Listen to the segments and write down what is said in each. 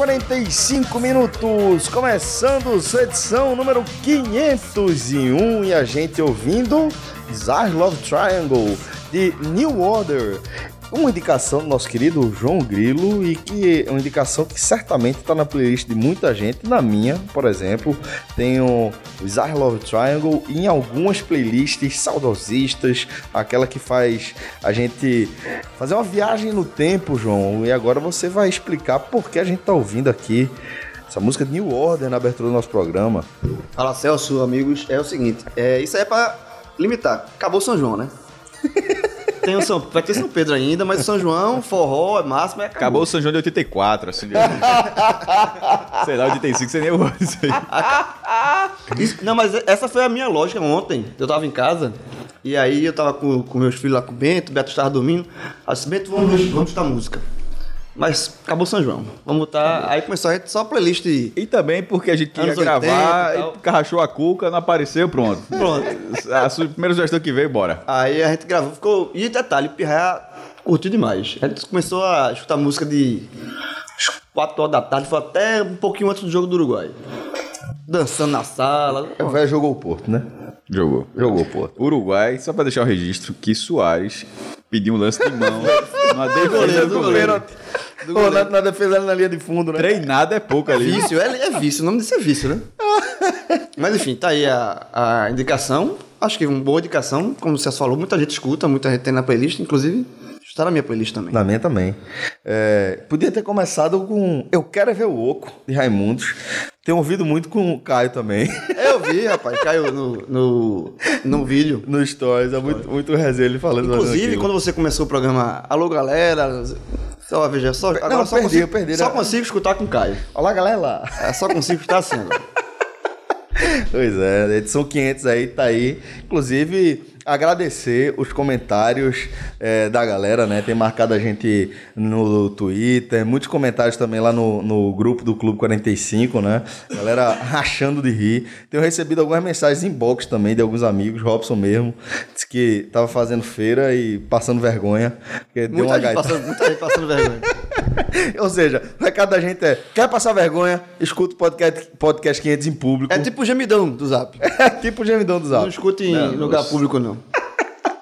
Olá, galera! Podcast 45 minutos, começando sua edição número 501 e a gente ouvindo Zar Love Triangle de New Order. Uma indicação do nosso querido João Grilo e que é uma indicação que certamente está na playlist de muita gente, na minha, por exemplo. Tenho o Zar Love Triangle em algumas playlists saudosistas, aquela que faz a gente fazer uma viagem no tempo, João. E agora você vai explicar por que a gente está ouvindo aqui essa música de New Order na abertura do nosso programa. Fala Celso, amigos. É o seguinte, é, isso aí é pra limitar. Acabou São João, né? Tem o São, vai ter São Pedro ainda, mas o São João, forró, é máximo, é acabou. Acabou o São João de 84, assim. de- sei lá, 85, você nem ouve isso aí. Isso- não, mas essa foi a minha lógica ontem. Eu tava em casa, e aí eu tava com, com meus filhos lá com o Bento, o Beto estava dormindo. Aí eu disse, Bento, vamos, vamos escutar música. Mas acabou São João. Vamos botar. Aí começou a gente só a playlist. E também porque a gente queria Anos 80 gravar, e e carrachou a cuca, não apareceu, pronto. Pronto. A sua primeira sugestão que veio, bora. Aí a gente gravou, ficou. E detalhe, o Pirraia curtiu demais. A gente começou a escutar música de 4 horas da tarde, foi até um pouquinho antes do jogo do Uruguai. Dançando na sala. O velho jogou o Porto, né? Jogou. Jogou o Porto. Uruguai, só pra deixar o registro, que Soares pediu um lance de mão numa defesa do goleiro. Pô, na, na defesa ali na linha de fundo, né? Treinado é pouco ali. Vício, é, é vício, o nome disso é vício, né? Mas enfim, tá aí a, a indicação. Acho que uma boa indicação, como você falou, muita gente escuta, muita gente tem na playlist, inclusive está na minha playlist também. Na minha também. É, podia ter começado com Eu Quero é Ver o Oco, de Raimundos. Tenho ouvido muito com o Caio também. Vi, rapaz, caiu no, no, no vídeo. no Stories, é muito, muito resenha ele falando. Inclusive, quando você começou o programa Alô Galera, só veja só. Agora só perdi, consigo, perdi, Só né? consigo escutar com o Caio. Olá, galera! É, só consigo escutar assim agora. Pois é, edição 500 aí, tá aí. Inclusive, agradecer os comentários é, da galera, né? Tem marcado a gente no Twitter, muitos comentários também lá no, no grupo do Clube 45, né? Galera rachando de rir. Tenho recebido algumas mensagens inbox também de alguns amigos, Robson mesmo, disse que tava fazendo feira e passando vergonha. porque deu uma Muita gente, gaita. passando, muita gente passando vergonha. Ou seja, o recado da gente é: quer passar vergonha? Escuta o podcast, podcast 500 em público. É tipo o gemidão do zap. É tipo o gemidão do Zap. Não escute em Não, lugar público, não.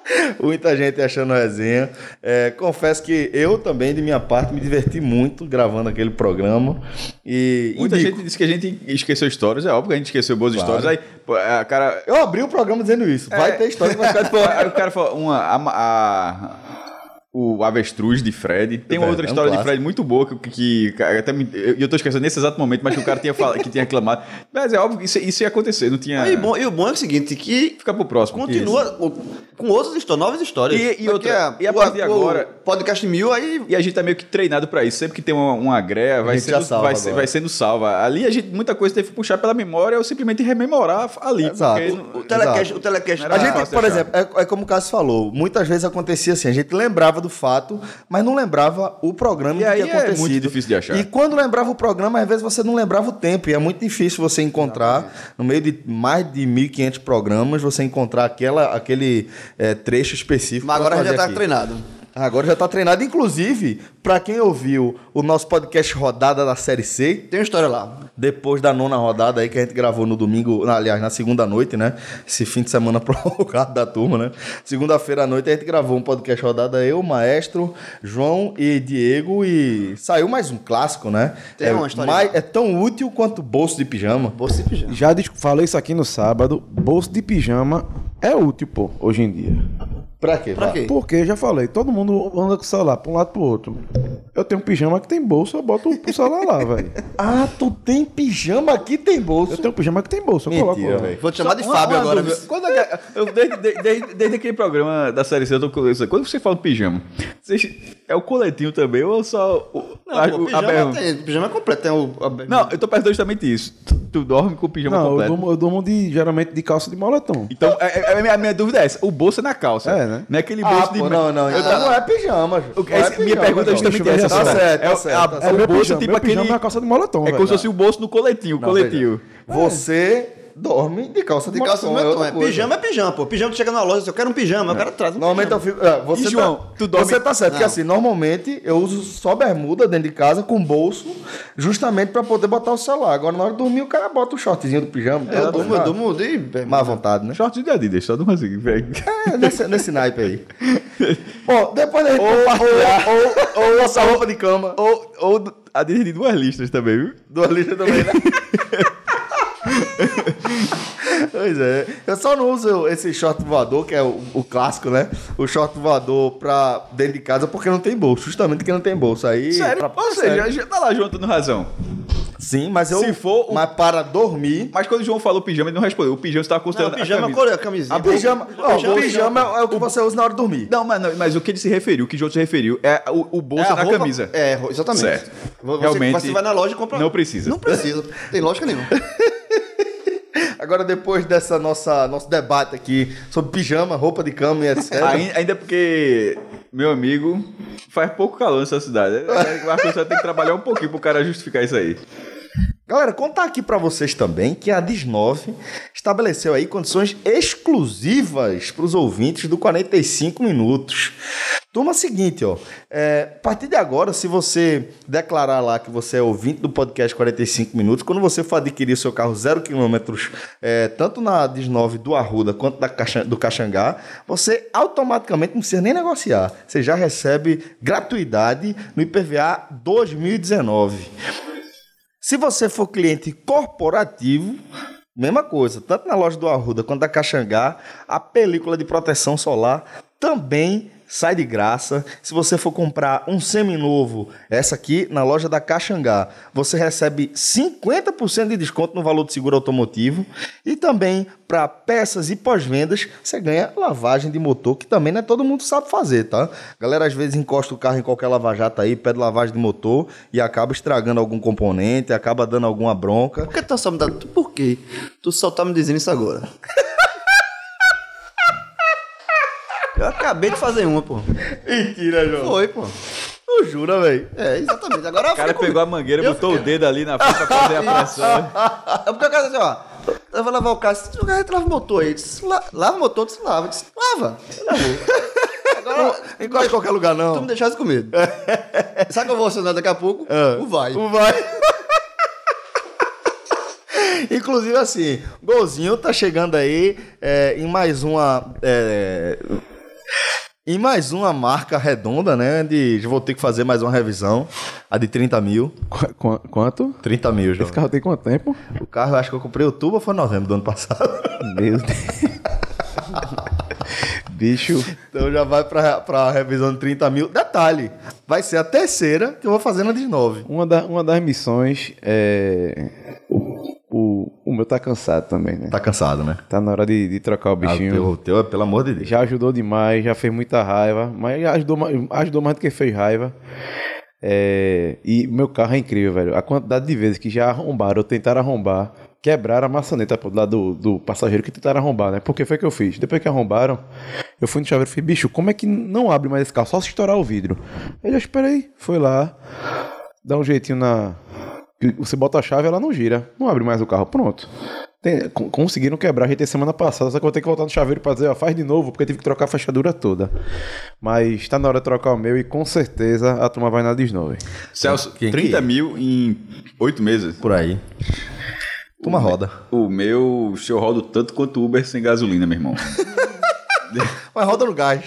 Muita gente achando resenha. É, confesso que eu também, de minha parte, me diverti muito gravando aquele programa. E Muita indico. gente disse que a gente esqueceu histórias, é óbvio que a gente esqueceu boas Claro. histórias. Aí, pô, a cara. Eu abri o programa dizendo isso. Vai É. ter história ficar de Aí o cara falou, uma, a, a- o avestruz de Fred. Tem uma É, outra é um história de clássico. Fred muito boa que, que, que até me, eu, eu tô esquecendo nesse exato momento, mas que o cara tinha falado, que tinha reclamado. Mas é óbvio que isso, isso ia acontecer, não tinha. E, bom, e o bom é o seguinte, que Fica pro próximo. continua o- com outras histórias, novas histórias. E- e outra- e a o- partir de o agora- podcast mil, aí E a gente tá meio que treinado pra isso. Sempre que tem uma, uma greia, vai sendo, salva vai, ser- vai sendo salva. Ali a gente, muita coisa teve que puxar pela memória ou simplesmente rememorar ali. Exato. o telecast, Exato. o telecast A gente, por achar. exemplo, é, é como o Cássio falou, muitas vezes acontecia assim, a gente lembrava do fato, mas não lembrava o programa E que aí tinha é acontecido. muito difícil de achar. E quando lembrava o programa, às vezes você não lembrava o tempo, e é muito difícil você encontrar, no meio de mais de 1.500 programas, você encontrar aquela, aquele é, trecho específico. Mas agora já tá aqui. treinado. Agora já tá treinado. Inclusive, pra quem ouviu o nosso podcast Rodada da Série C, Tem uma história lá. depois da nona rodada aí que a gente gravou no domingo, na- aliás, na segunda noite, né? Esse fim de semana prorrogado da turma, né? Segunda-feira à noite a gente gravou um podcast rodada, eu, Maestro, João e Diego, e saiu mais um clássico, né? Tem é, uma história mais- é tão útil quanto bolso de pijama. Bolsa e pijama. Já falei isso aqui no sábado. Bolso de pijama é útil, pô, hoje em dia. Pra quê? Pra quê? Porque já falei, todo mundo anda com o celular pra um lado pro outro. Eu tenho um pijama que tem bolso, eu boto o celular lá, velho. Ah, tu tem pijama aqui, tem bolso. Eu tenho um pijama que tem bolso, eu Mentira, coloco velho. Vou te chamar de Uma- Fábio uma agora. viu? Quando é que- eu, desde, desde- desde- desde aquele programa da série C, eu tô com isso. Quando você fala pijama, vocês- é o coletinho também ou só o, Não, a, pô, o- a pijama, berma? tem, pijama é completo. Tem o, a- Não, eu tô perguntando justamente isso. Tu, tu dorme com o pijama Não, completo. durmo, eu durmo de, geralmente de calça de moletom. Então, é- é- a, minha, a minha dúvida é essa: o bolso é na calça. É, né? Não é aquele Ah, bolso de. pô, não, não. Eu Então tava- não é pijama, Ju. Não é minha pijama, pergunta é não. justamente essa. essa. sabe? Tá certo, é, tá o- certo, é a- tá é certo. o meu bolso pijama, tipo aquele. pijama é a calça de moletom, É como se fosse o bolso no coletinho, o Não, coletinho. Você dorme de calça de, calça no é outra É, coisa. pijama é pijama, pô. Pijama, tu chega na loja, se eu quero um pijama, o cara traz um Normalmente eu pijama. fico. é, você, E, João, tá, tu dorme- você tá certo, porque Não. assim, normalmente eu uso só bermuda dentro de casa com bolso, justamente pra poder botar o celular. Agora, na hora de dormir, o cara bota o shortzinho do pijama. Eu tá durmo, eu durmo de... Má vontade, né? Short de Adidas, só não assim, velho. É, nesse, nesse naipe aí. Bom, depois da gente compartilhar. Ou, ou, ou essa roupa de cama. Ou, ou Adidas de duas listas também, viu? Duas listas também, né? pois é. Eu só não uso esse short voador, que é o, o clássico, né? O short voador pra dentro de casa porque não tem bolso. Justamente porque não tem bolso. Aí. Sério? pra- Ou seja, já tá lá João dando razão. Sim, mas eu. Se for o- Mas para dormir. Mas quando o João falou pijama, ele não respondeu. O pijama você tava Não, considerando pijama, a camisa. a camisinha. A pijama. ó, pijama- o pijama é, é o que você usa na hora de dormir. Não, mas, não, mas o que ele se referiu, o que o João se referiu, é o, o bolso a na roupa- camisa. É, exatamente. Certo. Você, Realmente, Você vai na loja e compra. não precisa. Não precisa. Tem lógica nenhuma. Agora, depois dessa nossa nosso debate aqui sobre pijama, roupa de cama e etc. Ainda, porque, meu amigo, faz pouco calor nessa cidade. É, A pessoa tem que trabalhar um pouquinho pro cara justificar isso aí. Galera, contar aqui pra vocês também que a Dis9 estabeleceu aí condições exclusivas para os ouvintes do 45 minutos. Turma, seguinte, ó, é, a partir de agora, se você declarar lá que você é ouvinte do podcast 45 minutos, quando você for adquirir seu carro zero quilômetros, é, tanto na Dis9 do Arruda quanto da do Caxangá, você automaticamente não precisa nem negociar. Você já recebe gratuidade no IPVA 2019. Se você for cliente corporativo, mesma coisa, tanto na loja do Arruda quanto da Caxangá, a película de proteção solar também sai de graça. Se você for comprar um seminovo, essa aqui na loja da Caxangá, você recebe 50% de desconto no valor do seguro automotivo e também para peças e pós-vendas, você ganha lavagem de motor, que também não é todo mundo sabe fazer, tá? Galera às vezes encosta o carro em qualquer lava-jato aí, pede lavagem de motor e acaba estragando algum componente, acaba dando alguma bronca. Por que tu só me dá. Por quê? Tu só tá me dizendo isso agora. Eu acabei de fazer uma, pô. Mentira, João. Foi, pô. Tu jura, velho? É, exatamente. Agora O cara pegou a mangueira, botou o dedo ali na frente pra fazer a pressão. É porque o cara disse, ó, eu vou lavar o carro, se o cara lava o motor aí, disse, "La- lava o motor, disse, lava, Eu disse, lava. Agora, Encosta em qualquer lugar, tu me não. deixasse com medo. Sabe que eu vou acionar daqui a pouco? O vai. O vai. Inclusive, assim, Golzinho tá chegando aí é, em mais uma. é, em mais uma marca redonda, né? De, vou ter que fazer mais uma revisão. A de 30 mil. Qu- qu- quanto? 30 mil, João. Esse carro tem quanto tempo? O carro acho que eu comprei outubro ou foi novembro do ano passado. Meu Deus. Bicho. Então já vai pra, pra revisão de 30 mil. Detalhe, vai ser a terceira que eu vou fazer na de 9. Uma, da, uma das missões é. O, o, o meu tá cansado também, né? Tá cansado, né? Tá na hora de, de trocar o Ah, o bichinho. teu, o teu é pelo amor de Deus. Já ajudou demais, já fez muita raiva, mas ajudou, ajudou mais do que fez raiva. É, e meu carro é incrível, velho. A quantidade de vezes que já arrombaram ou tentaram arrombar, quebraram a maçaneta pô, lá do, do passageiro que tentaram arrombar, né? Porque foi que eu fiz. Depois que arrombaram, eu fui no chaveiro e falei, bicho, como é que não abre mais esse carro? Só se estourar o vidro. Ele, eu esperei, foi lá, dá um jeitinho na. Você bota a chave, ela não gira. Não abre mais o carro. Pronto. Tem- con- conseguiram quebrar a gente semana passada, só que eu vou ter que voltar no chaveiro pra dizer, ó, faz de novo, porque eu tive que trocar a fechadura toda. Mas tá na hora de trocar o meu e com certeza a turma vai na Disney. Celso, Quem que 30 é? mil em 8 meses. Por aí. Uma roda. O meu, eu rodo tanto quanto Uber sem gasolina, meu irmão. Mas roda no gás.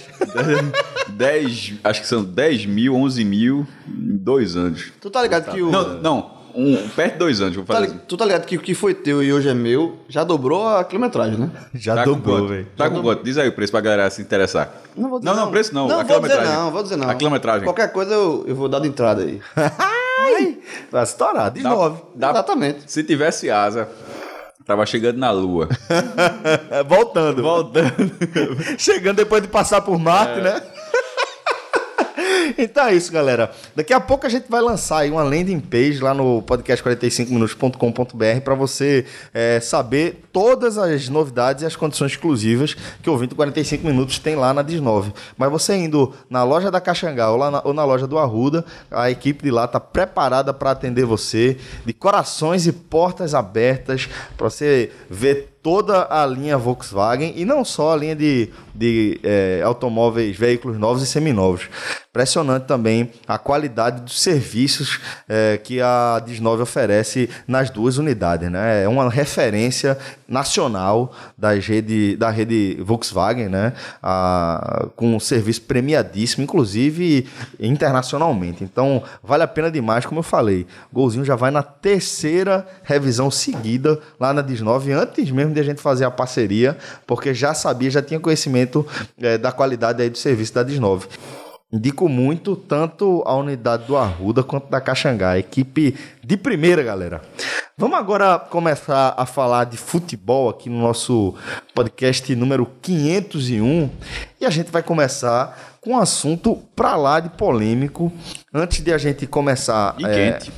10, acho que são 10 mil, 11 mil em dois anos. Tu tá ligado que o. Não, não, um, perto de dois anos, vou tá fazer. li- tu tá ligado que o que foi teu e hoje é meu já dobrou a quilometragem, né? Já Tá com dobrou, quanto? velho. Tá com quanto? Diz aí o preço pra galera se interessar. Não vou Não, não, preço não, Não, a vou dizer quilometragem. não, vou dizer não. A quilometragem. Qualquer coisa eu, eu vou dar de entrada aí. Ai! Vai estourar, de Dá- nove. dá- Exatamente. Se tivesse asa, tava chegando na lua. É, voltando. Voltando. Chegando depois de passar por Marte, né? Então é isso, galera. Daqui a pouco a gente vai lançar aí uma landing page lá no podcast45minutos.com.br para você é, saber todas as novidades e as condições exclusivas que o ouvinte 45 minutos tem lá na Dis9. Mas você indo na loja da Caxangá ou, lá na, ou na loja do Arruda, a equipe de lá está preparada para atender você de corações e portas abertas para você ver toda a linha Volkswagen e não só a linha de, de é, automóveis, veículos novos e seminovos. Impressionante também a qualidade dos serviços é, que a Dis9 oferece nas duas unidades. Né? É uma referência nacional da rede, da rede Volkswagen, né? A, com um serviço premiadíssimo, inclusive internacionalmente. Então, vale a pena demais, como eu falei. Golzinho já vai na terceira revisão seguida lá na Dis9, antes mesmo de a gente fazer a parceria, porque já sabia, já tinha conhecimento é, da qualidade aí do serviço da Dis9. Indico muito tanto a unidade do Arruda quanto da Caxangá. Equipe de primeira, galera. Vamos agora começar a falar de futebol aqui no nosso podcast número 501. E a gente vai começar com um assunto pra lá de polêmico. Antes de a gente começar. E é, quente.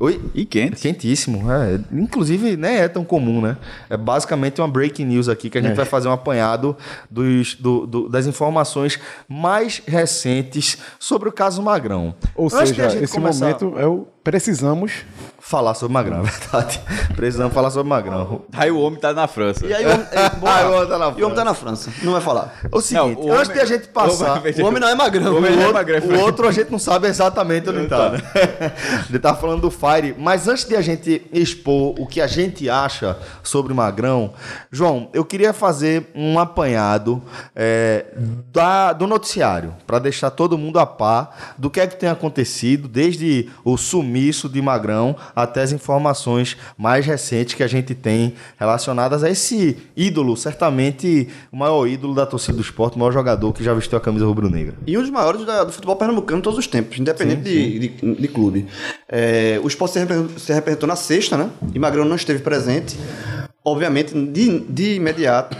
Oi? E quente. Quentíssimo, é. Inclusive, nem é tão comum, né? É basicamente uma breaking news aqui que a gente É. vai fazer um apanhado dos, do- do- das informações mais recentes sobre o caso Magrão. Ou Antes seja, esse começar momento é o precisamos. falar sobre Magrão, é verdade. Precisamos falar sobre Magrão. Aí o homem tá na França. E aí o homem, é, bom, o homem tá na e o homem tá na França. Não vai falar. O seguinte, o antes homem- de a gente passar. o O homem não é magrão. O homem O não é outro, magrão. o outro a gente não sabe exatamente onde tá, né? Ele tá falando do Fire, mas antes de a gente expor o que a gente acha sobre Magrão, João, eu queria fazer um apanhado é, da, do noticiário, para deixar todo mundo a par do que é que tem acontecido desde o sumiço de Magrão até as informações mais recentes que a gente tem relacionadas a esse ídolo, certamente o maior ídolo da torcida do esporte, o maior jogador que já vestiu a camisa rubro-negra. E um dos maiores da- do futebol pernambucano todos os tempos, independente de, de, de clube. É, o esporte se representou, se representou na sexta, né? E Magrão não esteve presente. Obviamente, de, de imediato,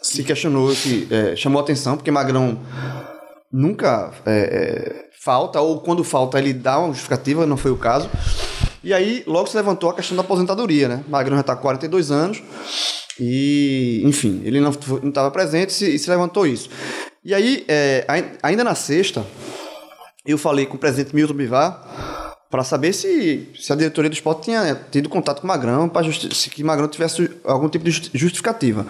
se questionou, se é, chamou a atenção, porque Magrão nunca é, é, falta, ou quando falta ele dá uma justificativa, não foi o caso. E aí logo se levantou a questão da aposentadoria, né? Magrão já está com 42 anos e, enfim, ele não estava presente e se, se levantou isso. E aí, é, ai- ainda na sexta, eu falei com o presidente Milton Bivar para saber se, se a diretoria do esporte tinha tido contato com Magrão, para que Magrão tivesse algum tipo de justi- justificativa.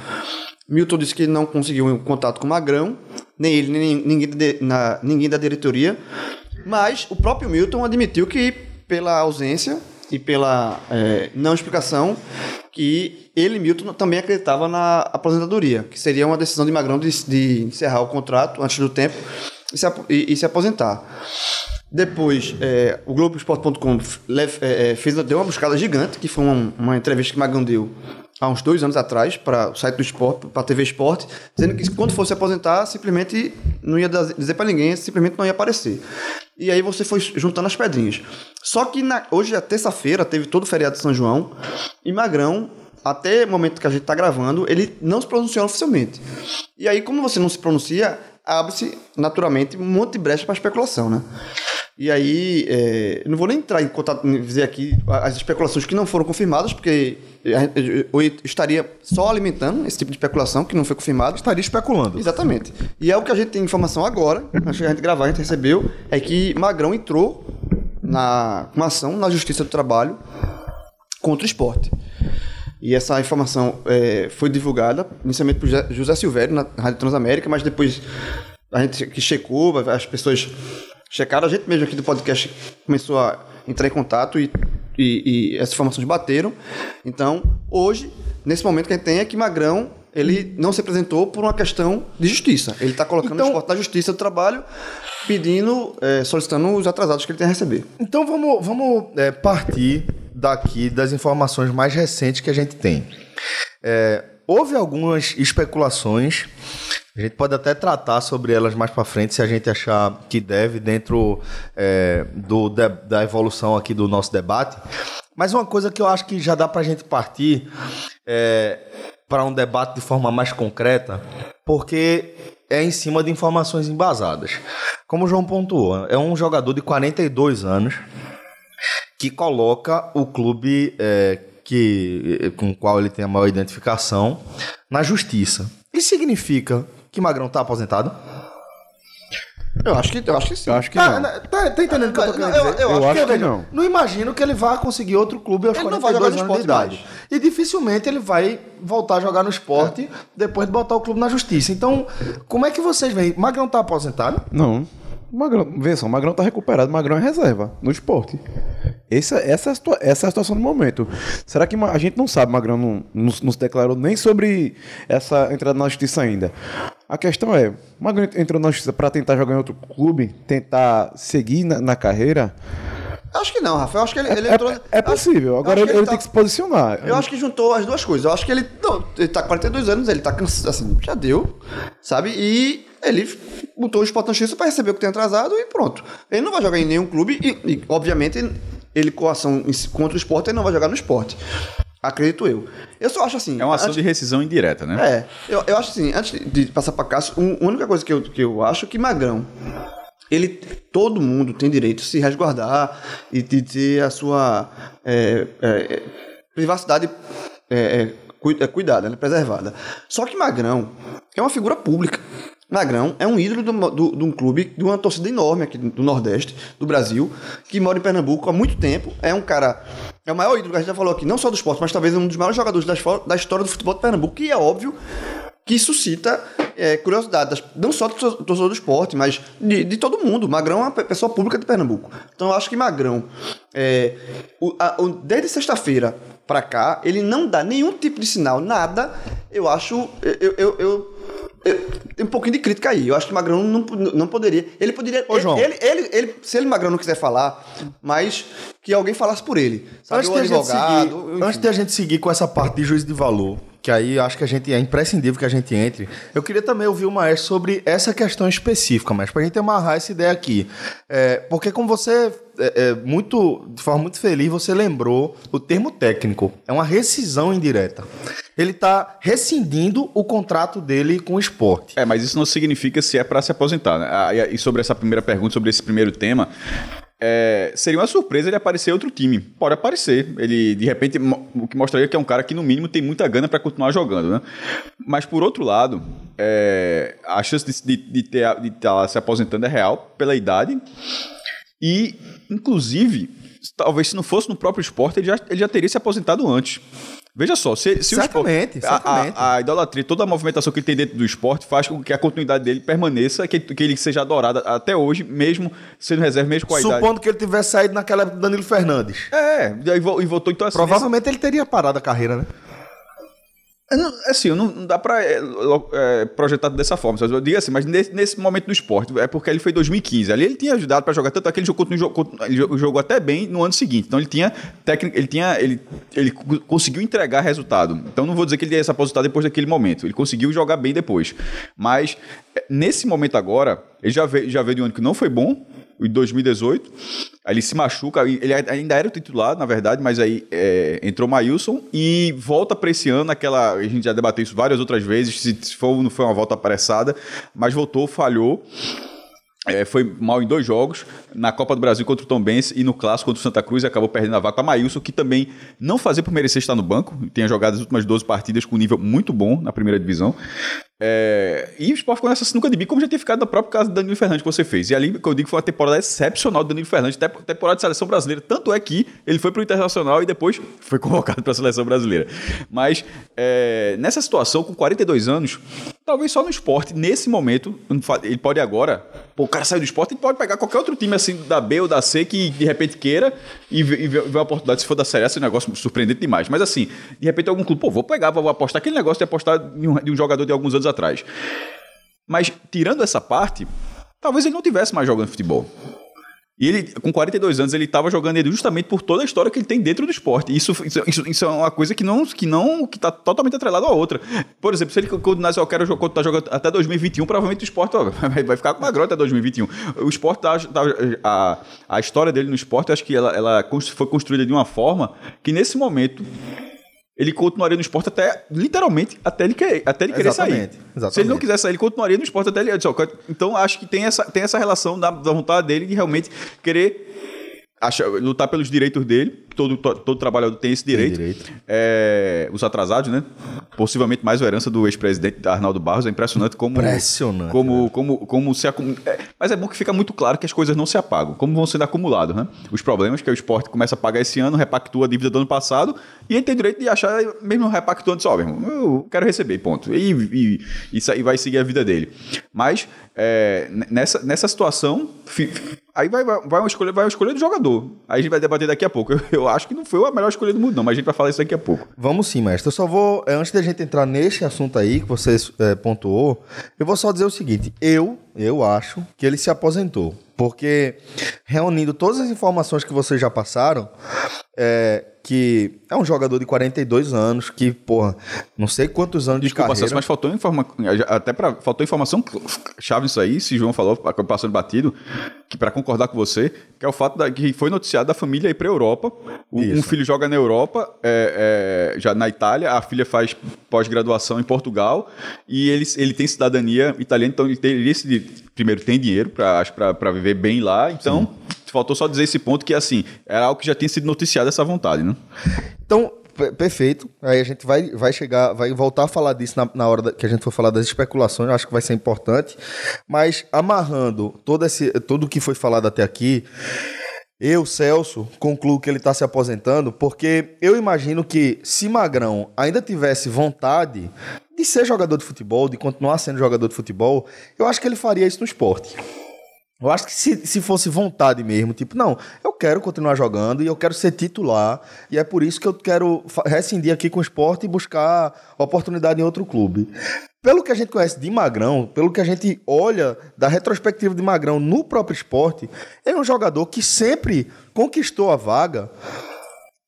Milton disse que não conseguiu um contato com Magrão, nem ele, nem ninguém, de- na- ninguém da diretoria, mas o próprio Milton admitiu que, pela ausência e pela é, não explicação, que ele, Milton, também acreditava na aposentadoria, que seria uma decisão de Magrão de, de encerrar o contrato antes do tempo e se, e- e se aposentar. Depois, é, o Globoesporte.com é, é, fez, deu uma buscada gigante, que foi uma, uma entrevista que Magrão deu há uns dois anos atrás para o site do esporte, para a TV Esporte, dizendo que quando fosse aposentar, simplesmente não ia dizer para ninguém, simplesmente não ia aparecer. E aí você foi juntando as pedrinhas. Só que na- hoje é terça-feira, teve todo o feriado de São João, e Magrão, até o momento que a gente está gravando, ele não se pronunciou oficialmente. E aí, como você não se pronuncia, abre-se naturalmente um monte de brecha para especulação, né? E aí, é, não vou nem entrar em contato, dizer aqui as especulações que não foram confirmadas, porque eu estaria só alimentando esse tipo de especulação que não foi confirmado. Estaria especulando. Exatamente. E é o que a gente tem informação agora, antes de a gente gravar, a gente recebeu, é que Magrão entrou na com uma ação na Justiça do Trabalho contra o esporte. E essa informação é, foi divulgada inicialmente por José- José Silvério na Rádio Transamérica, mas depois a gente que checou, as pessoas checaram, a gente mesmo aqui do podcast começou a entrar em contato e, e- e essas informações bateram. Então, hoje, nesse momento que a gente tem é que Magrão ele não se apresentou por uma questão de justiça. Ele está colocando Então- esporte na justiça do trabalho, pedindo, é, solicitando os atrasados que ele tem a receber. Então vamos, vamos é, partir daqui das informações mais recentes que a gente tem. É, houve algumas especulações, a gente pode até tratar sobre elas mais para frente, se a gente achar que deve, dentro é, do, da, da evolução aqui do nosso debate. Mas uma coisa que eu acho que já dá para a gente partir é, para um debate de forma mais concreta porque é em cima de informações embasadas. Como o João pontuou, é um jogador de 42 anos que coloca o clube é, que, com o qual ele tem a maior identificação na justiça. Isso significa que Magrão está aposentado? Eu acho que, eu acho que sim. Eu acho que Ah, não. né, tá, tá entendendo o que eu tô querendo eu- dizer? eu acho Porque, que veja, não. Não imagino que ele vá conseguir outro clube aos Ele não 42 vai jogar no anos de esporte idade. E dificilmente ele vai voltar a jogar no esporte depois de botar o clube na justiça. Então, como é que vocês veem? Magrão tá aposentado? Não. O Magrão, vê só, o Magrão tá recuperado, o Magrão é reserva no esporte. Essa, essa, é a essa é a situação do momento. Será que a gente não sabe, o Magrão não, não, não se declarou nem sobre essa entrada na justiça ainda. A questão é, o Magrão entrou na justiça para tentar jogar em outro clube, tentar seguir na, na carreira. Acho que não, Rafa. Eu acho que ele, ele É, entrou. é- é possível. Agora ele, ele tá- tem que se posicionar. Eu acho que juntou as duas coisas. Eu acho que ele. Não, ele tá com 42 anos, ele tá cansado, assim, já deu, sabe? E ele botou o Sport na justiça pra receber o que tem atrasado e pronto. Ele não vai jogar em nenhum clube e, e, obviamente, ele com ação contra o esporte, ele não vai jogar no esporte. Acredito eu. Eu só acho assim. É uma ação antes- de rescisão indireta, né? É, eu, eu acho assim, antes de passar pra Cássio, um- a única coisa que eu, que eu acho é que Magrão, ele, todo mundo tem direito de se resguardar e de ter a sua é, é, privacidade é, é, é, cuidada, né, preservada. Só que Magrão é uma figura pública. Magrão é um ídolo do- do- de um clube, de uma torcida enorme aqui do Nordeste, do Brasil, que mora em Pernambuco há muito tempo. É um cara. É o maior ídolo que a gente já falou aqui, não só do esporte, mas talvez um dos maiores jogadores da, da história do futebol de Pernambuco. E é óbvio que suscita é, curiosidade, não só do tor- torcedor do esporte, mas de, de todo mundo. Magrão é uma pe- pessoa pública de Pernambuco. Então eu acho que Magrão, é, o- a- o- desde sexta-feira pra cá, ele não dá nenhum tipo de sinal, nada. Eu acho. Eu, eu, eu- um pouquinho de crítica aí. Eu acho que Magrão não, não poderia. Ele poderia. Ô, João. Ele, ele, ele- se ele Magrão não quiser falar, mas que alguém falasse por ele. Sabe, Antes o de, a gente advogado. seguir, antes de a gente seguir com essa parte de juízo de valor, que aí acho que a gente é imprescindível que a gente entre, eu queria também ouvir o Maestro sobre essa questão específica, mas para a gente amarrar essa ideia aqui. É, porque como você, é, é, muito, de forma muito feliz, você lembrou o termo técnico. É uma rescisão indireta. Ele está rescindindo o contrato dele com o esporte. É, mas isso não significa se é para se aposentar. Né? Ah, e- sobre essa primeira pergunta, sobre esse primeiro tema, é, seria uma surpresa ele aparecer outro time. Pode aparecer. Ele, de repente, o que mostraria que é um cara que, no mínimo, tem muita gana para continuar jogando. Né? Mas, por outro lado, é, a chance de, de, de ter, de estar se aposentando é real pela idade. E, inclusive, talvez se não fosse no próprio esporte, ele já, ele já teria se aposentado antes. Veja só, se, se Certamente, o esporte, a- certamente. A, a idolatria, toda a movimentação que ele tem dentro do esporte faz com que a continuidade dele permaneça, que, que ele seja adorado até hoje, mesmo sendo reserva, mesmo com a idade. Supondo que ele tivesse saído naquela época do Danilo Fernandes. É, e, e voltou então assim. Provavelmente ele teria parado a carreira, né? É, não- Assim, não, não dá pra é, é, projetar dessa forma. Eu digo assim, mas nesse, nesse momento do esporte, é porque ele foi em 2015. Ali ele tinha ajudado pra jogar, tanto é que ele jogou, no jogo- ele jogou- jogou até bem no ano seguinte. Então ele tinha técnica, ele tinha. Ele, ele co- conseguiu entregar resultado. Então não vou dizer que ele ia se aposentar depois daquele momento. Ele conseguiu jogar bem depois. Mas é, nesse momento agora, ele já veio, já veio de um ano que não foi bom. Em 2018, aí ele se machuca, ele ainda era o titular, na verdade, mas aí é, entrou o Maílson e volta para esse ano, aquela. A gente já debateu isso várias outras vezes, se, se for, não foi uma volta apressada, mas voltou, falhou. É, foi mal em dois jogos, na Copa do Brasil contra o Tom Benz e no Clássico contra o Santa Cruz, acabou perdendo a vaca para Maílson, que também não fazia por merecer estar no banco, tinha jogado as últimas 12 partidas com um nível muito bom na primeira divisão. É, e o Sport ficou nessa sinuca de bico, como já tinha ficado na própria casa do Danilo Fernandes que você fez. E ali, que eu digo, foi uma temporada excepcional do Danilo Fernandes, te- temporada de seleção brasileira. Tanto é que ele foi para o Internacional e depois foi convocado para a seleção brasileira. Mas é, nessa situação, com 42 anos, talvez só no esporte, nesse momento, ele pode agora. Pô, o cara saiu do esporte, ele pode pegar qualquer outro time assim da B ou da C que de repente queira e ver, uma oportunidade. Se for da Série A, esse negócio surpreendente demais. Mas assim, de repente algum clube, pô, vou pegar, vou apostar aquele negócio de apostar de um, de um jogador de alguns anos atrás. Mas tirando essa parte, talvez ele não tivesse mais jogando futebol. E ele, com 42 anos, ele estava jogando ele justamente por toda a história que ele tem dentro do esporte. Isso, isso, isso, é uma coisa que não que não que está totalmente atrelada à outra. Por exemplo, se ele continuasse, eu quero jogar, tá jogando até 2021, provavelmente o esporte vai, vai ficar com uma grota até 2021. O esporte, tá, tá- a, a história dele no esporte, acho que ela, ela foi construída de uma forma que nesse momento ele continuaria no esporte até, literalmente, até ele, querer, até ele querer Exatamente, sair. exatamente. Se ele não quiser sair, ele continuaria no esporte até ele. Então, acho que tem essa, tem essa relação da, da vontade dele de realmente querer acha- lutar pelos direitos dele. Todo, to- todo trabalhador tem esse direito. direito. É, os atrasados, né? Possivelmente mais a herança do ex-presidente Arnaldo Barros. É impressionante como. Impressionante, Como, como, como se acum... é, Mas é bom que fica muito claro que as coisas não se apagam. Como vão sendo acumulados, né? Os problemas que o esporte começa a pagar esse ano, repactua a dívida do ano passado, e ele tem direito de achar, mesmo repactuando, só, meu irmão, eu quero receber, ponto. E, e, isso aí vai seguir a vida dele. Mas, é, nessa, nessa situação, aí vai, vai, vai, uma escolha, vai uma escolha do jogador. Aí a gente vai debater daqui a pouco. Eu, eu acho que não foi a melhor escolha do mundo, não, mas a gente vai falar isso daqui a pouco. Vamos sim, mestre. Eu só vou, é, antes da gente entrar nesse assunto aí que você é, pontuou, eu vou só dizer o seguinte: eu, eu acho que ele se aposentou. Porque, reunindo todas as informações que vocês já passaram, é, que é um jogador de 42 anos, que, porra, não sei quantos anos Desculpa, de carreira. Celso, mas faltou, informa... até pra... faltou informação chave nisso aí, se João falou, passando batido, que para concordar com você, que é o fato da... que foi noticiado da família ir para Europa. O- Um filho joga na Europa, é, é, já na Itália, a filha faz pós-graduação em Portugal e ele, ele tem cidadania italiana, então ele teria esse. Primeiro, tem dinheiro para viver bem lá, então. Faltou só dizer esse ponto que, assim, era algo que já tinha sido noticiado essa vontade, né? Então, pe- perfeito. Aí a gente vai, vai chegar, vai voltar a falar disso na, na hora da- que a gente for falar das especulações, eu acho que vai ser importante. Mas amarrando todo esse, tudo que foi falado até aqui, eu, Celso, concluo que ele está se aposentando porque eu imagino que se Magrão ainda tivesse vontade de ser jogador de futebol, de continuar sendo jogador de futebol, eu acho que ele faria isso no esporte. Eu acho que se, se fosse vontade mesmo, tipo, não, eu quero continuar jogando e eu quero ser titular, e é por isso que eu quero rescindir aqui com o esporte e buscar oportunidade em outro clube. Pelo que a gente conhece de Magrão, pelo que a gente olha da retrospectiva de Magrão no próprio esporte, ele é um jogador que sempre conquistou a vaga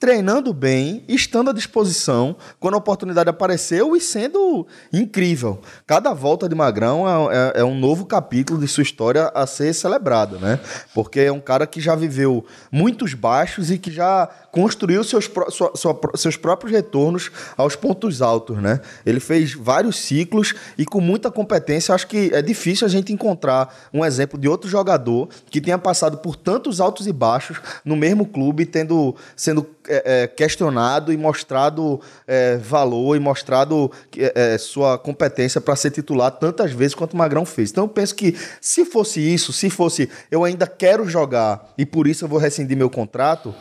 treinando bem, estando à disposição quando a oportunidade apareceu e sendo incrível. Cada volta de Magrão é, é- é um novo capítulo de sua história a ser celebrado, né? Porque é um cara que já viveu muitos baixos e que já construiu seus, sua- sua- seus próprios retornos aos pontos altos, né? Ele fez vários ciclos e com muita competência. Acho que é difícil a gente encontrar um exemplo de outro jogador que tenha passado por tantos altos e baixos no mesmo clube, tendo sendo é, é, questionado e mostrado é, valor e mostrado é, é, sua competência para ser titular tantas vezes quanto o Magrão fez. Então eu penso que se fosse isso, se fosse eu ainda quero jogar e por isso eu vou rescindir meu contrato,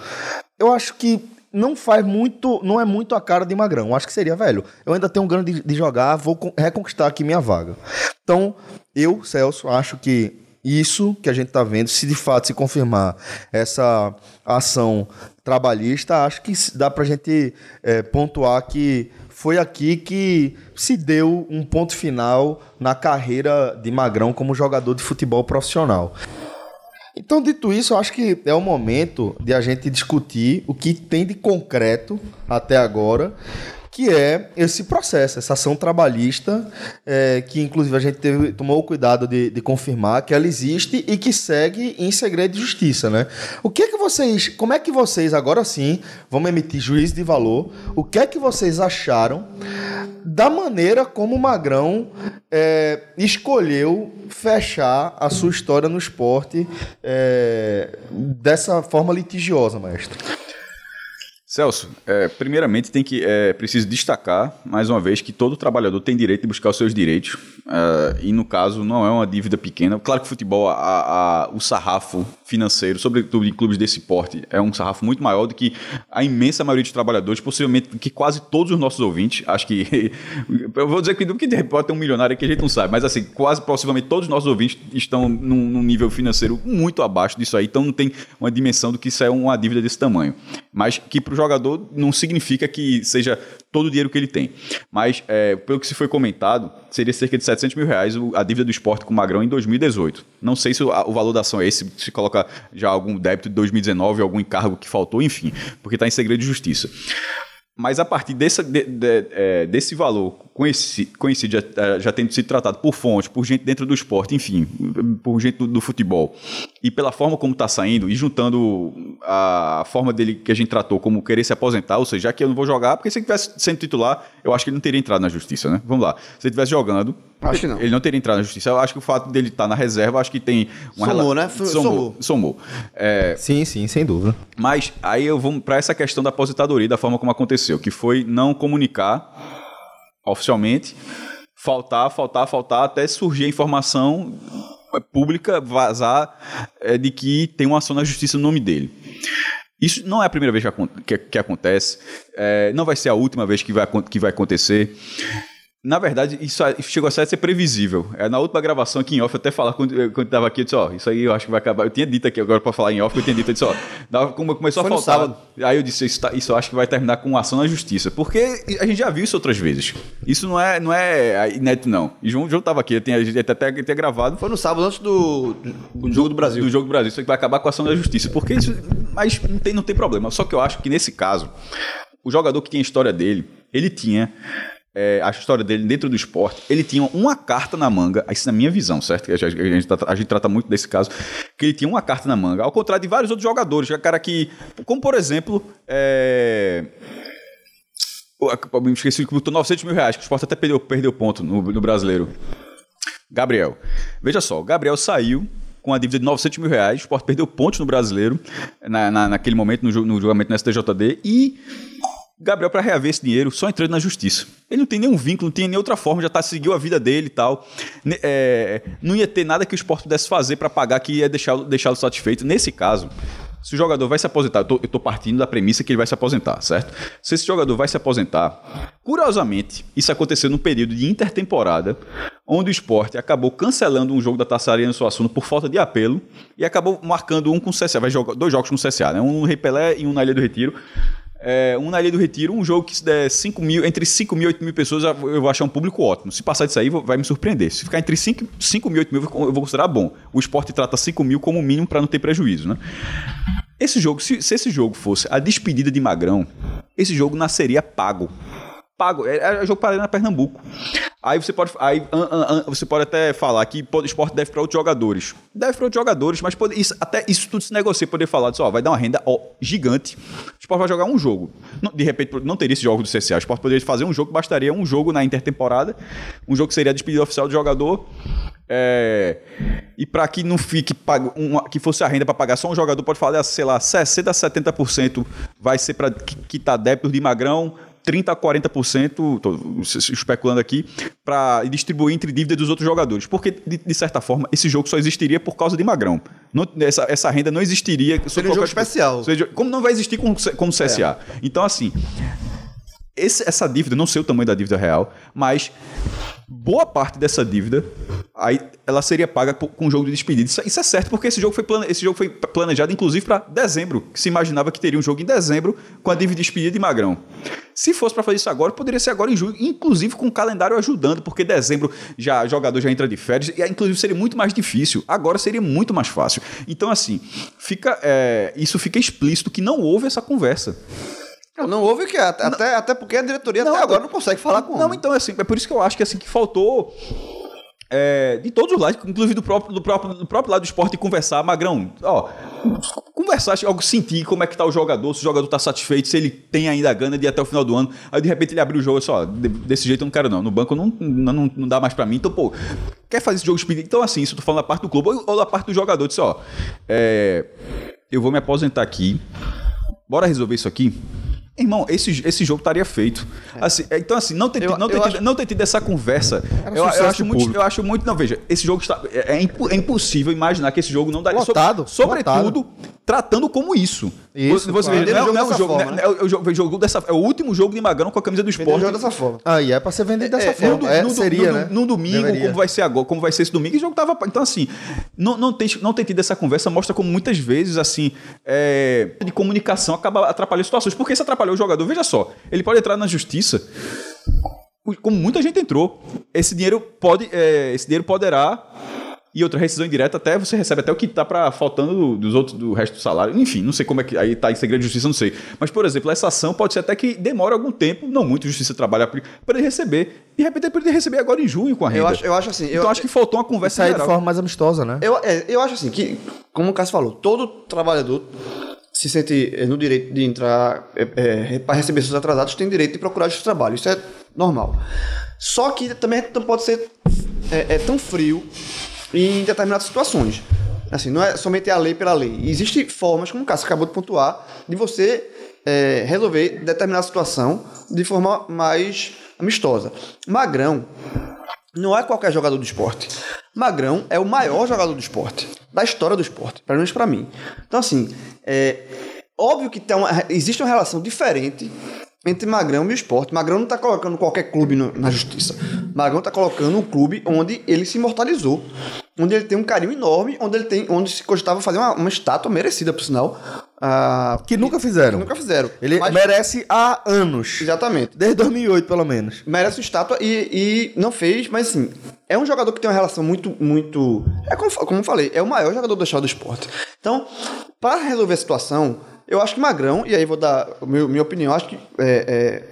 eu acho que não faz muito, não é muito a cara de Magrão. Eu acho que seria, velho, eu ainda tenho um grande de, jogar, vou con- reconquistar aqui minha vaga. Então, eu, Celso, acho que isso que a gente está vendo, se de fato se confirmar essa ação trabalhista, acho que dá para a gente é, pontuar que foi aqui que se deu um ponto final na carreira de Magrão como jogador de futebol profissional. Então, dito isso, eu acho que é o momento de a gente discutir o que tem de concreto até agora, que é esse processo, essa ação trabalhista, é, que inclusive a gente teve, tomou o cuidado de, de confirmar que ela existe e que segue em segredo de justiça, né? O que é que vocês, como é que vocês, agora sim, vamos emitir juízo de valor, o que é que vocês acharam da maneira como o Magrão é, escolheu fechar a sua história no esporte é, dessa forma litigiosa, mestre. Celso, é, primeiramente tem que é preciso destacar mais uma vez que todo trabalhador tem direito de buscar os seus direitos é, e no caso não é uma dívida pequena. Claro que o futebol, a, a- o sarrafo financeiro, sobretudo em clubes desse porte, é um sarrafo muito maior do que a imensa maioria dos trabalhadores, possivelmente que quase todos os nossos ouvintes, acho que eu vou dizer que que de repente pode ter um milionário que a gente não sabe, mas assim quase possivelmente todos os nossos ouvintes estão num, num nível financeiro muito abaixo disso aí, então não tem uma dimensão do que isso é uma dívida desse tamanho, mas que para jogador não significa que seja todo o dinheiro que ele tem. Mas, é, pelo que se foi comentado, seria cerca de 700 mil reais a dívida do esporte com o Magrão em 2018. Não sei se o, valor da ação é esse, se coloca já algum débito de 2019, algum encargo que faltou, enfim, porque está em segredo de justiça. Mas a partir dessa, de- de- é, desse valor conheci- conhecido, já, é, já tendo sido tratado por fontes, por gente dentro do esporte, enfim, por gente do, do futebol, e pela forma como tá saindo, e juntando a forma dele que a gente tratou como querer se aposentar, ou seja, já que eu não vou jogar, porque se ele tivesse sendo titular, eu acho que ele não teria entrado na justiça, né? Vamos lá. Se ele estivesse jogando, Acho que não. ele não teria entrado na justiça. Eu acho que o fato dele estar na reserva, acho que tem uma Somou, rela- né? F- Somou. somou. Somou. É, Sim, sim, sem dúvida. mas aí eu vou para essa questão da aposentadoria, da forma como aconteceu, que foi não comunicar oficialmente, faltar, faltar, faltar, até surgir a informação pública, vazar, é, de que tem uma ação na justiça no nome dele. Isso não é a primeira vez que, que- que acontece, é, não vai ser a última vez que vai, que vai acontecer. Na verdade, isso chegou a ser previsível. É, na última gravação aqui em off, eu até falar quando, quando tava aqui, eu disse, ó, isso aí eu acho que vai acabar. Eu tinha dito aqui agora para falar em off, eu tinha dito, eu disse, ó, como começou Foi a faltar. Aí eu disse, isso, tá- isso eu acho que vai terminar com ação na justiça. Porque a gente já viu isso outras vezes. Isso não é, não é inédito, não. E João, João tava aqui, tinha, a gente até, até, tinha gravado. Foi no sábado antes do, do jogo do Brasil. Do jogo do Brasil. Isso aqui vai acabar com a ação da justiça. Porque isso. Mas não tem, não tem problema. Só que eu acho que nesse caso, o jogador que tinha a história dele, ele tinha. É, a história dele dentro do esporte, ele tinha uma carta na manga, isso na minha visão, certo? A gente, trata- a gente trata muito desse caso, que ele tinha uma carta na manga, ao contrário de vários outros jogadores, que é cara que, como por exemplo, é, me esqueci que botou 900 mil reais, que o esporte até perdeu, perdeu ponto no, no brasileiro. Gabriel. Veja só, o Gabriel saiu com a dívida de 900 mil reais, o Sport perdeu pontos no brasileiro, na, na- naquele momento, no, no julgamento no STJD, e Gabriel, para reaver esse dinheiro, só entrando na justiça. Ele não tem nenhum vínculo, não tem nem outra forma, já tá, seguiu a vida dele e tal. É, não ia ter nada que o esporte pudesse fazer para pagar que ia deixá-lo deixá satisfeito. Nesse caso, se o jogador vai se aposentar, eu tô partindo da premissa que ele vai se aposentar, certo? Se esse jogador vai se aposentar, curiosamente, isso aconteceu num período de intertemporada, onde o esporte acabou cancelando um jogo da Taça Arena Suassuna por falta de apelo e acabou marcando um com o CSA. Vai jogar dois jogos com o CSA, né? Um no Repelé e um na Ilha do Retiro. É, um na Ilha do Retiro, um jogo que se der 5 mil, entre 5 mil e 8 mil pessoas, eu vou achar um público ótimo. Se passar disso aí, vai me surpreender. Se ficar entre 5, 5 mil e 8 mil, eu vou considerar bom. O esporte trata 5 mil como mínimo para não ter prejuízo, né? Esse jogo, se, se esse jogo fosse a despedida de Magrão, esse jogo nasceria pago. Pago. É, é jogo para Arena Pernambuco. Aí você pode, aí, an- an- an- você pode até falar que o esporte deve para outros jogadores. Deve para outros jogadores, mas pode, isso, até isso tudo se negocia. Poder falar disso, ó, vai dar uma renda ó, gigante. Esporte vai jogar um jogo. De repente, não teria esse jogo do CCA. O esporte poderia fazer um jogo, bastaria um jogo na intertemporada. Um jogo que seria a despedida oficial do jogador. É, e para que não fique uma- que fosse a renda para pagar só um jogador, pode falar, sei lá, 60 a 70% vai ser para quitar débitos de Magrão, 30 a 40%, tô especulando aqui, para distribuir entre dívida dos outros jogadores. Porque, de, de certa forma, esse jogo só existiria por causa de Magrão. Não- essa, essa renda não existiria. Seria um jogo especial. seja, como não vai existir com, com o CSA. Então, assim, esse- essa dívida, não sei o tamanho da dívida real, mas boa parte dessa dívida aí ela seria paga com um jogo de despedida. Isso, isso é certo, porque esse jogo foi, plane, esse jogo foi planejado, inclusive, para dezembro. Se imaginava que teria um jogo em dezembro com a dívida de despedida de Magrão. Se fosse para fazer isso agora, poderia ser agora em julho, inclusive com o calendário ajudando, porque dezembro já jogador já entra de férias, e inclusive seria muito mais difícil. Agora seria muito mais fácil. Então, assim, fica, é, isso fica explícito que não houve essa conversa. Não, não houve que até, até, até porque a diretoria Não, até agora não consegue falar com o Não, homem. então, assim, é por isso que eu acho que assim que faltou. é, de todos os lados, inclusive do próprio, do próprio, do próprio lado do esporte, conversar, Magrão, ó, conversar, algo sentir como é que tá o jogador, se o jogador tá satisfeito, se ele tem ainda a gana de ir até o final do ano. Aí de repente ele abriu o jogo e disse, ó, de- desse jeito eu não quero não, no banco não, não, não, dá mais pra mim, então, pô, quer fazer esse jogo despedida? Então, assim, isso eu tô falando da parte do clube ou, ou da parte do jogador, disse, ó, é, eu vou me aposentar aqui, bora resolver isso aqui? Irmão, esse, esse jogo estaria feito. Assim, é, então, assim, não ter, Eu- tido- não, ter tido, acho- não ter tido essa conversa. Era Eu, eu acho muito, eu acho muito. Não, veja, esse jogo está. É, é é impossível imaginar que esse jogo não daria. Lotado, sobretudo, tratando como isso. Isso, Você claro. não, é- não é um Dessa jogo. forma, né? É o jogo, é o jogo dessa, é o último jogo de Magrão com a camisa do esporte. jogo dessa forma. Aí é pra ser vendido dessa É, forma. no, É, no- seria, no- né? no domingo, Deveria. como vai ser agora, como vai ser esse domingo, o jogo tava. Então, assim, não, não, tem, não ter tido essa conversa mostra como muitas vezes, assim, é, de comunicação acaba atrapalhando situações. Porque isso atrapalhou o jogador. Veja só, ele pode entrar na justiça. Como muita gente entrou, esse dinheiro pode, é, esse dinheiro poderá E outra rescisão indireta, até você recebe até o que tá para faltando do- dos outros, do resto do salário. Enfim, não sei como é que. Aí tá em segredo de justiça, não sei. Mas, por exemplo, essa ação pode ser até que demore algum tempo, não muito, justiça trabalha para ele receber. De repente ele receber agora em junho com a renda. Eu acho, eu acho assim. então eu, acho que faltou uma conversa Sair de forma mais amistosa, né? Eu, é, eu acho assim que, como o Cássio falou, todo trabalhador se sente eh, no direito de entrar é, para receber seus atrasados tem direito de procurar justiça do trabalho. Isso é normal. Só que também não pode ser é, é tão frio em determinadas situações. Assim, não é somente a lei pela lei. Existem formas, como o Cássio acabou de pontuar, de você é, resolver determinada situação de forma mais amistosa. Magrão não é qualquer jogador do esporte. Magrão é o maior jogador do esporte, da história do esporte, pelo menos pra mim. Então, assim, é óbvio que tem uma, existe uma relação diferente entre Magrão e o esporte. Magrão não tá colocando qualquer clube no- na justiça. Magrão tá colocando um clube onde ele se imortalizou, onde ele tem um carinho enorme, onde ele tem, onde se cogitava fazer uma, uma estátua merecida, por sinal. ah, Que nunca fizeram. que nunca fizeram. Ele Mas- merece há anos. Exatamente Desde 2008, pelo menos. merece uma estátua e, e não fez, mas assim, é um jogador que tem uma relação muito, muito. É como, como eu falei, é o maior jogador da história do esporte. Então, para resolver a situação, eu acho que Magrão, e aí vou dar a meu- minha opinião, acho que é, é,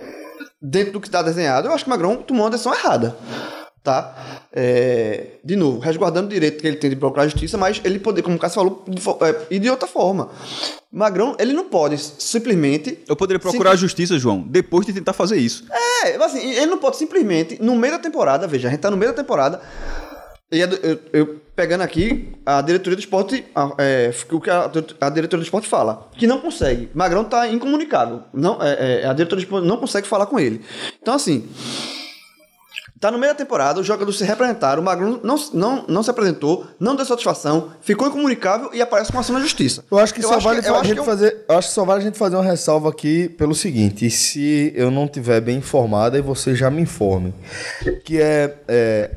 dentro do que está desenhado, eu acho que Magrão tomou uma decisão errada. Tá? É, de novo, resguardando o direito que ele tem de procurar justiça, mas ele poder, como o Cássio falou, de é, e de outra forma. Magrão, ele não pode simplesmente Eu poderia procurar a justiça, João, depois de tentar fazer isso. é, mas assim, ele não pode simplesmente, no meio da temporada, veja, a gente tá no meio da temporada, e a- eu, eu pegando aqui a diretoria do esporte, a- é, o que a, a diretoria do esporte fala, que não consegue. Magrão tá incomunicável. Não, é, é, a diretoria do esporte não consegue falar com ele. Então, assim. Tá no meio da temporada, os jogadores se representaram, o Magrão não, não, não se apresentou, não deu satisfação, ficou incomunicável e aparece com ação na justiça. Eu acho que só vale eu a gente é um- fazer. Eu acho que só vale a gente fazer uma ressalva aqui pelo seguinte: se eu não tiver bem informado, aí você já me informe. Que é, é,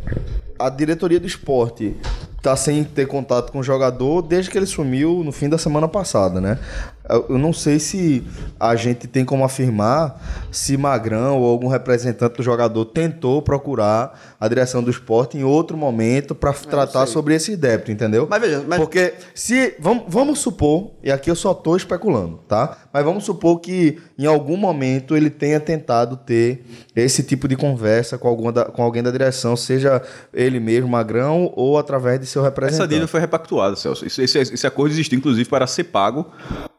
a diretoria do esporte tá sem ter contato com o jogador desde que ele sumiu no fim da semana passada, né? Eu não sei se a gente tem como afirmar se Magrão ou algum representante do jogador tentou procurar a direção do esporte em outro momento para tratar sobre esse débito, entendeu? Mas veja, mas- Porque se. Vamos, vamos supor, e aqui eu só tô especulando, tá? Mas vamos supor que em algum momento ele tenha tentado ter esse tipo de conversa com, alguma da- com alguém da direção, seja ele mesmo, Magrão, ou através de seu Essa representante. dívida foi repactuada, Celso. Esse, esse- esse acordo existiu, inclusive, para ser pago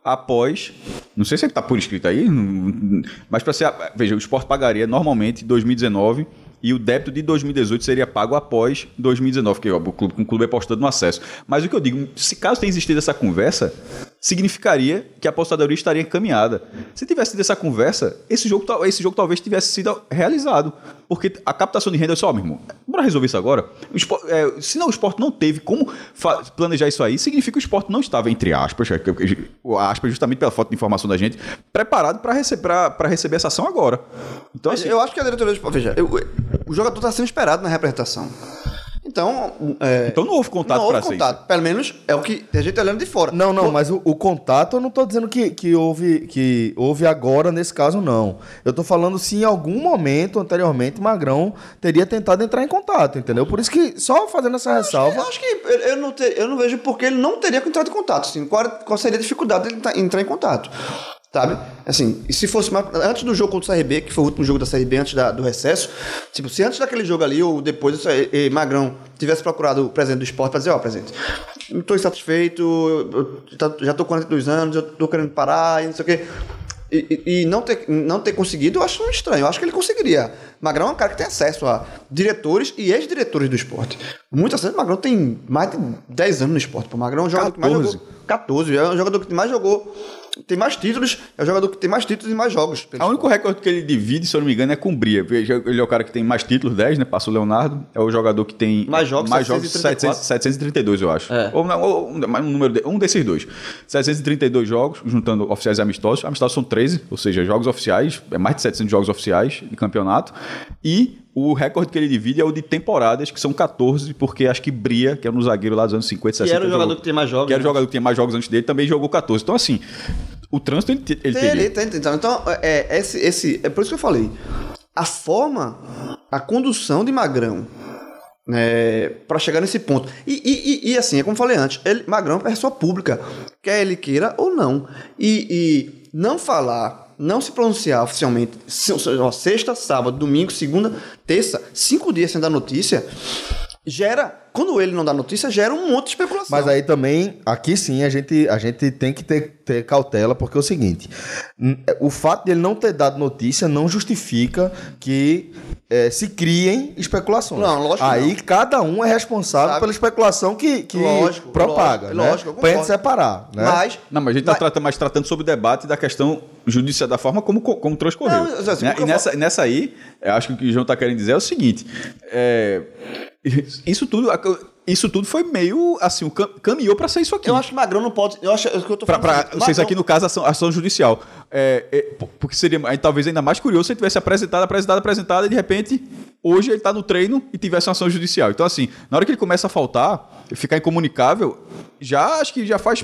após. Não sei se está por escrito aí, mas para ser. Veja, o esporte pagaria normalmente em 2019 e o débito de 2018 seria pago após 2019, que ó, o clube, o clube apostando no acesso. Mas o que eu digo, se caso tenha existido essa conversa, significaria que a apostadoria estaria encaminhada. Se tivesse tido essa conversa, esse jogo, esse jogo talvez tivesse sido realizado. Porque a captação de renda é só, meu irmão, bora resolver isso agora. O espor- é, se não, o esporte não teve como planejar isso aí, significa que o esporte não estava, entre aspas, é, aspas justamente pela falta de informação da gente, preparado para rece receber essa ação agora. Então, assim, eu acho que a diretoria do esporte. Veja, eu- o jogador está sendo esperado na representação. Então. é, então não houve contato não para houve ser contato. Pelo menos é o que a gente tá olhando de fora. Não, não, mas o, o contato eu não tô dizendo que, que, houve, que houve agora nesse caso, não. Eu tô falando se em algum momento anteriormente Magrão teria tentado entrar em contato, entendeu? Por isso que, só fazendo essa ressalva. Eu acho que eu, eu não ter- eu não vejo porque ele não teria entrado em contato. Assim, qual, qual seria a dificuldade entrar- entrar em contato? Sabe? Assim, e se fosse mais- antes do jogo contra o CRB, que foi o último jogo da Série B antes da- do recesso, tipo, se antes daquele jogo ali ou depois e Magrão tivesse procurado o presidente do esporte para dizer, ó, presidente, não estou insatisfeito, eu, eu tá- já estou com 42 anos, eu estou querendo parar e não sei o quê. E, e- e não, ter, não ter conseguido, eu acho estranho. Eu acho que ele conseguiria. Magrão é um cara que tem acesso a diretores e ex-diretores do esporte. Muito acesso. Magrão tem mais de 10 anos no esporte. Pô, Magrão é um jogador que mais 14. jogou. 14. É um jogador que mais jogou. Tem mais títulos. É o jogador que tem mais títulos e mais jogos. O único recorde que ele divide, se eu não me engano, é com o Bria. Veja, Ele é o cara que tem mais títulos, 10, né? Passa o Leonardo. É o jogador que tem Mais jogos, mais jogos 734. 700, 732, eu acho. É. Ou, não, ou um, um número de- um desses dois. 732 jogos, juntando oficiais e amistosos. Amistosos são 13, ou seja, jogos oficiais, é mais de 700 jogos oficiais de campeonato. E o recorde que ele divide é o de temporadas, que são 14, porque acho que Bria, que era um zagueiro lá dos anos 50, 60. Que era o jogador jogou- que tem mais jogos, Que era o né? jogador que tinha mais jogos antes dele, também jogou 14. Então, assim, o trânsito ele, ele Tem, teria. ele tem, então, então é, esse, esse, é por isso que eu falei. A forma, a condução de Magrão É, para chegar nesse ponto. E, e, e, e, assim, é como eu falei antes, ele, Magrão é pessoa pública, quer ele queira ou não. E, e não falar, não se pronunciar oficialmente, sexta, sábado, domingo, segunda, terça, cinco dias sem dar notícia, gera, quando ele não dá notícia, gera um monte de especulação. Mas aí também, aqui sim, a gente, a gente tem que ter, ter cautela, porque é o seguinte: o fato de ele não ter dado notícia não justifica que é, se criem especulações. Não, lógico. Aí não. cada um é responsável Sabe? pela especulação que, que Lógico, propaga. lógico, né? lógico, pra gente separar. Né? Mas, Não, mas a gente está Mas- tratando, mais tratando sobre o debate da questão judicial, da forma como, como transcorreu. Não, assim, né? E nessa, nessa aí, eu acho que o que o João está querendo dizer é o seguinte: é, isso, tudo, isso tudo foi meio assim, caminhou para ser isso aqui. eu acho que Magrão não pode. Eu acho é o que eu tô falando. pra, assim, vocês aqui, no caso, ação, ação judicial. É, é, porque seria aí, talvez ainda mais curioso se ele tivesse apresentado, apresentado, apresentado, e de repente, hoje ele está no treino e tivesse uma ação judicial. Então, assim, na hora que ele começa a faltar, ficar incomunicável, já acho que já faz.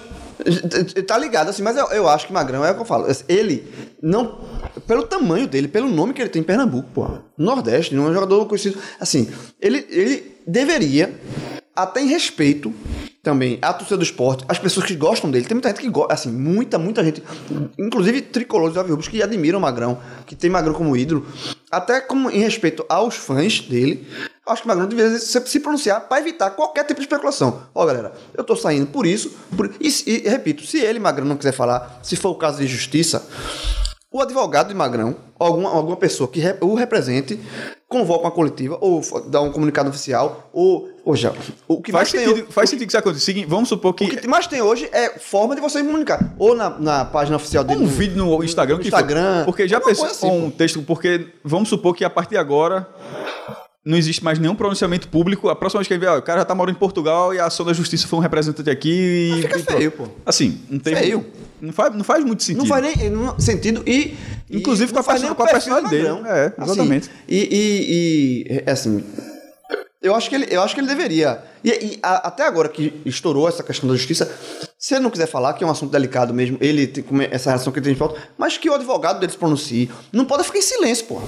Tá ligado, assim, mas eu, eu acho que Magrão é o que eu falo. Ele não. Pelo tamanho dele, pelo nome que ele tem em Pernambuco, pô. Nordeste, não é um jogador conhecido. Assim, ele, ele deveria, até em respeito também à torcida do esporte, as pessoas que gostam dele. Tem muita gente que gosta, assim, muita, muita gente, inclusive tricolores Aviões, que admiram Magrão, que tem Magrão como ídolo, até como em respeito aos fãs dele. Acho que Magrão deveria se pronunciar para evitar qualquer tipo de especulação. Ó, galera, eu tô saindo por isso. Por... E, e, repito, se ele, Magrão, não quiser falar, se for o caso de justiça, o advogado de Magrão, alguma, alguma pessoa que re- o represente, convoca uma coletiva, ou dá um comunicado oficial, ou. ou já, o que Faz mais sentido, tem, faz sentido que isso aconteça. Vamos supor que. o que mais tem hoje é forma de você comunicar. Ou na, na página oficial dele. um no- vídeo no Instagram. no for. Instagram. Porque já pensou assim, um texto. Porque vamos supor que a partir de agora. Não existe mais nenhum pronunciamento público. A próxima vez que ele vê, ó, o cara já tá morando em Portugal e a ação da justiça foi um representante aqui. E, fica e feio, pô. Assim, não tem. Feio. Não faz, não faz muito sentido. Não faz nem não- sentido e. Inclusive e com a faz com a personalidade dele. É, exatamente. Assim, e, e, e, assim. Eu acho que ele, eu acho que ele deveria. E, e a- até agora que estourou essa questão da justiça, se ele não quiser falar, que é um assunto delicado mesmo, ele tem essa relação que ele tem de falta, mas que o advogado dele se pronuncie. Não pode ficar em silêncio, porra.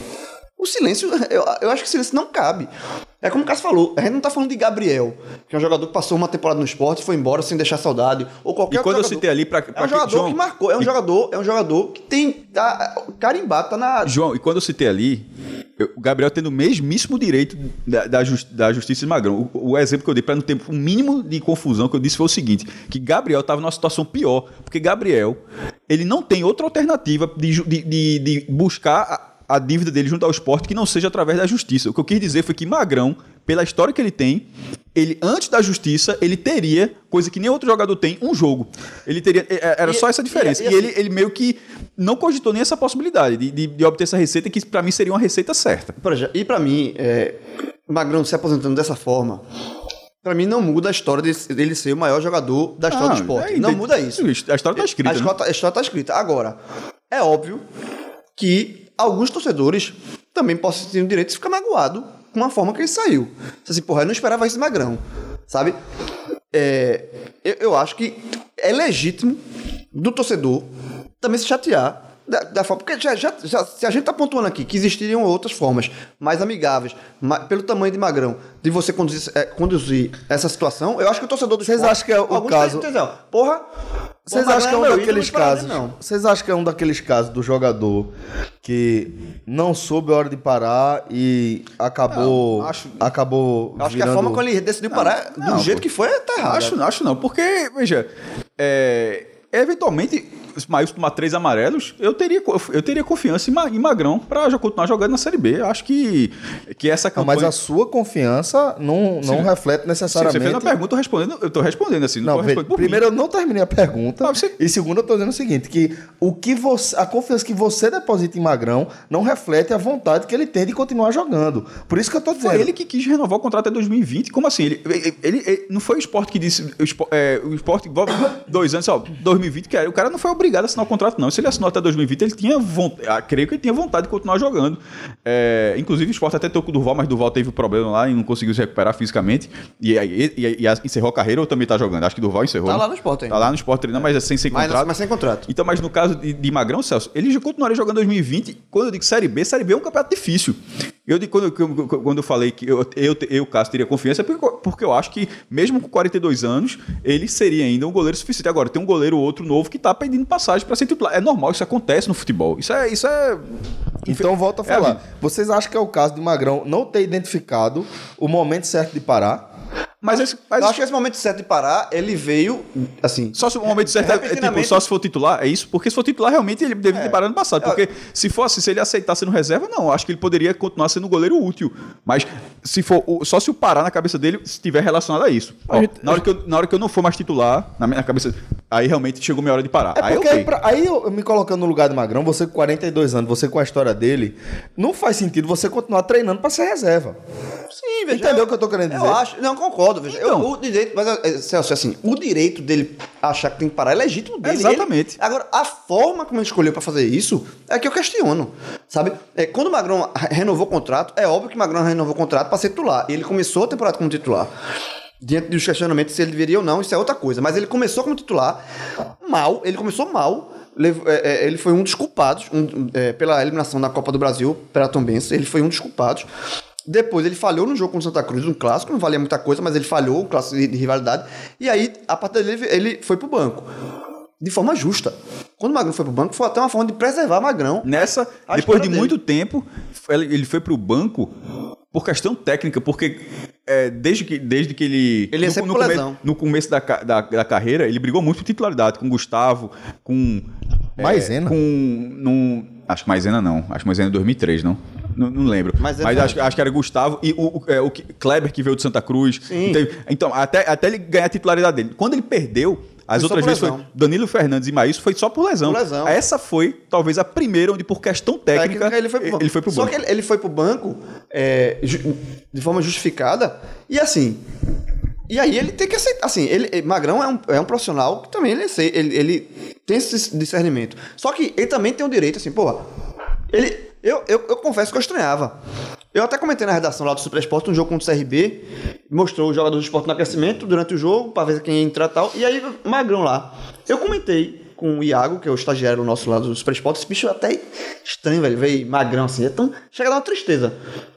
O silêncio, eu, eu acho que o silêncio não cabe. É como o Cássio falou, a gente não tá falando de Gabriel, que é um jogador que passou uma temporada no esporte e foi embora sem deixar saudade. Ou qualquer E quando eu citei ali pra- É pra um que- jogador João, que marcou, é um e- jogador, é um jogador que tem. Tá, carimbado, tá na. João, e quando eu citei ali, eu- o Gabriel tendo o mesmíssimo direito da, da, jus- da justiça de Magrão. O, o exemplo que eu dei para não ter um mínimo de confusão que eu disse foi o seguinte: que Gabriel estava numa situação pior, porque Gabriel ele não tem outra alternativa de, de, de- de buscar a, a dívida dele junto ao esporte que não seja através da justiça. O que eu quis dizer foi que Magrão, pela história que ele tem, ele antes da justiça, ele teria, coisa que nem outro jogador tem, um jogo. Ele teria. é- é- Era E- só essa diferença. e- E, e assim- ele, ele meio que não cogitou nem essa possibilidade de, de, de obter essa receita, que pra mim seria uma receita certa. E pra mim, é, Magrão se aposentando dessa forma, pra mim não muda a história de- dele ser o maior jogador da história do esporte. é, não muda isso. A história tá escrita. A né? história, a história tá escrita. Agora, é óbvio que alguns torcedores também possam ter o direito de ficar magoado com a forma que ele saiu. Assim, porra, eu não esperava isso de Magrão, sabe? É, eu, eu acho que é legítimo do torcedor também se chatear da, da forma. Porque já, já- já- se a gente tá pontuando aqui que existiriam outras formas mais amigáveis, ma- pelo tamanho de Magrão, de você conduzir, é, conduzir essa situação, eu acho que o torcedor do Vocês acham que é o caso-? Porra. Vocês acham que é um meu ídolo, daqueles não casos? Não. Vocês acham que é um daqueles casos do jogador que não soube a hora de parar e acabou. Não, acho- acabou. Acho que a virando- forma como ele decidiu parar, não, do jeito pô. que foi, tá errado. Acho, não, acho não, porque, veja, é, eventualmente, Maílson tomar três amarelos, eu teria, eu teria confiança em, Ma- em Magrão pra já continuar jogando na Série B. Acho que, que essa Não, campanha... mas a sua confiança não, não reflete Sim, necessariamente. você fez uma pergunta, eu tô respondendo, eu tô respondendo assim, não, Não, veja, primeiro mim. eu não terminei a pergunta. Ah, você- E segundo, eu tô dizendo o seguinte: que o que você. A confiança que você deposita em Magrão não reflete a vontade que ele tem de continuar jogando. Por isso que eu tô dizendo. Foi ele que quis renovar o contrato até 2020. Como assim? Ele, ele, ele- ele- não foi o esporte que disse. O esporte, é, o esporte dois anos, ó, 2020, que era. O cara não foi obrigado a assinar o contrato, não. Se ele assinou até 2020, ele tinha vontade. Creio que ele tinha vontade de continuar jogando. É, inclusive, o esporte até tocou o Durval, mas Durval teve problema lá e não conseguiu se recuperar fisicamente. E, aí- e, e- e encerrou a carreira ou também tá jogando? Acho que Durval encerrou. Tá né? lá no Sport ainda. Tá lá no esporte treinando, mas é sem, sem Mas, contrato. mas sem contrato. Então, mas no caso de, de Magrão, Celso, ele já continuaria jogando em 2020. Quando eu digo Série B, Série B é um campeonato difícil. Eu, quando, eu- quando eu falei que eu, eu, eu Cássio, teria confiança, é porque, porque eu acho que, mesmo com 42 anos, ele seria ainda um goleiro suficiente. Agora, tem um goleiro outro novo que tá pedindo passagem para ser titular. É normal, isso acontece no futebol. Isso é. Isso é Então volta a É a falar. vida. Vocês acham que é o caso de Magrão não ter identificado o momento certo de parar? Mas esse, mas Eu acho que esse momento certo de parar, ele veio, assim... Só se o momento certo é, é tipo, só se for titular, é isso? Porque se for titular, realmente ele deveria ter parado no passado. Porque se fosse, se ele aceitar sendo reserva, não. Acho que ele poderia continuar sendo um goleiro útil. Mas se for só se o parar na cabeça dele estiver relacionado a isso. Ó, na, hora que eu, na hora que eu não for mais titular, na minha cabeça, aí realmente chegou minha hora de parar. É aí porque ok. aí, pra- aí eu, me colocando no lugar de Magrão, você com 42 anos, você com a história dele, não faz sentido você continuar treinando pra ser reserva. Sim, veja. Entendeu eu- o que eu tô querendo dizer? Eu acho, não, concordo, veja. Então. Eu- o direito, mas, é, Celso, assim, o direito dele achar que tem que parar é legítimo dele. Exatamente. Ele- agora, a forma como ele escolheu pra fazer isso é que eu questiono, sabe? É, quando o Magrão renovou o contrato, é óbvio que o Magrão renovou o contrato pra ser titular. Ele começou a temporada como titular. Diante dos questionamentos se ele deveria ou não, isso é outra coisa. Mas ele começou como titular mal, ele começou mal. É, é, ele foi um dos culpados um, é, pela eliminação da Copa do Brasil pela Tombense. Ele foi um dos culpados. Depois ele falhou no jogo contra o Santa Cruz, um clássico, não valia muita coisa, mas ele falhou, um clássico de, de rivalidade. E aí, a partir dele, ele foi pro banco. De forma justa. Quando o Magrão foi pro banco, foi até uma forma de preservar Magrão. Nessa, A depois de dele. muito tempo, ele foi pro banco por questão técnica, porque é, desde, que, desde que ele. Ele é no, sempre no, come- no começo da, da, da carreira, ele brigou muito por titularidade com Gustavo, com. é, Maisena? com. Num, acho que Maisena não. Acho que Maisena é 2003, não? Não, não lembro. Mas Mas, é- acho, acho que era Gustavo e o, o, é, o Kleber que veio de Santa Cruz. Sim. Então, até, até ele ganhar a titularidade dele. Quando ele perdeu, as Foi só outras vezes foi lesão. Danilo Fernandes e Maílson foi só por lesão. Por lesão. Essa foi talvez a primeira onde por questão técnica, Técnica, ele foi ele foi pro Só banco. que ele, ele foi pro banco é, de forma justificada. E assim. E aí ele tem que aceitar. Assim, ele, ele- Magrão é um, é um profissional que também ele, ele, ele tem esse discernimento. Só que ele também tem o direito, assim, pô. Ele. Eu, eu, eu confesso que eu estranhava. Eu até comentei na redação lá do Super Esporte, um jogo contra o CRB, mostrou os jogadores do esporte no aquecimento durante o jogo, pra ver quem ia entrar e tal. E aí, Magrão lá. Eu comentei com o Iago, que é o estagiário nosso lá do Super Esporte, esse bicho é até estranho, velho, ver Magrão assim. É tão. Chega a dar uma tristeza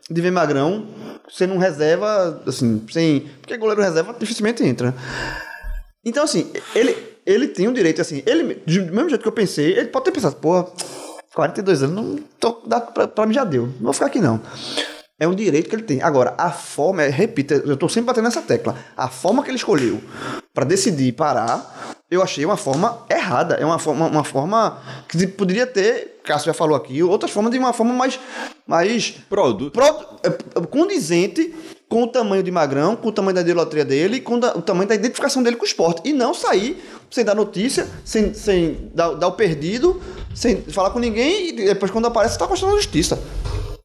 de ver Magrão sendo um reserva, assim, sem. Porque goleiro reserva dificilmente entra. Então, assim, ele, ele tem o direito, assim, ele, do mesmo jeito que eu pensei, ele pode ter pensado, pô, 42 anos, não tô, dá, pra, pra mim já deu, não vou ficar aqui não. É um direito que ele tem. Agora, a forma, é, repito, eu tô sempre batendo nessa tecla, a forma que ele escolheu pra decidir parar, eu achei uma forma errada, é uma forma, uma forma que poderia ter, Cássio já falou aqui, outras formas de uma forma mais, mais Produto. Pro- é, condizente com o tamanho de Magrão, com o tamanho da idolatria dele, com da- o tamanho da identificação dele com o esporte. E não sair sem dar notícia, sem, sem dar, dar o perdido, sem falar com ninguém e depois quando aparece está questionando a justiça.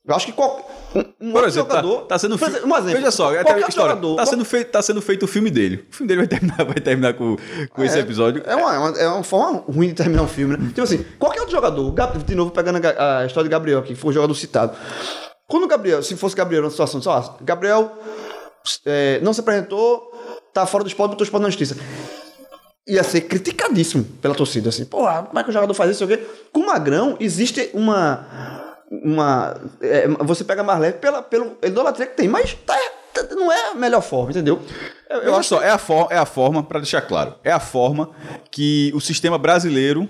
Eu acho que qual, um, um Por exemplo, jogador... tá, tá sendo exemplo, um exemplo, Veja só, até qualquer a história. jogador- tá, sendo feito, tá sendo feito o filme dele. O filme dele vai terminar, vai terminar com, com esse É, episódio. É uma, é uma, é uma forma ruim de terminar um filme, né? Tipo assim, qualquer outro jogador, de novo pegando a, história de Gabriel aqui, que foi o jogador citado. Quando o Gabriel, se fosse Gabriel numa situação, só, Gabriel é, não se apresentou, tá fora do esporte, botou o esporte na justiça. Ia ser criticadíssimo pela torcida, assim, porra, como é que o jogador faz isso? sei? Com o Magrão, existe uma. uma é, você pega mais leve pela, pelo idolatria que tem, mas tá- não é a melhor forma, entendeu? Eu, eu acho só, é a, for, é a forma, para deixar claro, é a forma que o sistema brasileiro.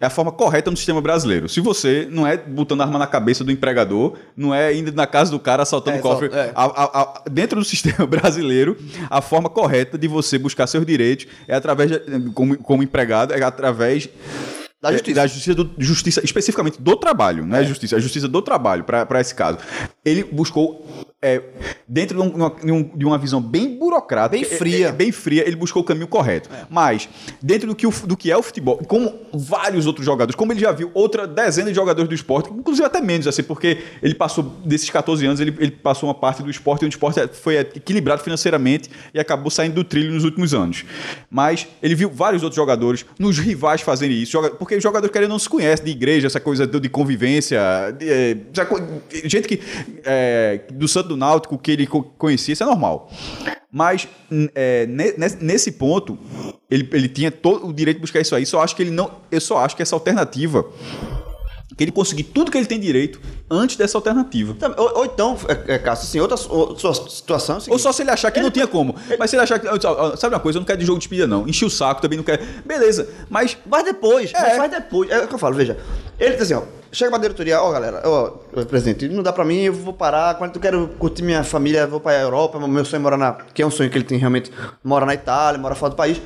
É a forma correta no sistema brasileiro. Se você não é botando a arma na cabeça do empregador, não é indo na casa do cara assaltando É, o cofre. é. A- a- a- dentro do sistema brasileiro, a forma correta de você buscar seus direitos é através, de- como, como empregado, é através Da é, justiça. da justiça, do- justiça especificamente do trabalho, não é, justiça, é a justiça do trabalho para esse caso. Ele buscou é, dentro de, um- de uma, de um- de uma visão bem burocrática, Bem fria. é- é bem fria, ele buscou o caminho correto. Mas dentro do que, o, do que é o futebol, como vários outros jogadores, como ele já viu outra dezena de jogadores do esporte, inclusive até menos assim, porque ele passou desses 14 anos, ele, ele passou uma parte do esporte, onde o esporte foi equilibrado financeiramente e acabou saindo do trilho nos últimos anos. Mas ele viu vários outros jogadores, nos rivais fazerem isso, porque o jogador querendo não se conhece de igreja, essa coisa de, de convivência, de, é, já co- gente que é, do Santo do Náutico que ele co- conhecia, isso é normal. Mas é, ne- nesse, ponto, ele, ele tinha todo o direito de buscar isso aí. Só acho que ele não. Eu só acho que essa alternativa que ele conseguir tudo que ele tem direito antes dessa alternativa. Então, Ou, ou então, é, é, Cássio, assim, outra ou- sua situação é Ou só se ele achar que não tinha como. Mas se ele achar que. Sabe uma coisa? Eu não quero de jogo de despedida, não. Enchi o saco, também não quero. Beleza. Mas. Vai depois, É. mas faz depois. É o que eu falo, veja. Ele diz assim, ó. Chega pra diretoria, ó, galera, ó, ô, presidente, não dá pra mim, eu vou parar. Quando eu quero curtir minha família, vou pra Europa. Meu sonho é morar na. Que é um sonho que ele tem realmente. Mora na Itália, mora fora do país.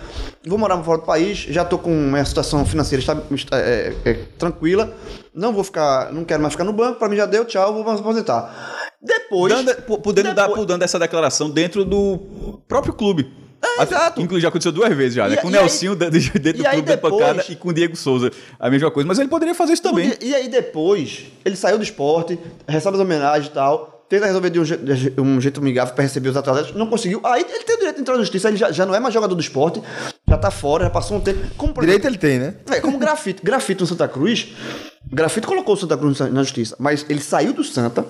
Vou morar fora do país, já tô com minha situação financeira está, está- é, é, tranquila. Não vou ficar. Não quero mais ficar no banco, pra mim já deu, tchau, vou me aposentar. Depois. Dando, po- podendo dar, depois- dando essa declaração dentro do próprio clube. É, Até- exato. Inclusive, já aconteceu duas vezes já, E- né? Com o e aí- Nelsinho dentro do clube da pancada e com o Diego Souza. A mesma coisa. Mas ele poderia fazer isso também. E, e aí depois, ele saiu do esporte, recebe as homenagens e tal, tenta resolver de um, je- um jeito amigável pra receber os atletas, não conseguiu. Aí ele tem o direito de entrar na justiça, ele já, já não é mais jogador do esporte, já tá fora, já passou um tempo. Como, Direito ele tem, né? é, como grafite. Grafite no Santa Cruz. Grafite colocou o Santa Cruz na justiça. Mas ele saiu do Santa.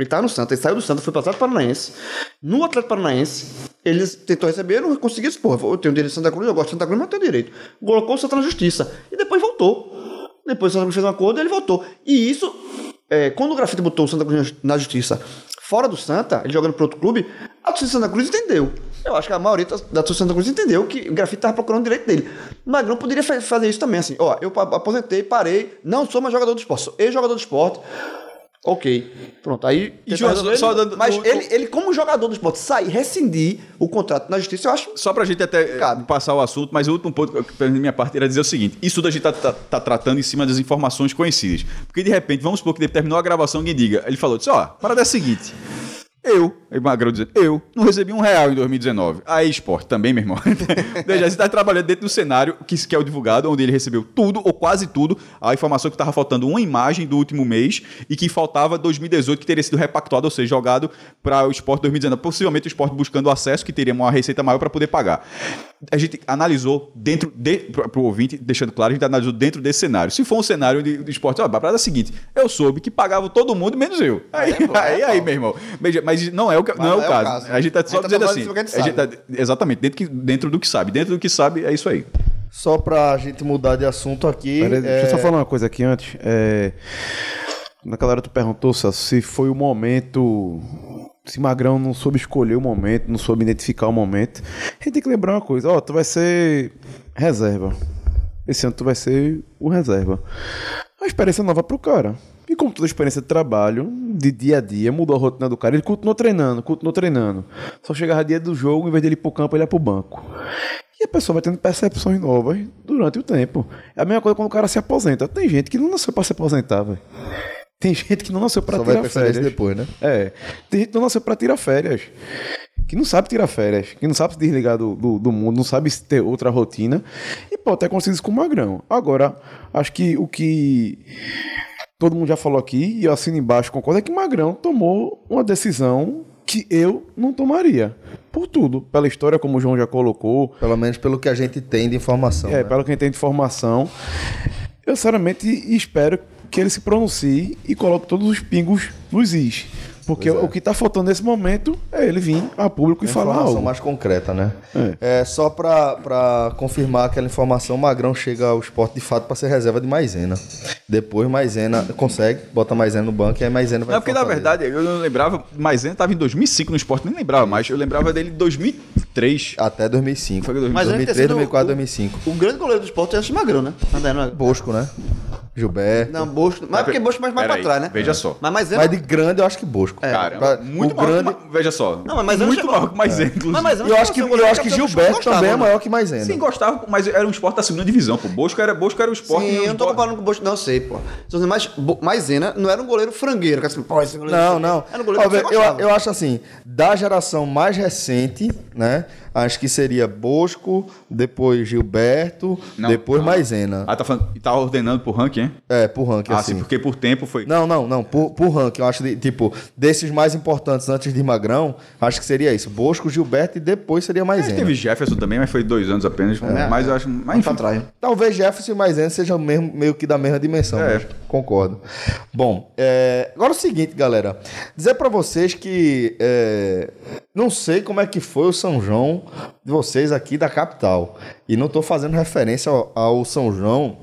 Ele tá no Santa, ele saiu do Santa, foi para o Atlético Paranaense. No Atlético Paranaense, ele tentou receber, não conseguiu porra. Eu tenho direito de Santa Cruz, eu gosto de Santa Cruz, mas eu tenho direito. Colocou o Santa na justiça. E depois voltou. Depois o Santa Cruz fez um acordo e ele voltou. E isso, é, quando o Grafite botou o Santa Cruz na justiça fora do Santa, ele jogando para outro clube, a torcida Santa Cruz entendeu. Eu acho que a maioria da da torcida Santa Cruz entendeu que o Grafite estava procurando o direito dele. O Magrão poderia fa- fazer isso também, assim. Ó, eu aposentei, parei, não sou mais jogador do esporte, sou ex-jogador do esporte. Ok. Pronto, aí. E, João, só dando- Mas no- ele, ele, como jogador do esporte, sair, rescindir o contrato na justiça, eu acho. Só pra gente até eh, passar o assunto, mas o último ponto da minha parte era dizer o seguinte: isso tudo a gente tá, tá- tá tratando em cima das informações conhecidas. Porque de repente, vamos supor que ele terminou a gravação e diga. Ele falou: disse, ó, parada é a seguinte. Eu, aí Magrão dizendo, eu não recebi um real em 2019. Aí, esporte, também, meu irmão. Veja, você está trabalhando dentro do cenário que, que é o divulgado, onde ele recebeu tudo, ou quase tudo, a informação que estava faltando uma imagem do último mês e que faltava 2018, que teria sido repactuado, ou seja, jogado para o esporte 2019. Possivelmente o esporte buscando acesso, que teria uma receita maior para poder pagar. A gente analisou dentro, para o ouvinte, deixando claro, a gente analisou dentro desse cenário. Se for um cenário de, de esporte, ó, a parada é a seguinte: eu soube que pagava todo mundo, menos eu. Aí, pô, aí, é, aí, meu irmão. Veja, mas não é o, ca- não é o caso. A gente tá só tá dizendo assim. o a gente a gente tá- exatamente, dentro, que, dentro do que sabe. Dentro do que sabe, é isso aí. Só pra gente mudar de assunto aqui. Pera aí, Deixa eu é, só falar uma coisa aqui antes. É, naquela hora tu perguntou, Celso, se foi o momento. Se Magrão não soube escolher o momento, não soube identificar o momento. A gente tem que lembrar uma coisa: ó, tu vai ser reserva. Esse ano tu vai ser o reserva. A experiência nova pro cara. E como toda experiência de trabalho, de dia a dia, mudou a rotina do cara. Ele continuou treinando, continuou treinando. Só chegava dia do jogo, em vez dele ir pro campo, ele ia pro banco. E a pessoa vai tendo percepções novas durante o tempo. É a mesma coisa quando o cara se aposenta. Tem gente que não nasceu pra se aposentar, velho. Tem gente que não nasceu pra Só tirar férias. depois, né? É. Tem gente que não nasceu pra tirar férias. Que não sabe tirar férias. Que não sabe se desligar do, do, do mundo. Não sabe se ter outra rotina. E pode até conseguir isso com o Magrão. Agora, acho que o que todo mundo já falou aqui, e eu assino embaixo, concordo, é que Magrão tomou uma decisão que eu não tomaria. Por tudo. Pela história, como o João já colocou. Pelo menos pelo que a gente tem de informação. É, né? pelo que a gente tem de informação. Eu, sinceramente, espero que ele se pronuncie e coloque todos os pingos nos is. Porque o que está faltando nesse momento é ele vir a público e falar informação algo. mais concreta, né? É, só pra, pra confirmar aquela informação, o Magrão chega ao esporte de fato pra ser reserva de Maisena. Depois Maisena consegue, bota Maisena no banco e aí Maisena vai Não, porque na verdade eu não lembrava, mas ele estava em 2005 no esporte, nem lembrava mais. Eu lembrava dele em 2003. Até 2005. Foi 2005. Mas ele ter 2003, sido 2004, o- 2005. O grande goleiro do esporte é antes de Magrão, né? Não, não, é- Bosco, né? Gilberto. não Bosco. Mas porque Bosco mais, mais pra trás, né? veja só. Mas Maisena. Mas de grande eu acho que Bosco. Cara, Pra- muito o maior grande... que, Veja só. Não, mas muito maior que mais inclusive. Mas Maisena E eu acho que, eu um acho que Gilberto gostava, também é maior que Maisena. Sim, gostava, mas era um esporte da segunda divisão, pô. Bosco era, Bosco era o esporte. Sim, e eu não tô esporte- comparando com o Bosco, não, eu sei, pô. Mas Maisena não era um goleiro frangueiro. que assim, pô, esse goleiro Não, frangueiro. não. Era um goleiro Ó, que você eu, eu acho assim, da geração mais recente, né? Acho que seria Bosco, depois Gilberto, Não, depois não. Maisena. Ah, tá falando. E tá ordenando por ranking, hein? É, por ranking, Ah, assim. sim, porque por tempo foi. Não, não, não. Por, por ranking, eu acho de, tipo, desses mais importantes antes de Magrão, acho que seria isso. Bosco, Gilberto e depois seria É, Maisena. teve Jefferson também, mas foi dois anos apenas. mas eu acho. Mas enfim. trás. Talvez Jefferson e Maisena sejam mesmo, meio que da mesma dimensão. É. mas concordo. Bom, é, agora é o seguinte, galera. Dizer pra vocês que é, não sei como é que foi o São João de vocês aqui da capital. E não tô fazendo referência ao, ao São João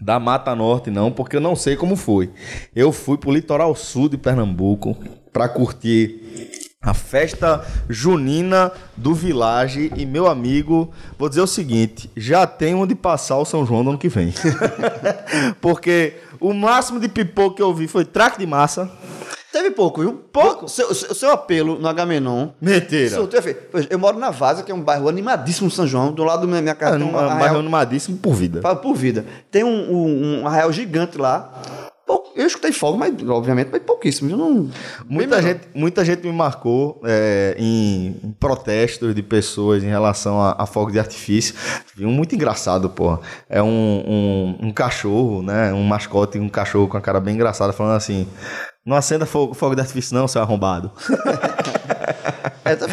da Mata Norte, não, porque eu não sei como foi. Eu fui pro litoral sul de Pernambuco para curtir a festa junina do Village e meu amigo, vou dizer o seguinte, já tem onde passar o São João do ano que vem. porque o máximo de pipoco que eu vi foi traque de massa. Teve pouco, viu? Pouco. O seu, o seu apelo no Agamenon. Mentira. Soltou efeito. Pois, Eu moro na Vaza, que é um bairro animadíssimo São João. Do lado da minha casa É, um arraial, bairro animadíssimo por vida. Por vida. Tem um, um, um arraial gigante lá. Eu escutei fogo, mas obviamente, mas pouquíssimo. Eu não. Muita gente, muita gente me marcou é, em protestos de pessoas em relação a, a fogo de artifício. Um muito engraçado, porra. É um, um, um cachorro, né? Um mascote, um cachorro com a cara bem engraçada, falando assim: Não acenda fogo, fogo de artifício, não, seu arrombado. É, tá-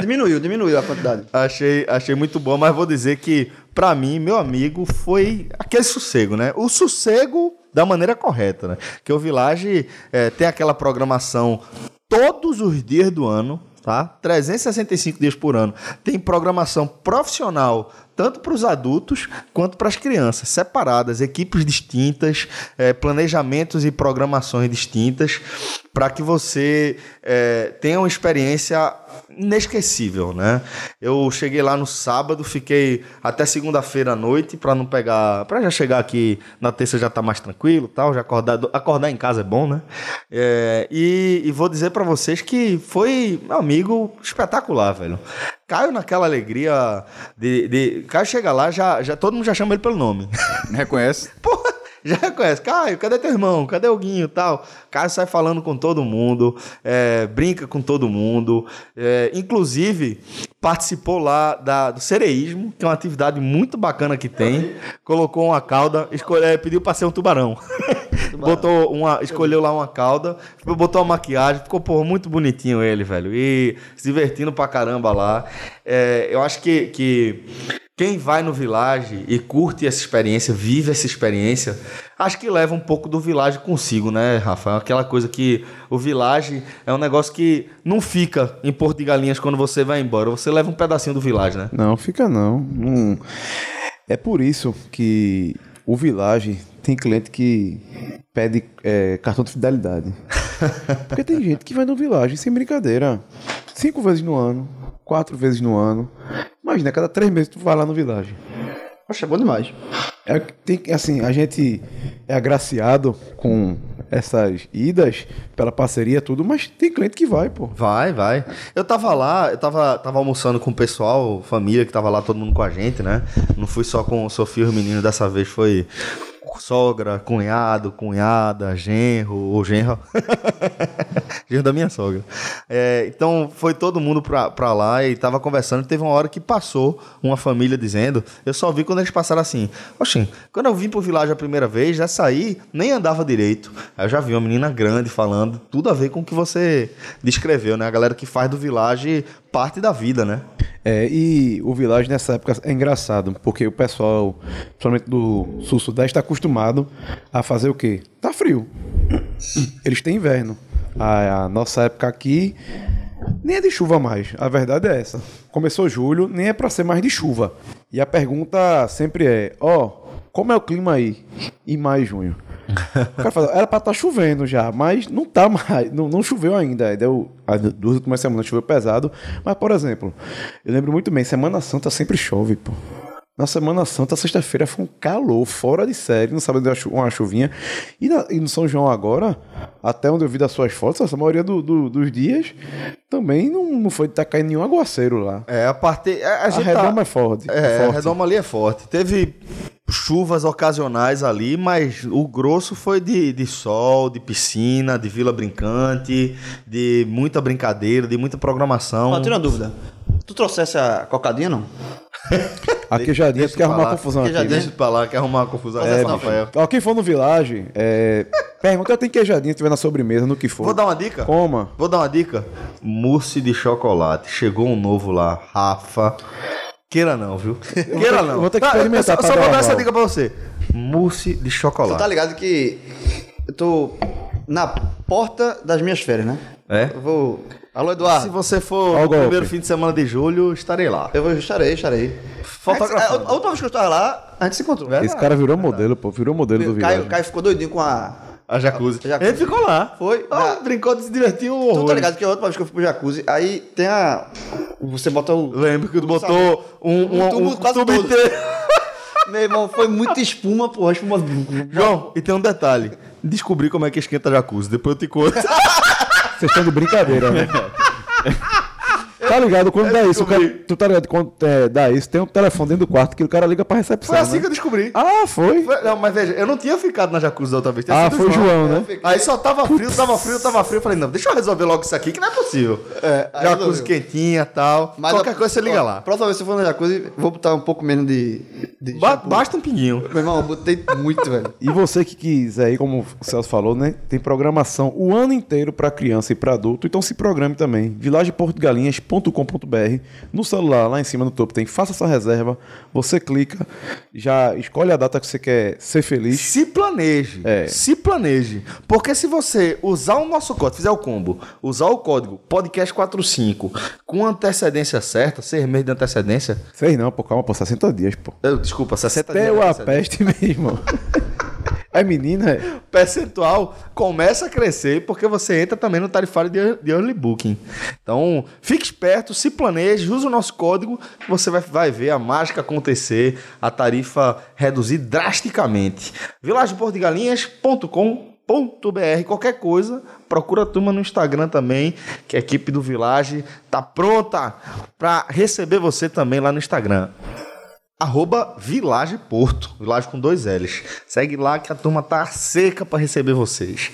diminuiu, diminuiu a quantidade. achei, achei muito bom, mas vou dizer que, pra mim, meu amigo, foi aquele sossego, né? O sossego da maneira correta, né? Que o Village é, tem aquela programação todos os dias do ano, tá? 365 dias por ano. Tem programação profissional tanto para os adultos quanto para as crianças, separadas, equipes distintas, eh, planejamentos e programações distintas, para que você tenha uma experiência inesquecível, né? Eu cheguei lá no sábado, fiquei até segunda-feira à noite para não pegar, para já chegar aqui na terça já tá mais tranquilo, tal, já acordar, acordar em casa é bom, né? É, e, e vou dizer para vocês que foi, meu amigo, espetacular, velho. Caio naquela alegria de, de Caio chega lá, já, já todo mundo já chama ele pelo nome. Reconhece? Porra, já reconhece. Caio, cadê teu irmão? Cadê o Guinho e tal? Caio sai falando com todo mundo, é, brinca com todo mundo. é, inclusive, participou lá da, do cereísmo, que é uma atividade muito bacana que tem. Colocou uma cauda, escolhe, é, pediu pra ser um tubarão. Botou uma, escolheu lá uma cauda, botou uma maquiagem, ficou porra, muito bonitinho ele, velho. E se divertindo pra caramba lá. É, eu acho que, que quem vai no Village e curte essa experiência, vive essa experiência, acho que leva um pouco do Village consigo, né, Rafael? Aquela coisa que o Village é um negócio que não fica em Porto de Galinhas quando você vai embora. Você leva um pedacinho do Village, né? Não, fica não. Não- É por isso que o Village tem cliente que pede é, cartão de fidelidade. Porque tem gente que vai no Village sem brincadeira. Cinco vezes no ano, quatro vezes no ano. Imagina, cada três meses tu vai lá no Village. Poxa, é bom demais. É, tem, assim, a gente é agraciado com essas idas pela parceria e tudo, mas tem cliente que vai, pô. Vai, vai. Eu tava lá, eu tava, tava almoçando com o pessoal, família que tava lá, todo mundo com a gente, né? Não fui só com o Sofia e os meninos, dessa vez foi sogra, cunhado, cunhada, genro, ou genro. genro da minha sogra. É, então foi todo mundo pra, pra lá e tava conversando. Teve uma hora que passou uma família dizendo, eu só vi quando eles passaram assim. Oxi, quando eu vim pro Village a primeira vez, já saí, nem andava direito. Aí eu já vi uma menina grande falando, tudo a ver com o que você descreveu, né? A galera que faz do Village parte da vida, né? É, e o Village nessa época é engraçado, porque o pessoal, principalmente do sul-sudeste, está acostumado a fazer o quê? Tá frio. Eles têm inverno. A, a nossa época aqui nem é de chuva mais. A verdade é essa. Começou julho, nem é para ser mais de chuva. E a pergunta sempre é: ó, como é o clima aí em maio e junho? O cara fala, era pra estar chovendo já, mas não tá mais, não, não choveu ainda. Deu, as duas últimas semanas choveu pesado. Mas, por exemplo, eu lembro muito bem, Semana Santa sempre chove, pô. Na Semana Santa, sexta-feira, foi um calor fora de série, no sábado deu uma chu- uma chuvinha. E, na- e no São João agora, até onde eu vi das suas fotos, a maioria do- do- dos dias também não, não foi estar caindo nenhum aguaceiro lá. É, a parte. A, a A redoma tá- é forte. É, forte. a redoma ali é forte. Teve chuvas ocasionais ali, mas o grosso foi de, de sol, de piscina, de vila brincante, de muita brincadeira, de muita programação. Ó, tira uma dúvida. Tu trouxesse a cocadinha, não? A queijadinha, tu quer arrumar confusão aqui. Queijadinha. né? Deixa pra lá, quer arrumar uma confusão. É, É, Rafael. Ó, quem for no Village, é, pergunta, tem queijadinha, tiver na sobremesa, no que for. Vou dar uma dica? Coma. Vou dar uma dica. Mousse de chocolate. Chegou um novo lá, Rafa. Queira não, viu? Queira não. vou ter que Tá, experimentar eu Só, só vou dar essa dica pra você. Mousse de Tu chocolate. tá ligado que eu tô na porta das minhas férias, né? É? Eu vou. Alô, Eduardo. Se você for Ó o no golpe. primeiro fim de semana de julho, estarei lá. Eu vou, estarei, estarei. Fotografando. A, a última vez que eu estava lá, A gente se encontrou. Esse cara virou modelo, pô. Virou modelo do Caio, Village. Caio ficou doidinho com a. A jacuzzi. A jacuzzi. Ele ficou lá. Foi. Ah, Já- brincou, se divertiu um Tu tá ligado que é outra vez que eu fui pro jacuzzi. Aí tem a. Você bota o. Lembro que tu botou um, um, Um tubo um quase tubo todo. inteiro. Meu irmão, foi muita espuma, porra. Espuma. João, e tem um detalhe. Descobri como é que esquenta jacuzzi. Depois eu te conto. Vocês estão de brincadeira, né? Tá ligado? Quando dá isso, o cara, tu tá ligado? Quando é, dá isso, tem um telefone dentro do quarto que o cara liga pra recepção. Foi assim né? que eu descobri. Ah, foi? Foi- Não, mas veja, eu não tinha ficado na jacuzzi da outra vez. tinha Ah, foi o João, né? Aí só tava frio, tava frio, tava frio. Eu falei, não, deixa eu resolver logo isso aqui, que não é possível. É, aí jacuzzi resolveu. quentinha e tal. Qualquer a- coisa você liga ó, lá. Próxima vez que eu for no jacuzzi, vou botar um pouco menos de. de Ba- shampoo. basta um pinguinho. Meu irmão, eu botei muito, velho. E você que quiser aí, como o Celso falou, né? Tem programação o ano inteiro para criança e para adulto, então se programe também. vilageportogalinhas.com.br No celular, lá em cima no topo, tem faça sua reserva. Você clica, já escolhe a data que você quer ser feliz. Se planeje. É. Se planeje. Porque se você usar o nosso código, fizer o combo, usar o código podcast45 com antecedência certa, seis meses de antecedência. Sei não, pô, calma, pô, 60 dias, pô. eu- desculpa, 60 dias. Deu de a peste mesmo. É menina, é? percentual começa a crescer porque você entra também no tarifário de, de early booking. Então, fique esperto, se planeje, use o nosso código, você vai, vai ver a mágica acontecer, a tarifa reduzir drasticamente. vilageportogalinhas.com.br Qualquer coisa, procura a turma no Instagram também, que a equipe do Village tá pronta para receber você também lá no Instagram arroba Village Porto, Village com dois L's. Segue lá que a turma tá seca para receber vocês.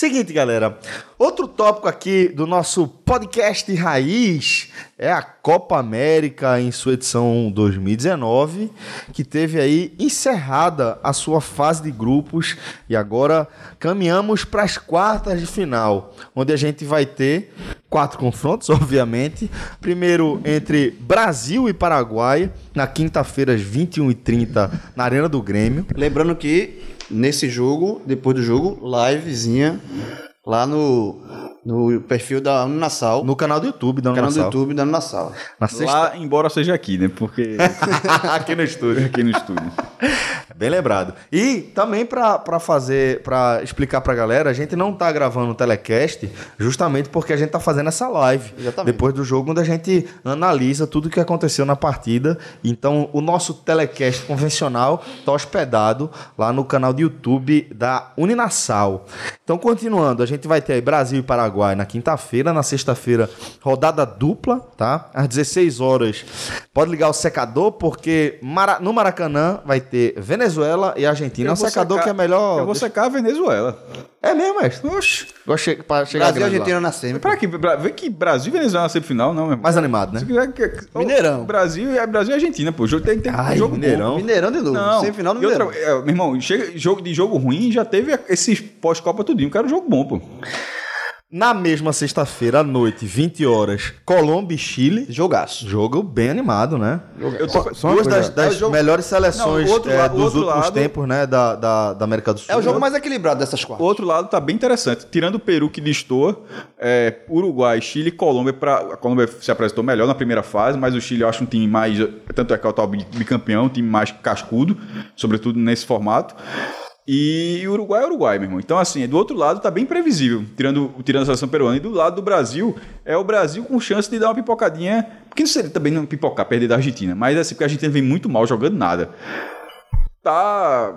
Seguinte, galera, outro tópico aqui do nosso podcast Raiz é a Copa América em sua edição 2019, que teve aí encerrada a sua fase de grupos e agora caminhamos para as quartas de final, onde a gente vai ter quatro confrontos, obviamente. Primeiro entre Brasil e Paraguai, na quinta-feira às 21h30, na Arena do Grêmio. Lembrando que nesse jogo, depois do jogo, livezinha lá no, no perfil da Unassal, no No canal do YouTube da canal do. YouTube da. Na sexta... Lá, embora seja aqui, né? Porque aqui no estúdio. aqui no estúdio. Bem lembrado. E também para fazer, para explicar pra galera, a gente não tá gravando o telecast justamente porque a gente tá fazendo essa live Exatamente. depois do jogo onde a gente analisa tudo o que aconteceu na partida. Então, o nosso telecast convencional tá hospedado lá no canal do YouTube da Uninasal. Então, continuando, a gente vai ter aí Brasil e Paraguai na quinta-feira, na sexta-feira, rodada dupla, tá? Às 16 horas. Pode ligar o secador porque Mara- no Maracanã vai ter Venezuela e Argentina. É um vou secador secar- que é melhor. Eu vou secar a Venezuela. É mesmo, mestre? Oxi. Gosto de- pra chegar Brasil e grande lá. Argentina na semi. Pra que, Bra- vê que Brasil e Venezuela na semifinal, não, meu irmão. Mais animado, né? Se quiser que- Mineirão. Brasil, é Brasil e Argentina, pô. Jogo tem, tem Ai, jogo Mineirão. bom. Mineirão de novo. Não, Semifinal do e outra- Mineirão. é, meu irmão, chega, jogo de jogo ruim já teve esses pós-Copa tudinho. Quero jogo bom, pô. Na mesma sexta-feira, à noite, 20 horas, Colômbia e Chile. Jogaço. Jogo bem animado, né? Eu tô, Duas das, das é o jogo- melhores seleções Não, o outro é, o dos outro últimos lado- tempos, né? Da, da, da América do Sul. É o jogo né? mais equilibrado dessas O quatro. outro lado tá bem interessante. Tirando o Peru que destoa, é, Uruguai, Chile e Colômbia. Pra, a Colômbia se apresentou melhor na primeira fase, mas o Chile eu acho um time mais. Tanto é que é o tal bi- bicampeão, um time mais cascudo, sobretudo nesse formato. E Uruguai é Uruguai, meu irmão. Então, assim, do outro lado tá bem previsível, tirando, tirando a seleção peruana. E do lado do Brasil, é o Brasil com chance de dar uma pipocadinha. Porque não seria também não pipocar, perder da Argentina. Mas assim, porque a Argentina vem muito mal jogando nada. Tá.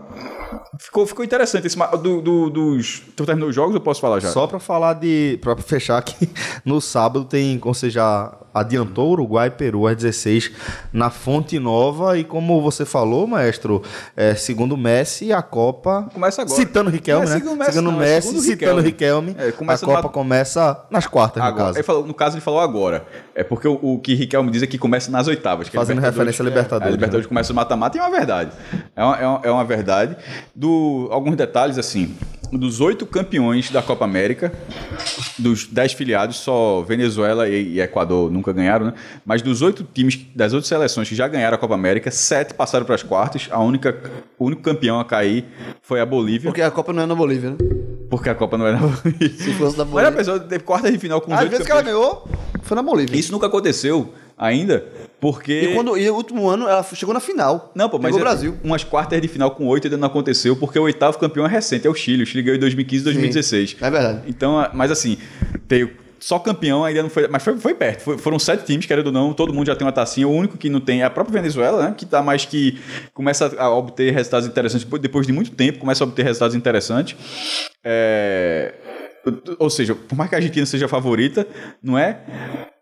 Ficou, ficou interessante esse. Do, do, dos. Tu terminou os jogos? Eu posso falar já? Só pra falar de. pra fechar aqui, no sábado tem, como você já adiantou, Uruguai e Peru às 16 na Fonte Nova. E como você falou, maestro, é, segundo Messi, a Copa. Começa agora. Citando Riquelme, é né? segundo Messi, segundo não, é Messi, segundo citando Riquelme. Riquelme. É, a Copa numa- começa nas quartas, no Agora, caso. ele falou- no caso, ele falou agora. É porque o, o que Riquelme diz é que começa nas oitavas. é Fazendo referência a Libertadores, a Libertadores né? começa no mata-mata e é uma verdade. É uma, é uma, é uma verdade. Do, alguns detalhes, assim. Dos oito campeões da Copa América, dos dez filiados, só Venezuela e, e Equador nunca ganharam, né? Mas dos oito times, das oito seleções que já ganharam a Copa América, sete passaram para as quartas. A única, o único campeão a cair foi a Bolívia. Porque a Copa não é na Bolívia, né? Porque a Copa não era. Se fosse Mas Bolívia. a pessoa teve quarta de final com os Às vezes que ela campeões. ganhou, foi na Bolívia. Isso nunca aconteceu ainda, Porque. E, quando, e o último ano ela chegou na final. Não, pô, mas o é- Brasil. umas quartas de final com oito ainda não aconteceu, porque o oitavo campeão é recente, é o Chile. O Chile ganhou em 2015 e 2016. É verdade. Então, mas assim, veio só campeão ainda não foi. Mas foi, foi perto. Foi- foram sete times, querendo ou não, todo mundo já tem uma tacinha. O único que não tem é a própria Venezuela, né? Que tá mais que. Começa a obter resultados interessantes depois, depois de muito tempo, começa a obter resultados interessantes. É. Ou seja, por mais que a Argentina seja a favorita, não é,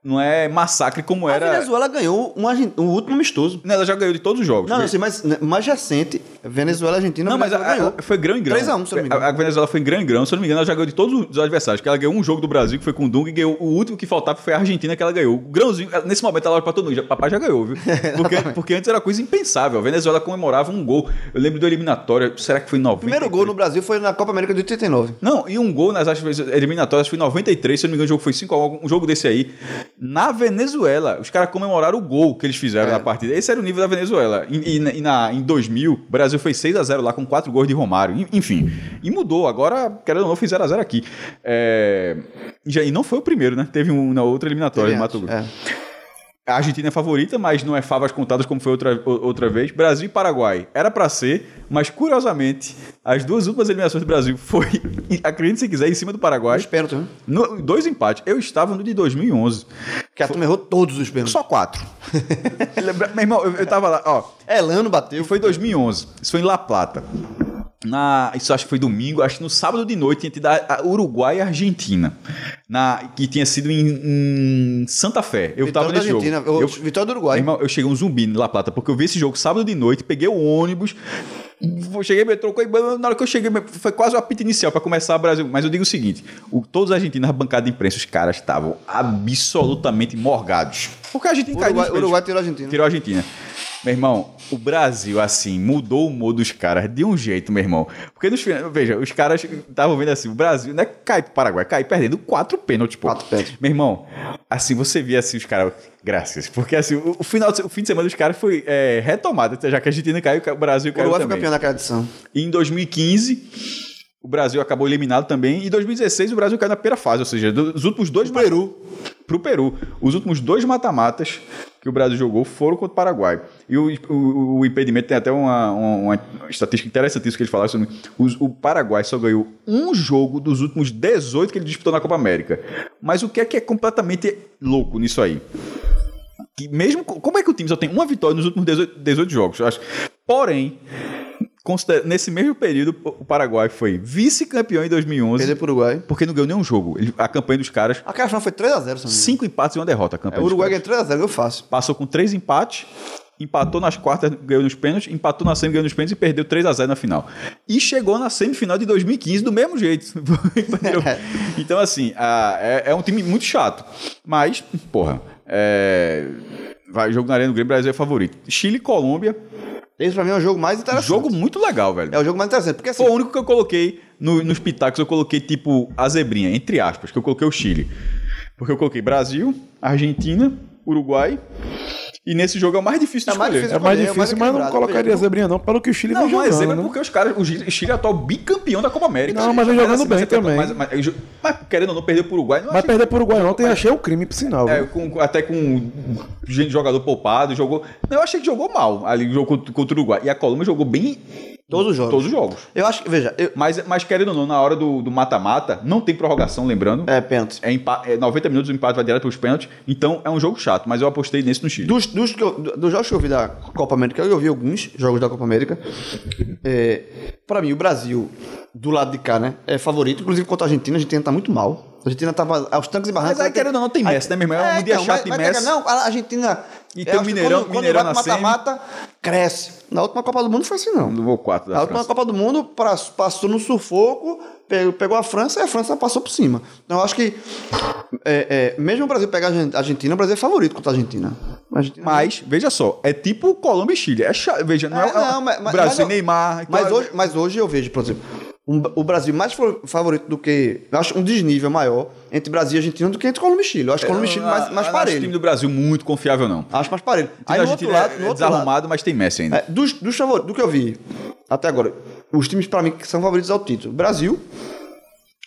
não é massacre como A era. Venezuela ganhou um, um último amistoso. Não, ela já ganhou de todos os jogos. Não, não sei, mas né, mais recente, Venezuela e Argentina, Não, a mas a, ganhou. a- foi grão em grão. 3 a 1, se eu não me engano. A, a Venezuela foi em grão em grão. Se eu não me engano, ela já ganhou de todos os adversários. Que ela ganhou um jogo do Brasil, que foi com o Dunga, e ganhou o último que faltava foi a Argentina, que ela ganhou. O grãozinho, nesse momento, ela olha pra todo mundo. já- Papai já ganhou, viu? Porque, porque antes era coisa impensável. A Venezuela comemorava um gol. Eu lembro do eliminatório, será que foi em 90? O primeiro gol no Brasil foi na Copa América de 89. Não, e um gol nas eliminatórias foi em 93, se eu não me engano, o jogo foi 5x1, um jogo desse aí. Na Venezuela, os caras comemoraram o gol que eles fizeram É. na partida. Esse era o nível da Venezuela. E, e e na, em 2000, o Brasil foi 6x0 lá com 4 gols de Romário. En- Enfim, e mudou. Agora, querendo ou não, foi 0x0 aqui. É, E, e não foi o primeiro, né? Teve um na outra eliminatória, Teve no Mato Grosso. é. A Argentina é favorita, mas não é favas contadas como foi outra, outra vez. Brasil e Paraguai era pra ser, mas curiosamente, as duas últimas eliminações do Brasil foi, acredite se quiser, em cima do Paraguai. Os pênaltis, né? No- dois empates. Eu estava no de 2011. Porque a turma errou todos os pênaltis. Só quatro. Meu irmão, eu, eu tava lá, ó. Elano bateu. E foi 2011. Isso foi em La Plata. Na, isso acho que foi domingo, acho que no sábado de noite tinha tido a, a Uruguai e Argentina. Na, que tinha sido em, em Santa Fé. Eu Vitória tava nesse jogo. Argentina, Eu, Vitória do Uruguai. irmão, eu cheguei um zumbi em La Plata, porque eu vi esse jogo sábado de noite, peguei o ônibus, cheguei, me trocou, e na hora que eu cheguei, foi quase o apito inicial para começar o Brasil. Mas eu digo o seguinte: o, todos os argentinos na bancada de imprensa, os caras estavam absolutamente morgados. Porque a Argentina caiu Uruguai. Uruguai tirou a Argentina. Tirou a Argentina. Meu irmão, o Brasil, assim, mudou o humor dos caras de um jeito, meu irmão. Porque nos veja, os caras estavam vendo assim, o Brasil não é cai pro Paraguai, cai perdendo quatro pênaltis, pô. Quatro pênaltis. Meu irmão, assim, você via assim os caras. Graças. Porque assim, o, o final, o fim de semana dos caras foi é, retomado. Já que a Argentina caiu, o Brasil O caiu foi também. campeão naquela edição. E em 2015, o Brasil acabou eliminado também. E em 2016, o Brasil caiu na primeira fase, ou seja, dos últimos dois. Pro Peru. Pro Peru. Os últimos dois mata-matas que o Brasil jogou foram contra o Paraguai. E o, o, o impedimento tem até uma, uma, uma estatística interessantíssima que eles falaram sobre. Os- o Paraguai só ganhou um jogo dos últimos 18 que ele disputou na Copa América. Mas o que é que é completamente louco nisso aí? que mesmo como é que o time só tem uma vitória nos últimos 18, 18 jogos? Eu acho. Porém, nesse mesmo período o Paraguai foi vice-campeão em 2011 Perdeu pro Uruguai. porque não ganhou nenhum jogo. Ele- a campanha dos caras Aquela final foi 3x0, se não me engano. cinco empates e uma derrota. A É, campanha o dos Uruguai ganhou 3x0, ganhou fácil. passou com três empates. Empatou nas quartas, ganhou nos pênaltis, empatou na semi, ganhou nos pênaltis e perdeu 3 a 0 na final. E chegou na semifinal de 2015 do mesmo jeito. Então, assim, a- é, é um time muito chato. Mas, porra, é, vai, jogo na Arena do Grêmio, Brasil é favorito. Chile e Colômbia, Esse pra mim é o jogo mais interessante. jogo muito legal, velho. É o jogo mais interessante. Porque assim, Foi o único que eu coloquei no- nos pitacos, eu coloquei tipo a zebrinha, entre aspas, que eu coloquei o Chile. Porque eu coloquei Brasil, Argentina, Uruguai. E nesse jogo é o mais difícil de É mais escolher. difícil É mais escolher, é mais difícil, mas não colocaria zebrinha não, pelo que o Chile Não, vem não é jogando, zebra né? porque os caras, o Chile é atual bicampeão da Copa América. Não, mas vem jogando assim, bem também. Mas, mas- mas, querendo ou não, perdeu pro Uruguai. Não Mas achei- perder pro Uruguai ontem achei o crime, por sinal. é, com- até com gente jogador poupado, jogou. Não, eu achei que jogou mal ali, jogou contra, contra o Uruguai. E a Colômbia jogou bem Todos os jogos. todos os jogos. Eu acho que, veja, eu- Mas, mas querendo ou não, na hora do do mata-mata, não tem prorrogação, lembrando. é pênalti. É, empa- é 90 minutos, o empate vai direto para os pênaltis. Então é um jogo chato, mas eu apostei nesse no Chile. Dos, dos, que eu- dos jogos que eu vi da Copa América, eu vi alguns jogos da Copa América. É, para mim, o Brasil, do lado de cá, né, é favorito. Inclusive contra a Argentina, a Argentina tá muito mal. A Argentina tava aos tanques e barrancos. Mas aí, querendo ou não, tem Messi, né, meu irmão? É um dia chato de mas, Messi. Não, a Argentina... E tem o Mineirão- quando, quando Mineirão vai na pro mata-mata, cresce. Na última Copa do Mundo foi assim, não. No voo 4 da Na última. Copa do Mundo, passou no sufoco, pegou, a França e a França passou por cima. Então eu acho que, é, é, mesmo o Brasil pegar a Argen- a Argentina, o Brasil é favorito contra a Argentina. A Argentina Mas, veja só, é tipo Colômbia e Chile. É chato, veja, não é, É, não, mas- mas- Brasil mas eu- e Neymar. Mas é- hoje, mas hoje eu vejo, por exemplo, um- o Brasil mais fa- favorito do que. Eu acho um desnível maior entre Brasil e Argentina do que entre Colômbia e Chile. Eu acho Colômbia e Chile mais, mais eu não acho o time parelho. do Brasil muito confiável, não. Acho mais parelho. Aí da no outro lado, é no lado, desarrumado, mas tem Messi ainda. é, dos, dos favoritos, do que eu vi até agora, os times pra mim que são favoritos ao título: Brasil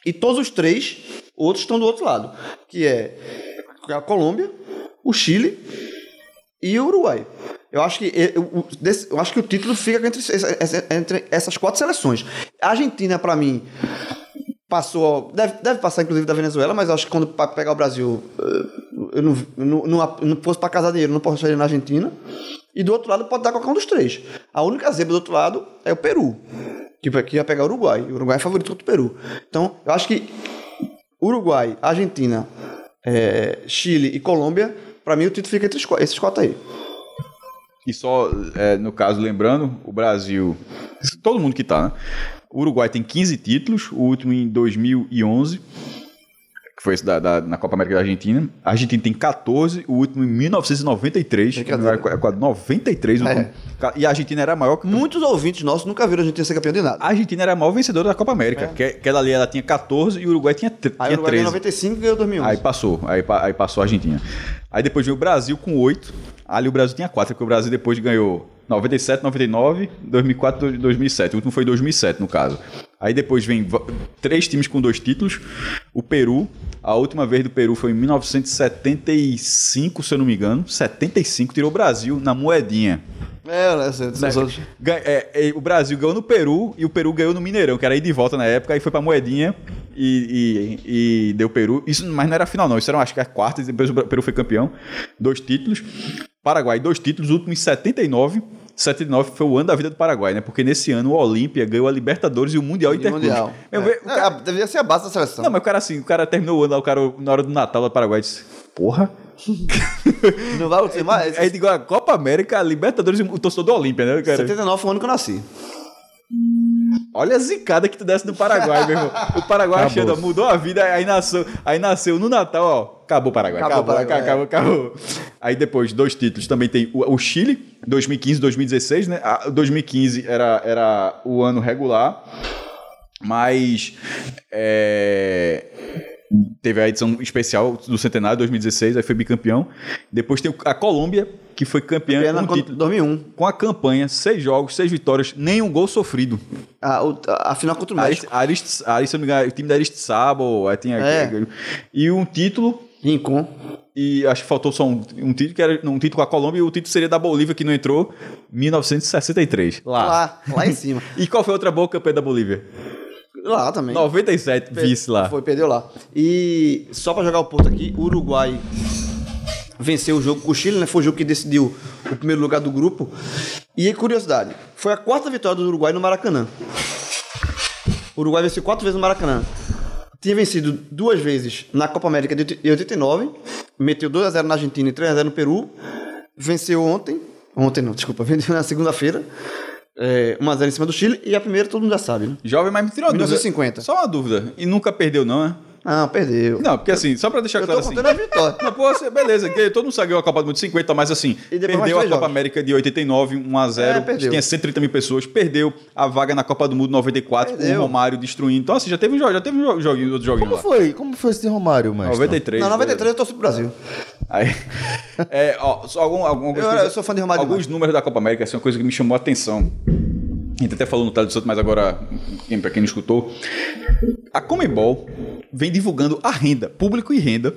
e todos os três outros estão do outro lado, que é a Colômbia, o Chile e o Uruguai. Eu acho que eu, eu- acho que o título fica entre, entre essas quatro seleções. A Argentina, para mim, passou. Deve, deve passar, inclusive, da Venezuela, mas eu acho que quando pegar o Brasil, eh, eu não, não, não, não fosse para casar dinheiro, não posso sair na Argentina. E do outro lado pode dar qualquer um dos três. A única zebra do outro lado é o Peru, vai- que ia pegar o Uruguai. O Uruguai é favorito contra o Peru. Então, eu acho que Uruguai, Argentina, eh, Chile e Colômbia, para mim o título fica entre esses quatro aí. E só, é, no caso, lembrando, o Brasil, todo mundo que tá, né? O Uruguai tem 15 títulos, o último em 2011, que foi esse da, da- na Copa América da Argentina. A Argentina tem 14, o último em 1993. Brincadeira. É quase 93. o É. último. E a Argentina era a maior. Muitos ouvintes nossos nunca viram a Argentina ser campeão de nada. A Argentina era a maior vencedora da Copa América. Que, aquela ali ela tinha 14 e o Uruguai tinha, tre- Aí o tinha Uruguai 13. ganhou 95 e ganhou 2011. Aí passou, aí, aí passou a Argentina. Aí depois veio o Brasil com 8. Ali o Brasil tinha 4, porque o Brasil depois ganhou 97, 99, 2004 e 2007. O último foi 2007, no caso. Aí depois vem três times com dois títulos. O Peru, a última vez do Peru foi em 1975, se eu não me engano. 75, tirou o Brasil na moedinha. É, né? Você, Né? É, é, o Brasil ganhou no Peru e o Peru ganhou no Mineirão, que era ir de volta na época, aí foi pra moedinha e, e- e deu Peru. Isso, mas não era final, não. Isso era, acho que a quarta, e depois o Peru foi campeão. Dois títulos. Paraguai, dois títulos, o último em 79. 79 foi o ano da vida do Paraguai, né? Porque nesse ano o Olímpia ganhou a Libertadores e o Mundial Interclubes. Mundial. Eu É. cara- É, devia ser a base da seleção. Não, mas o cara assim, o cara terminou o ano lá, o cara, na hora do Natal do Paraguai disse: Porra. Não vai acontecer mais. Aí digo, a Copa América, a Libertadores e o torcedor do Olímpia, né, cara? 79 foi o ano que eu nasci. Olha a zicada que tu desse no Paraguai, meu irmão. O Paraguai achando, ó, mudou a vida, aí nasceu, aí nasceu no Natal, ó. Acabou o Paraguai. Acabou Acabou, o Paraguai, acabou, acabou, Aí depois, dois títulos. Também tem o, o Chile, 2015 2016, né? A, 2015 era, era o ano regular, mas. é, Teve a edição especial do Centenário 2016, aí foi bicampeão. Depois tem a Colômbia, que foi campeã Foi na com, título, 2001. com a campanha, seis jogos, seis vitórias, nenhum gol sofrido. A, a, a final contra o México. Arist, Arist, Arist, engano, o time da Aristsabo, aí tinha É. e um título Rincon. e acho que faltou só um, um título que era um título com a Colômbia e o título seria da Bolívia que não entrou 1963 lá. Lá, lá em cima. E qual foi a outra boa campeã da Bolívia? Lá também. 97 vice lá. Foi, perdeu lá. E só pra jogar o ponto aqui, o Uruguai venceu o jogo com o Chile, né? Foi o jogo que decidiu o primeiro lugar do grupo. E curiosidade, foi a quarta vitória do Uruguai no Maracanã. O Uruguai venceu quatro vezes no Maracanã. Tinha vencido duas vezes na Copa América de 89, meteu 2x0 na Argentina e 3x0 no Peru. Venceu ontem, ontem não, desculpa, venceu na segunda-feira, é, 1x0 em cima do Chile, e a primeira todo mundo já sabe, né? Jovem, mas me tirou uma 1950. dúvida. Só uma dúvida. E nunca perdeu não, né? Não, perdeu. Não, porque assim, só pra deixar Eu claro tô assim. contando a vitória. Não, pô, você- beleza, que todo mundo sabe que ganhou a Copa do Mundo de 50, mas assim, perdeu a Copa jogos. América de 89, 1x0, É, perdeu. tinha 130 mil pessoas, perdeu a vaga na Copa do Mundo 94 com Perdeu. o Romário destruindo. Então, assim, já teve um jogo, já teve um jogo, joguinho, outro joguinho Como lá. foi? Como foi esse Romário, mestre? 93. Não, 93 eu torço pro Brasil. Aí, é, ó, só algum, algum, Eu- coisas- eu sou fã de Romário Alguns números da Copa América, assim, uma coisa que me chamou a atenção. A gente até falou no Tele do Santo, mas agora, pra quem não escutou, a Comebol vem divulgando a renda, público e renda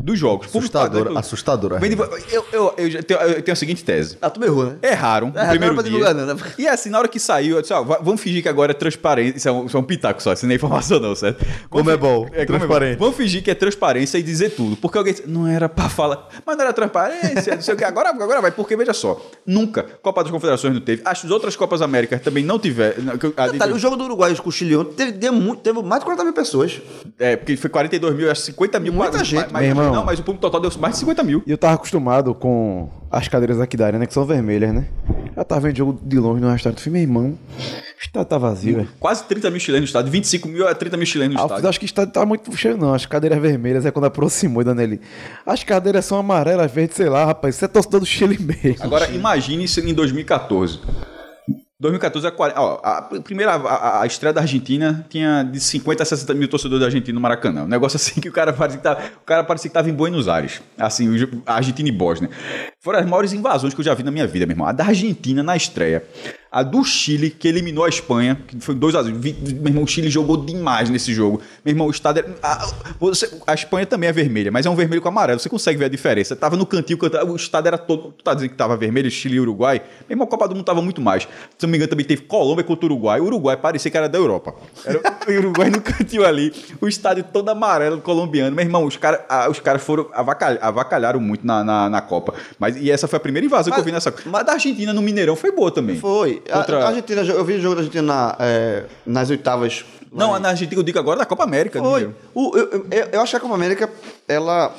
dos jogos. Público Assustadora, pagando- assustadora. Vem eu, eu, eu, tenho, eu tenho a seguinte tese. Ah, tu me errou, né? Erraram É, primeiro não era pra dia. divulgar, não, né? E assim, na hora que saiu, eu disse, ó, va- vamos fingir que agora é transparente. Isso é um, isso é um pitaco só, isso não é informação não, certo? Vamos Como é bom, como transparente. Vamos fingir que é transparência e dizer tudo. Porque alguém disse, não era pra falar, mas não era transparência, não sei o que. Agora, agora vai, porque veja só, nunca, Copa das Confederações não teve, as outras Copas Américas também não tiveram. Detalhe, o jogo do Uruguai com o Chile ontem teve, deu muito, teve mais de 40 mil pessoas. É, porque foi 42 mil, acho que 50 mil. Muita quase, gente, mas, meu irmão. Não, mas o público total deu mais de 50 mil. E eu tava acostumado com as cadeiras aqui da arena, que são vermelhas, né? Eu tava vendo jogo de longe no restaurante. Falei, meu irmão, o estádio tá vazio, velho. Quase 30 mil chilenos no estádio, 25 mil a 30 mil chilenos no Ah, eu estádio. acho que o estádio tá muito cheio, não. As cadeiras vermelhas é quando aproximou, Danelli. As cadeiras são amarelas, verdes, sei lá, rapaz. Isso é torcedor do Chile mesmo. Agora, imagine isso em 2014. 2014 é 40. Ó, a primeira a, a- estreia da Argentina tinha de 50 a 60 mil torcedores da Argentina no Maracanã. Um negócio assim que o cara parecia que tava, o cara parecia que tava em Buenos Aires. Assim, a Argentina e Bósnia. foram as maiores invasões que eu já vi na minha vida, meu irmão. A da Argentina na estreia. A do Chile, que eliminou a Espanha, que foi 2 a 0 Vi- Meu irmão, o Chile jogou demais nesse jogo. Meu irmão, o estado. era- A, você- a Espanha também é vermelha, mas é um vermelho com amarelo. Você consegue ver a diferença. Tava no cantinho, o estado era todo. Tu tá dizendo que tava vermelho, Chile e Uruguai? Meu irmão, a Copa do Mundo tava muito mais. Não me engano, também teve Colômbia contra o Uruguai. O Uruguai parecia que era da Europa. Era o Uruguai no cantinho ali. O estádio todo amarelo colombiano. Meu irmão, os caras os caras foram. Avacalharam, avacalharam muito na, na, na Copa. Mas, e essa foi a primeira invasão que eu vi nessa. Mas a da Argentina no Mineirão foi boa também. Foi. A- Contra- A, Argentina, eu vi o jogo da Argentina na, é, nas oitavas. Não, na Argentina eu digo agora da Copa América. Foi. O- eu, eu, eu acho que a Copa América, ela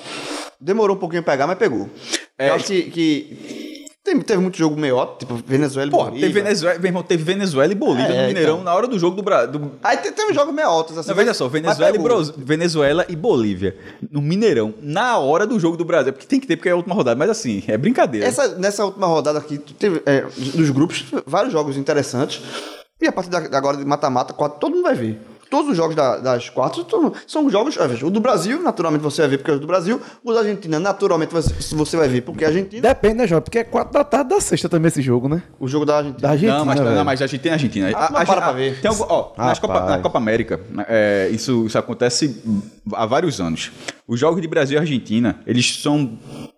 demorou um pouquinho a pegar, mas pegou. É. Eu acho que, que teve, teve muito jogo meiota, tipo Venezuela e Pô, Bolívia. teve Venezuela, meu irmão, teve Venezuela e Bolívia É, no Mineirão então. na hora do jogo do Brasil. Aí te- teve jogos meiotas, assim. Não, veja só, Venezuela e. Bros- Venezuela e Bolívia no Mineirão, na hora do jogo do Brasil. Porque tem que ter, porque é a última rodada. Mas assim, é brincadeira. Essa, nessa última rodada aqui, teve, é, dos grupos, vários jogos interessantes. E a partir da, agora de mata-mata, todo mundo vai ver. Todos os jogos da- das quartas são jogos. veja, o do Brasil, naturalmente você vai ver porque é o do Brasil. O da Argentina, naturalmente você, você vai ver porque é a Argentina. Depende, né, João? Porque é 4 da tarde da sexta também esse jogo, né? O jogo da Argentina. Da Argentina, não, mas, velho. não, mas a gente tem a Argentina. Ah, mas para pra ver. Tem algo, ó, nas. Copa, na Copa América, é, isso, isso acontece há vários anos. Os jogos de Brasil e Argentina, eles são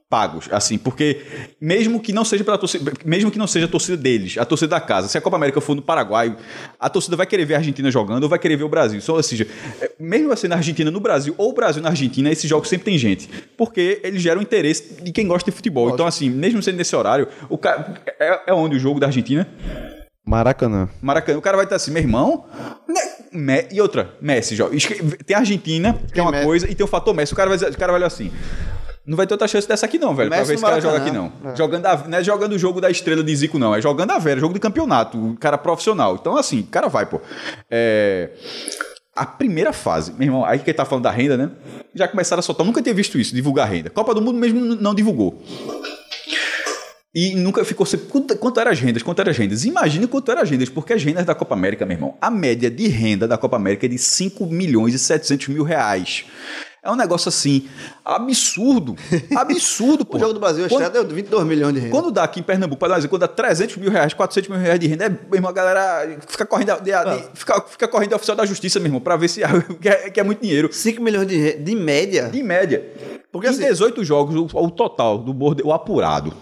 pagos, assim, porque mesmo que não seja pela torcida, mesmo que não seja a torcida deles, a torcida da casa, se a Copa América for no Paraguai, a torcida vai querer ver a Argentina jogando ou vai querer ver o Brasil. Só, ou seja, é, mesmo assim na Argentina no Brasil ou o Brasil na Argentina, esses jogos sempre tem gente, porque eles geram interesse de quem gosta de futebol. Então assim, mesmo sendo nesse horário, o cara, é, é onde o jogo da Argentina? Maracanã. Maracanã, o cara vai estar assim, meu irmão. né, E outra, Messi, joga. Tem a Argentina, que é uma Messi. coisa, e tem o fator Messi. O cara vai, dizer- o cara vai olhar assim. Não vai ter outra chance dessa aqui, não, velho. Pra ver esse cara joga aqui, Maracanã. não. Jogando a- não é jogando o jogo da estrela de Zico, não. É jogando a vera, jogo de campeonato. O cara profissional. Então, assim, o cara vai, pô. É. A primeira fase, meu irmão, aí que ele tá falando da renda, né? Já começaram a soltar, nunca tinha visto isso, divulgar renda. Copa do Mundo mesmo não divulgou. E nunca ficou sempre. Quanto, quanto eram as rendas? Quanto eram as rendas? Imagine quanto eram as rendas, porque as rendas da Copa América, meu irmão, a média de renda da Copa América é de 5 milhões e 700 mil reais. É um negócio assim, absurdo. Absurdo, pô. O jogo do Brasil, a Quando- estreia deu 22 milhões de renda. quando dá aqui em Pernambuco, para exemplo, quando dá 300 mil reais, 400 mil reais de renda, é, meu irmão, a galera fica correndo, de, de- fica, fica correndo oficial da justiça, meu irmão, pra ver se que é, que é muito dinheiro. 5 milhões de, de média. De média. Porque em assim- 18 jogos, o, o total do borde, o apurado.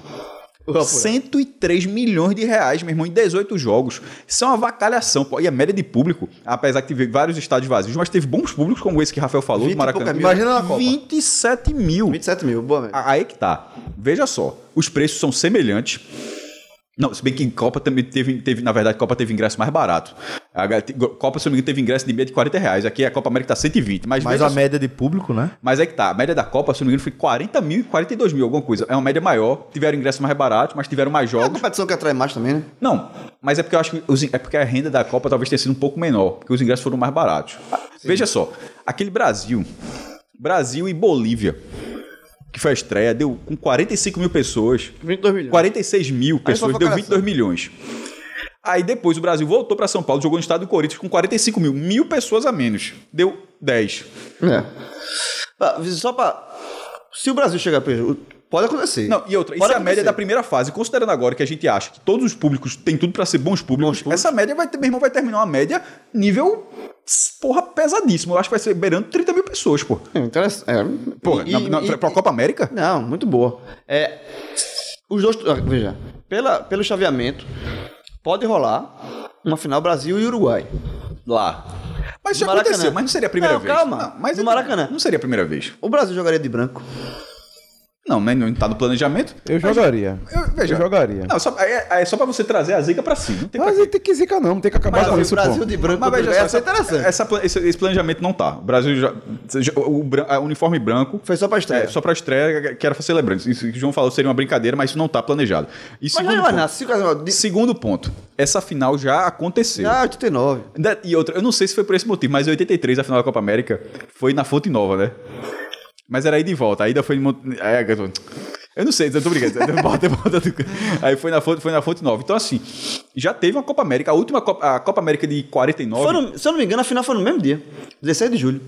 O apurado. 103 milhões de reais, meu irmão, em 18 jogos. Isso é uma vacalhação, pô. E a média de público, apesar que teve vários estádios vazios, mas teve bons públicos, como esse que Rafael falou, 20 do Maracanã. mil. Imagina na Copa. 27 mil. 27 mil, boa. A- Aí que tá. Veja só, os preços são semelhantes. Não, se bem que em Copa também teve, teve na verdade, Copa teve ingresso mais barato. A Copa, se não me engano, teve ingresso de média de 40 reais. Aqui a Copa América tá 120. Mas, Mas a só- média de público, né? mas é que tá, a média da Copa, se não me engano, foi 40 mil e 42 mil, alguma coisa. É uma média maior, tiveram ingresso mais barato, mas tiveram mais É uma jogos. competição que atrai mais também, né? Não, mas é porque eu acho que os é porque a renda da Copa talvez tenha sido um pouco menor, porque os ingressos foram mais baratos. Veja só, aquele Brasil, Brasil e Bolívia, que foi a estreia, deu com 45 mil pessoas, 22 milhões. 46 mil pessoas, deu avacalhação. 22 milhões. Aí depois o Brasil voltou para São Paulo, jogou no estado do Corinthians com 45 mil, mil pessoas a menos, deu 10. É. Pra- Só pra. Se o Brasil chegar pro. Pode acontecer. Não, e outra, isso Pode é a média acontecer. da primeira fase. Considerando agora que a gente acha que todos os públicos têm tudo pra ser bons públicos, essa média vai ter, meu irmão, vai terminar uma média nível, porra, pesadíssimo. Eu acho que vai ser beirando 30 mil pessoas, pô. É, interessante. É. Porra, E- na, e- na, e- pra Copa América? Não, muito boa. É, os dois. ah, Veja, pela, pelo chaveamento, pode rolar uma final Brasil e Uruguai. Lá. Mas isso aconteceu, mas não seria a primeira Não, vez. calma. Não, mas No é- Maracanã. Não seria a primeira vez. O Brasil jogaria de branco. Não, né, não tá no planejamento. Eu jogaria. Eu, veja, Eu jogaria. Não, só, é, é só pra você trazer a zica pra si. Não tem pra Mas aí tem que zicar não, tem que acabar Mas com o isso, Brasil pô. de branco Mas veja o ser essa, interessante. essa, esse, esse planejamento não tá. O Brasil já. O, bran- a uniforme branco. Foi só pra estreia. É, só pra estreia, que era pra. Isso que o João falou seria uma brincadeira, mas isso não tá planejado. E Mas segundo, não vai ponto. Se o de- segundo ponto, essa final já aconteceu. Ah, 89. Ainda- E outra, eu não sei se foi por esse motivo, mas em 83, a final da Copa América, foi na Fonte Nova, né? Mas era aí de volta. A ida foi em Mont... é, eu não sei, eu tô brincando. Volta do- Aí foi na, fonte, foi na Fonte Nova. Então, assim, já teve uma Copa América. A última Copa, a Copa América de 49. Foi no- se eu não me engano, a final foi no mesmo dia. 16 de julho.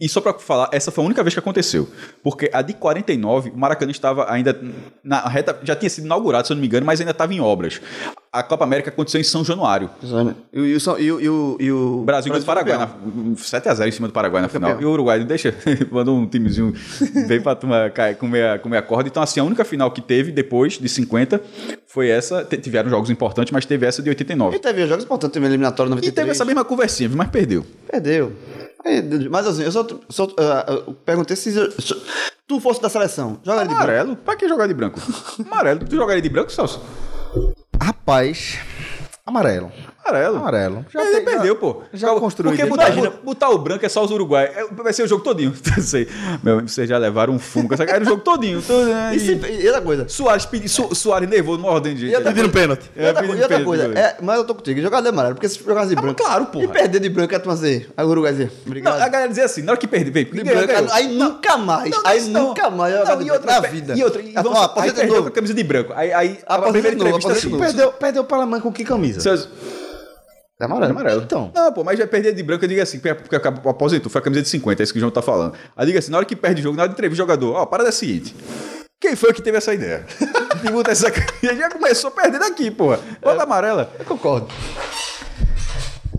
E só pra falar, essa foi a única vez que aconteceu. Porque a de 49, o Maracanã estava ainda na reta, já tinha sido inaugurado, se eu não me engano, mas ainda estava em obras. A Copa América aconteceu em São Januário. E, o- e, o e, o- e, o- e o Brasil ganhou do Paraguai, na, 7x0 em cima do Paraguai na final. Campeão. E o Uruguai, deixa, mandou um timezinho bem pra cair- comer, a- comer a corda. Então, assim, a única final que teve depois de 50 foi essa. Tiveram jogos importantes, mas teve essa de E 89. teve jogos importantes, teve eliminatório E 93. teve essa mesma conversinha, mas perdeu. Perdeu. Mas assim, eu só, só ah, eu perguntei se, se tu fosse da seleção, jogaria de branco. Amarelo? Pra que jogar de branco? Amarelo. Tu jogaria de branco, Celso? Rapaz, amarelo. Amarelo. Amarelo. Já tem- perdeu, pô. já construiu Porque botar, botar o branco é só os uruguaios. É, Vai ser o jogo todinho. Eu sei. Meu amigo, vocês já levaram um fumo. com essa- Era o jogo todinho. todo- né? E, se, e outra coisa. Soares, pedi, Su, Soares nervoso, mordendo de E outra jeito. coisa, pênalti. E outra, É, co- e outra pedindo coisa, é, mas eu tô contigo, jogar de amarelo, porque se jogasse de Ah, branco. claro, porra. E perder de branco, é tu fazer. Aí o Uruguai dizer, Não, obrigado. a galera dizia assim, na hora que perder, vem, de branco, ganhou. aí nunca mais. Não, aí isso não. nunca mais Não, de e outra, na vida. E outra, e Ah, vamos, aí de perdeu com a camisa de branco. Aí, aí a primeira de entrevista de. Perdeu, perdeu para a mãe com que camisa? É amarelo. amarelo. Então. Não, pô, mas já perder de branco, eu digo assim, porque aposentou, foi a camisa de 50, é isso que o João tá falando. Aí diga assim, na hora que perde o jogo, na hora de entrevista o jogador, ó, a parada é seguinte. Quem foi que teve essa ideia? De botar essa camisa? Já começou perdendo aqui, porra. Bota amarela. Eu concordo.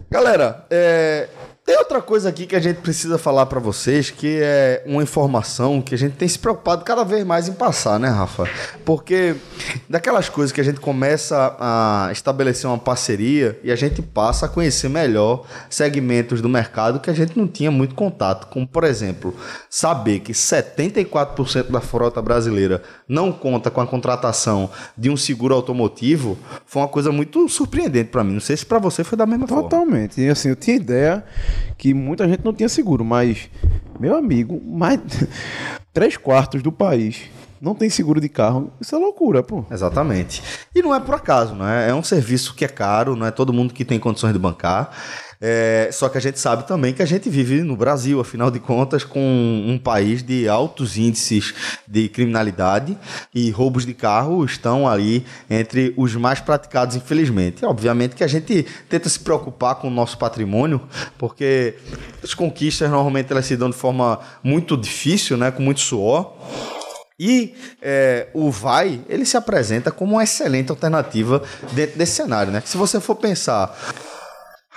Galera, é, tem outra coisa aqui que a gente precisa falar pra vocês, que é uma informação que a gente tem se preocupado cada vez mais em passar, né, Rafa? Porque daquelas coisas que a gente começa a estabelecer uma parceria e a gente passa a conhecer melhor segmentos do mercado que a gente não tinha muito contato, como por exemplo, saber que 74% da frota brasileira não conta com a contratação de um seguro automotivo, foi uma coisa muito surpreendente pra mim. Não sei se pra você foi da mesma forma. Totalmente. E assim, eu tinha ideia que muita gente não tinha seguro, mas, meu amigo, mais três quartos do país não tem seguro de carro. Isso é loucura, pô. Exatamente. E não é por acaso, né? É um serviço que é caro, não é todo mundo que tem condições de bancar. É, só que a gente sabe também que a gente vive no Brasil, afinal de contas, com um país de altos índices de criminalidade e roubos de carro estão ali entre os mais praticados, infelizmente. Obviamente que a gente tenta se preocupar com o nosso patrimônio, porque as conquistas normalmente elas se dão de forma muito difícil, né? Com muito suor. E é, o Vai, ele se apresenta como uma excelente alternativa dentro desse cenário, né? Se você for pensar,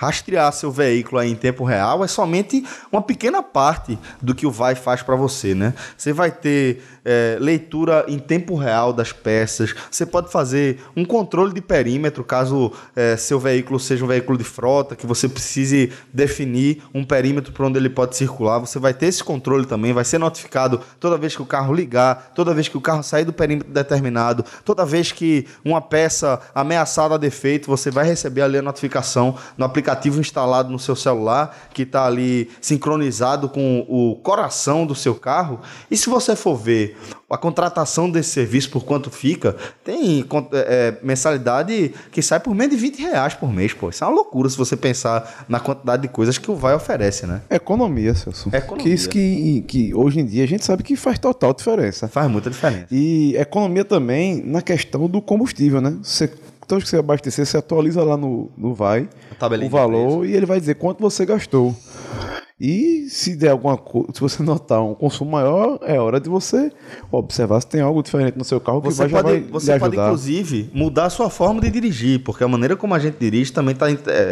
rastrear seu veículo em tempo real é somente uma pequena parte do que o Vai faz para você, né? Você vai ter é, leitura em tempo real das peças, você pode fazer um controle de perímetro caso é, seu veículo seja um veículo de frota, que você precise definir um perímetro para onde ele pode circular, você vai ter esse controle também, vai ser notificado toda vez que o carro ligar, toda vez que o carro sair do perímetro determinado, toda vez que uma peça ameaçada a defeito, você vai receber ali a notificação no aplicativo instalado no seu celular, que está ali sincronizado com o coração do seu carro. E se você for ver a contratação desse serviço, por quanto fica, tem é, é, mensalidade que sai por menos de 20 reais por mês, pô. Isso é uma loucura se você pensar na quantidade de coisas que o Vai oferece, né? Economia, Celso. Economia. Que isso que, que hoje em dia a gente sabe que faz total diferença. Faz muita diferença. E economia também na questão do combustível, né? Você, vez que você abastecer, você atualiza lá no, no Vai o valor e ele vai dizer quanto você gastou. E se der alguma coisa, se você notar um consumo maior, é hora de você observar se tem algo diferente no seu carro que Você vai, já pode, vai você lhe pode, ajudar. inclusive, mudar a sua forma de dirigir, porque a maneira como a gente dirige também está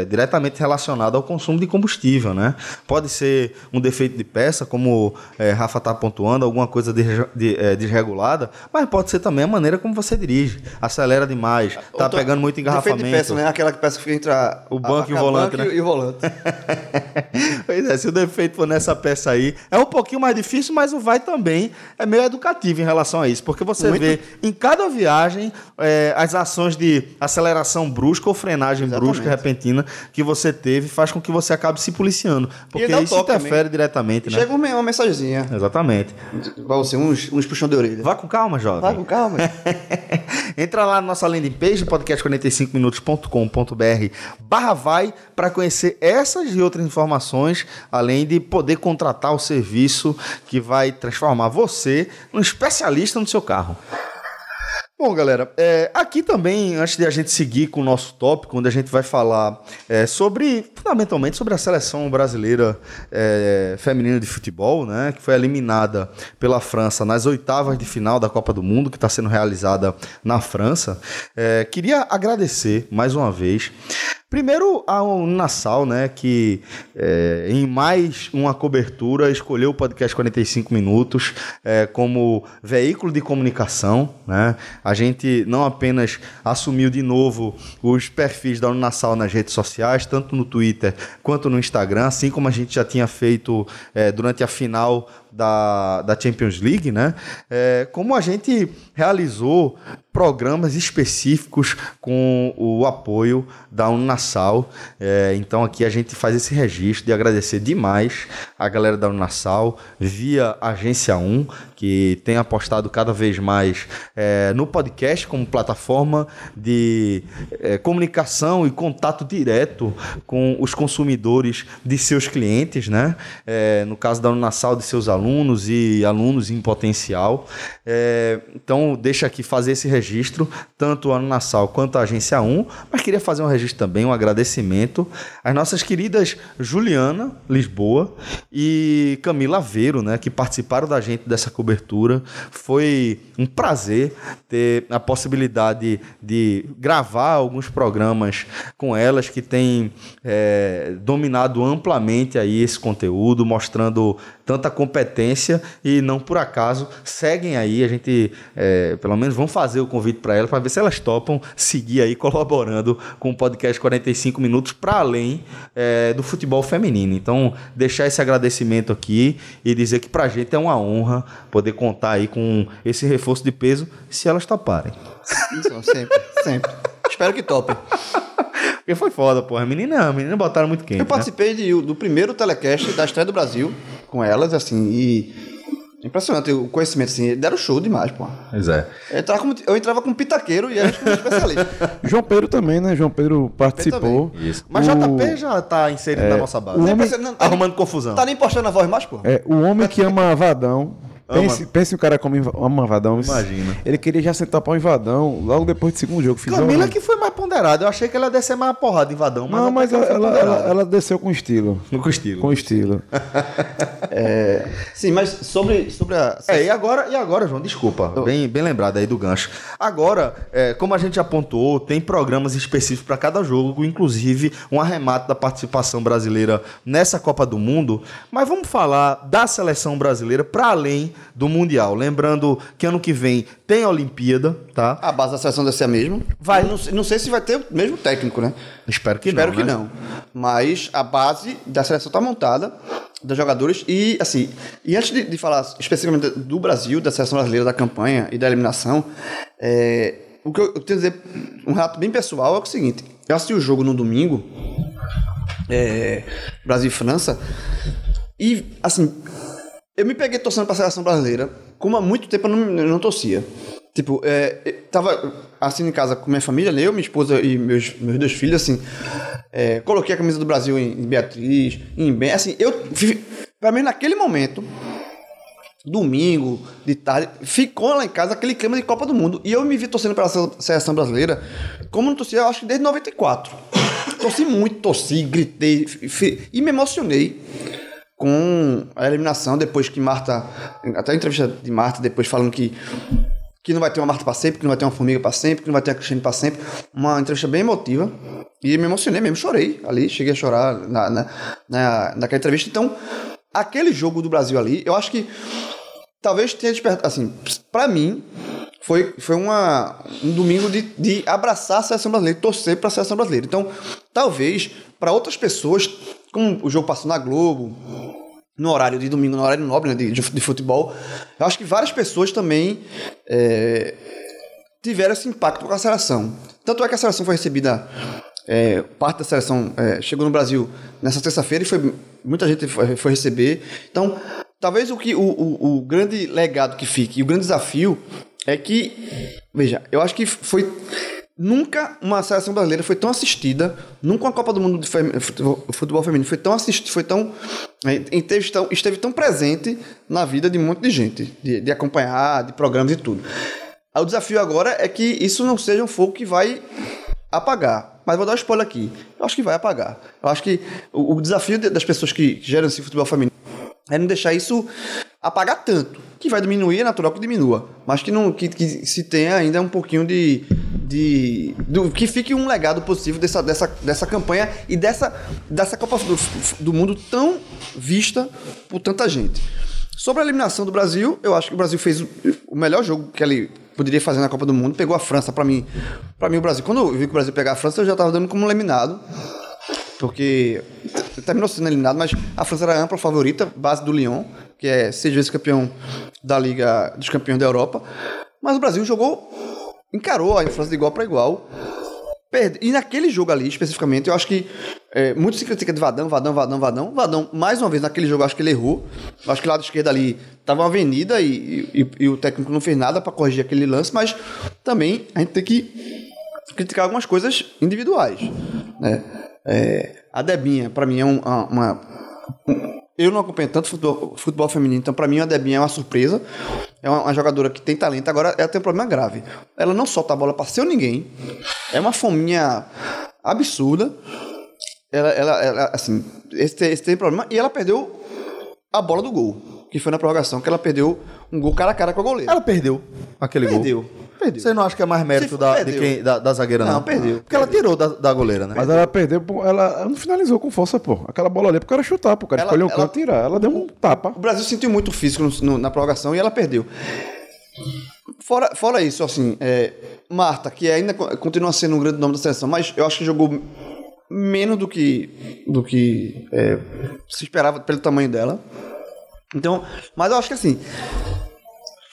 diretamente relacionada ao consumo de combustível, né? Pode ser um defeito de peça, como é, Rafa está pontuando, alguma coisa desre- de- é, desregulada, mas pode ser também a maneira como você dirige. Acelera demais, tá Outra- pegando muito Defeito engarrafamento. de peça, né? Aquela peça que fica entre a, O a- banco e o a volante, banco né? E o volante. pois é, se o defeito for nessa peça aí, é um pouquinho mais difícil, mas o vai também é meio educativo em relação a isso, porque você Muito. vê em cada viagem é, as ações de aceleração brusca ou frenagem Exatamente. brusca repentina que você teve faz com que você acabe se policiando, porque isso interfere diretamente, né? Chega uma, mensagenzinha. Exatamente. Pra você, uns, uns puxão de orelha. Vá com calma, jovem. Vai com calma. Entra lá na nossa landing page, podcast45minutos.com.br barra vai para conhecer essas e outras informações, além de poder contratar o serviço que vai transformar você num especialista no seu carro. Bom, galera, é, aqui também, antes de a gente seguir com o nosso tópico, onde a gente vai falar é, sobre, fundamentalmente, sobre a seleção brasileira é, feminina de futebol, né, que foi eliminada pela França nas oitavas de final da Copa do Mundo, que está sendo realizada na França. É, queria agradecer mais uma vez Primeiro, ao Nassau, né, que é, em mais uma cobertura escolheu o podcast 45 Minutos é, como veículo de comunicação. Né? A gente não apenas assumiu de novo os perfis da Unassal nas redes sociais, tanto no Twitter quanto no Instagram, assim como a gente já tinha feito é, durante a final da, da Champions League, né? É, como a gente realizou programas específicos com o apoio da Unassal. É, então aqui a gente faz esse registro de agradecer demais a galera da Unassal via Agência 1, que tem apostado cada vez mais é, no podcast como plataforma de é, comunicação e contato direto com os consumidores de seus clientes, né? É, no caso da Unassal, de seus alunos e alunos em potencial. É, então, deixa aqui fazer esse registro, tanto a Unassal quanto a Agência 1, mas queria fazer um registro também, um agradecimento às nossas queridas Juliana Lisboa e Camila Aveiro, né, que participaram da gente dessa cobertura cobertura. Foi um prazer ter a possibilidade de gravar alguns programas com elas que têm é, dominado amplamente aí esse conteúdo, mostrando tanta competência e não por acaso seguem aí. A gente, é, pelo menos, vamos fazer o convite para elas para ver se elas topam seguir aí colaborando com o podcast 45 minutos para além é, do futebol feminino. Então, deixar esse agradecimento aqui e dizer que para a gente é uma honra poder contar aí com esse reforço de peso se elas toparem. Isso, sempre, sempre. Espero que topem. Porque foi foda, porra. Menina, menina botaram muito quente. Eu participei né? de, do primeiro telecast da estreia do Brasil com elas, assim, e. Impressionante o conhecimento, assim. Deram show demais, pô. Pois é. Eu entrava como, eu entrava como pitaqueiro e eles como especialista. João Pedro também, né? João Pedro participou. Isso. Mas o... JP já tá inserido é, na nossa base. O homem... não, tá arrumando confusão. Tá nem postando a voz mais, pô. É, o homem que ama Vadão. Pense, pense um cara como ama Vadão. Imagina. Ele queria já sentar para o Invadão logo depois do segundo jogo. Camila que foi mais ponderada. Eu achei que ela ia descer mais porrada em Vadão. Mas não, mas ela, ela, ela, ela, desceu com estilo. Com estilo. Com estilo. é... Sim, mas sobre, sobre a. É, e agora, e agora, João, desculpa. Bem, bem lembrado aí do gancho. Agora, é, como a gente apontou, tem programas específicos para cada jogo, inclusive um arremate da participação brasileira nessa Copa do Mundo. Mas vamos falar da seleção brasileira para além do Mundial. Lembrando que ano que vem tem a Olimpíada, tá? A base da seleção deve ser a mesma. Vai. Não, não, sei se vai ter o mesmo técnico, né? Espero que Espero não. Espero que né? não. Mas a base da seleção está montada dos jogadores e assim e antes de, de, falar especificamente do Brasil da seleção brasileira da campanha e da eliminação é, o que eu, eu tenho a dizer um relato bem pessoal é o seguinte eu assisti o jogo no domingo é, Brasil e França e assim eu me peguei torcendo para a seleção brasileira, como há muito tempo eu não, eu não torcia. Tipo, é, tava assim em casa com minha família, né? eu, minha esposa e meus, meus dois filhos, assim. É, coloquei a camisa do Brasil em, em Beatriz, em bem. Assim, eu. Pra mim, naquele momento, domingo, de tarde, ficou lá em casa aquele clima de Copa do Mundo. E eu me vi torcendo para a seleção brasileira, como não torcia, eu acho que desde 94. torci muito, torci, gritei e me emocionei com a eliminação depois que Marta, até a entrevista de Marta depois falando que que não vai ter uma Marta para sempre, que não vai ter uma Formiga para sempre, que não vai ter a Cristiane para sempre. Uma entrevista bem emotiva. E me emocionei mesmo, chorei ali, cheguei a chorar na, na, na, naquela entrevista. Então, aquele jogo do Brasil ali, eu acho que talvez tenha despertado, assim, para mim, foi, foi uma, um domingo de, de abraçar a seleção brasileira, torcer para a seleção brasileira. Então, talvez, para outras pessoas, como o jogo passou na Globo, no horário de domingo, no horário nobre né, de, de, futebol, eu acho que várias pessoas também é, tiveram esse impacto com a seleção. Tanto é que a seleção foi recebida, é, parte da seleção é, chegou no Brasil nessa terça-feira e foi, muita gente foi, foi, receber. Então, talvez o, que, o, o, o grande legado que fique e o grande desafio é que, veja, eu acho que foi Nunca uma seleção brasileira foi tão assistida, nunca uma Copa do Mundo de futebol feminino foi tão assistida, foi tão esteve, tão. esteve tão presente na vida de um monte de gente, de, de acompanhar, de programas e tudo. O desafio agora é que isso não seja um fogo que vai apagar. Mas vou dar um spoiler aqui. Eu acho que vai apagar. Eu acho que o, o desafio de- das pessoas que geram esse futebol feminino é não deixar isso apagar tanto. Que vai diminuir, é natural que diminua. Mas que, não, que, que se tenha ainda um pouquinho de. de do, que fique um legado positivo dessa, dessa, dessa campanha e dessa, dessa Copa do, do Mundo tão vista por tanta gente. Sobre a eliminação do Brasil, eu acho que o Brasil fez o- melhor jogo que ele poderia fazer na Copa do Mundo. Pegou a França, pra mim. para mim, o Brasil. Quando eu vi que o Brasil pegar a França, eu já tava dando como eliminado. Porque terminou sendo eliminado, mas a França era a ampla favorita, base do Lyon, que é seis vezes campeão da Liga dos Campeões da Europa. Mas o Brasil jogou, encarou a França de igual para igual. Perde. E naquele jogo ali, especificamente, eu acho que é, muito se critica de Vadão, Vadão, Vadão, Vadão. Vadão, mais uma vez, naquele jogo, acho que ele errou. Acho que o lado esquerdo ali tava uma avenida e, e- e o técnico não fez nada para corrigir aquele lance, mas também a gente tem que criticar algumas coisas individuais. Né? É, a Debinha, para mim, é um- uma, uma- um- Eu não acompanho tanto futebol, futebol feminino, então para mim a Debinha é uma surpresa. É uma, uma jogadora que tem talento, agora ela tem um problema grave. Ela não solta a bola para seu ninguém. É uma fominha absurda. Ela, ela, ela, assim, esse, esse tem problema. E ela perdeu a bola do gol, que foi na prorrogação, que ela perdeu um gol cara a cara com a goleira. Ela perdeu aquele gol. perdeu. Perdeu. Você não acha que é mais mérito da, de perdeu. quem, da, da zagueira, não? Não, perdeu. Porque ela tirou da, da goleira, né? Mas ela perdeu, pô, ela, não finalizou com força, pô. Aquela bola ali é pro cara chutar, pô. O cara Ela- escolheu um ela- canto e tirar. Ela deu um tapa. O Brasil sentiu muito físico no- no- na prorrogação e ela perdeu. Fora, fora isso, assim, é, Marta, que ainda co- continua sendo um grande nome da seleção, mas eu acho que jogou menos do que, do que é, se esperava pelo tamanho dela. Então, mas eu acho que assim,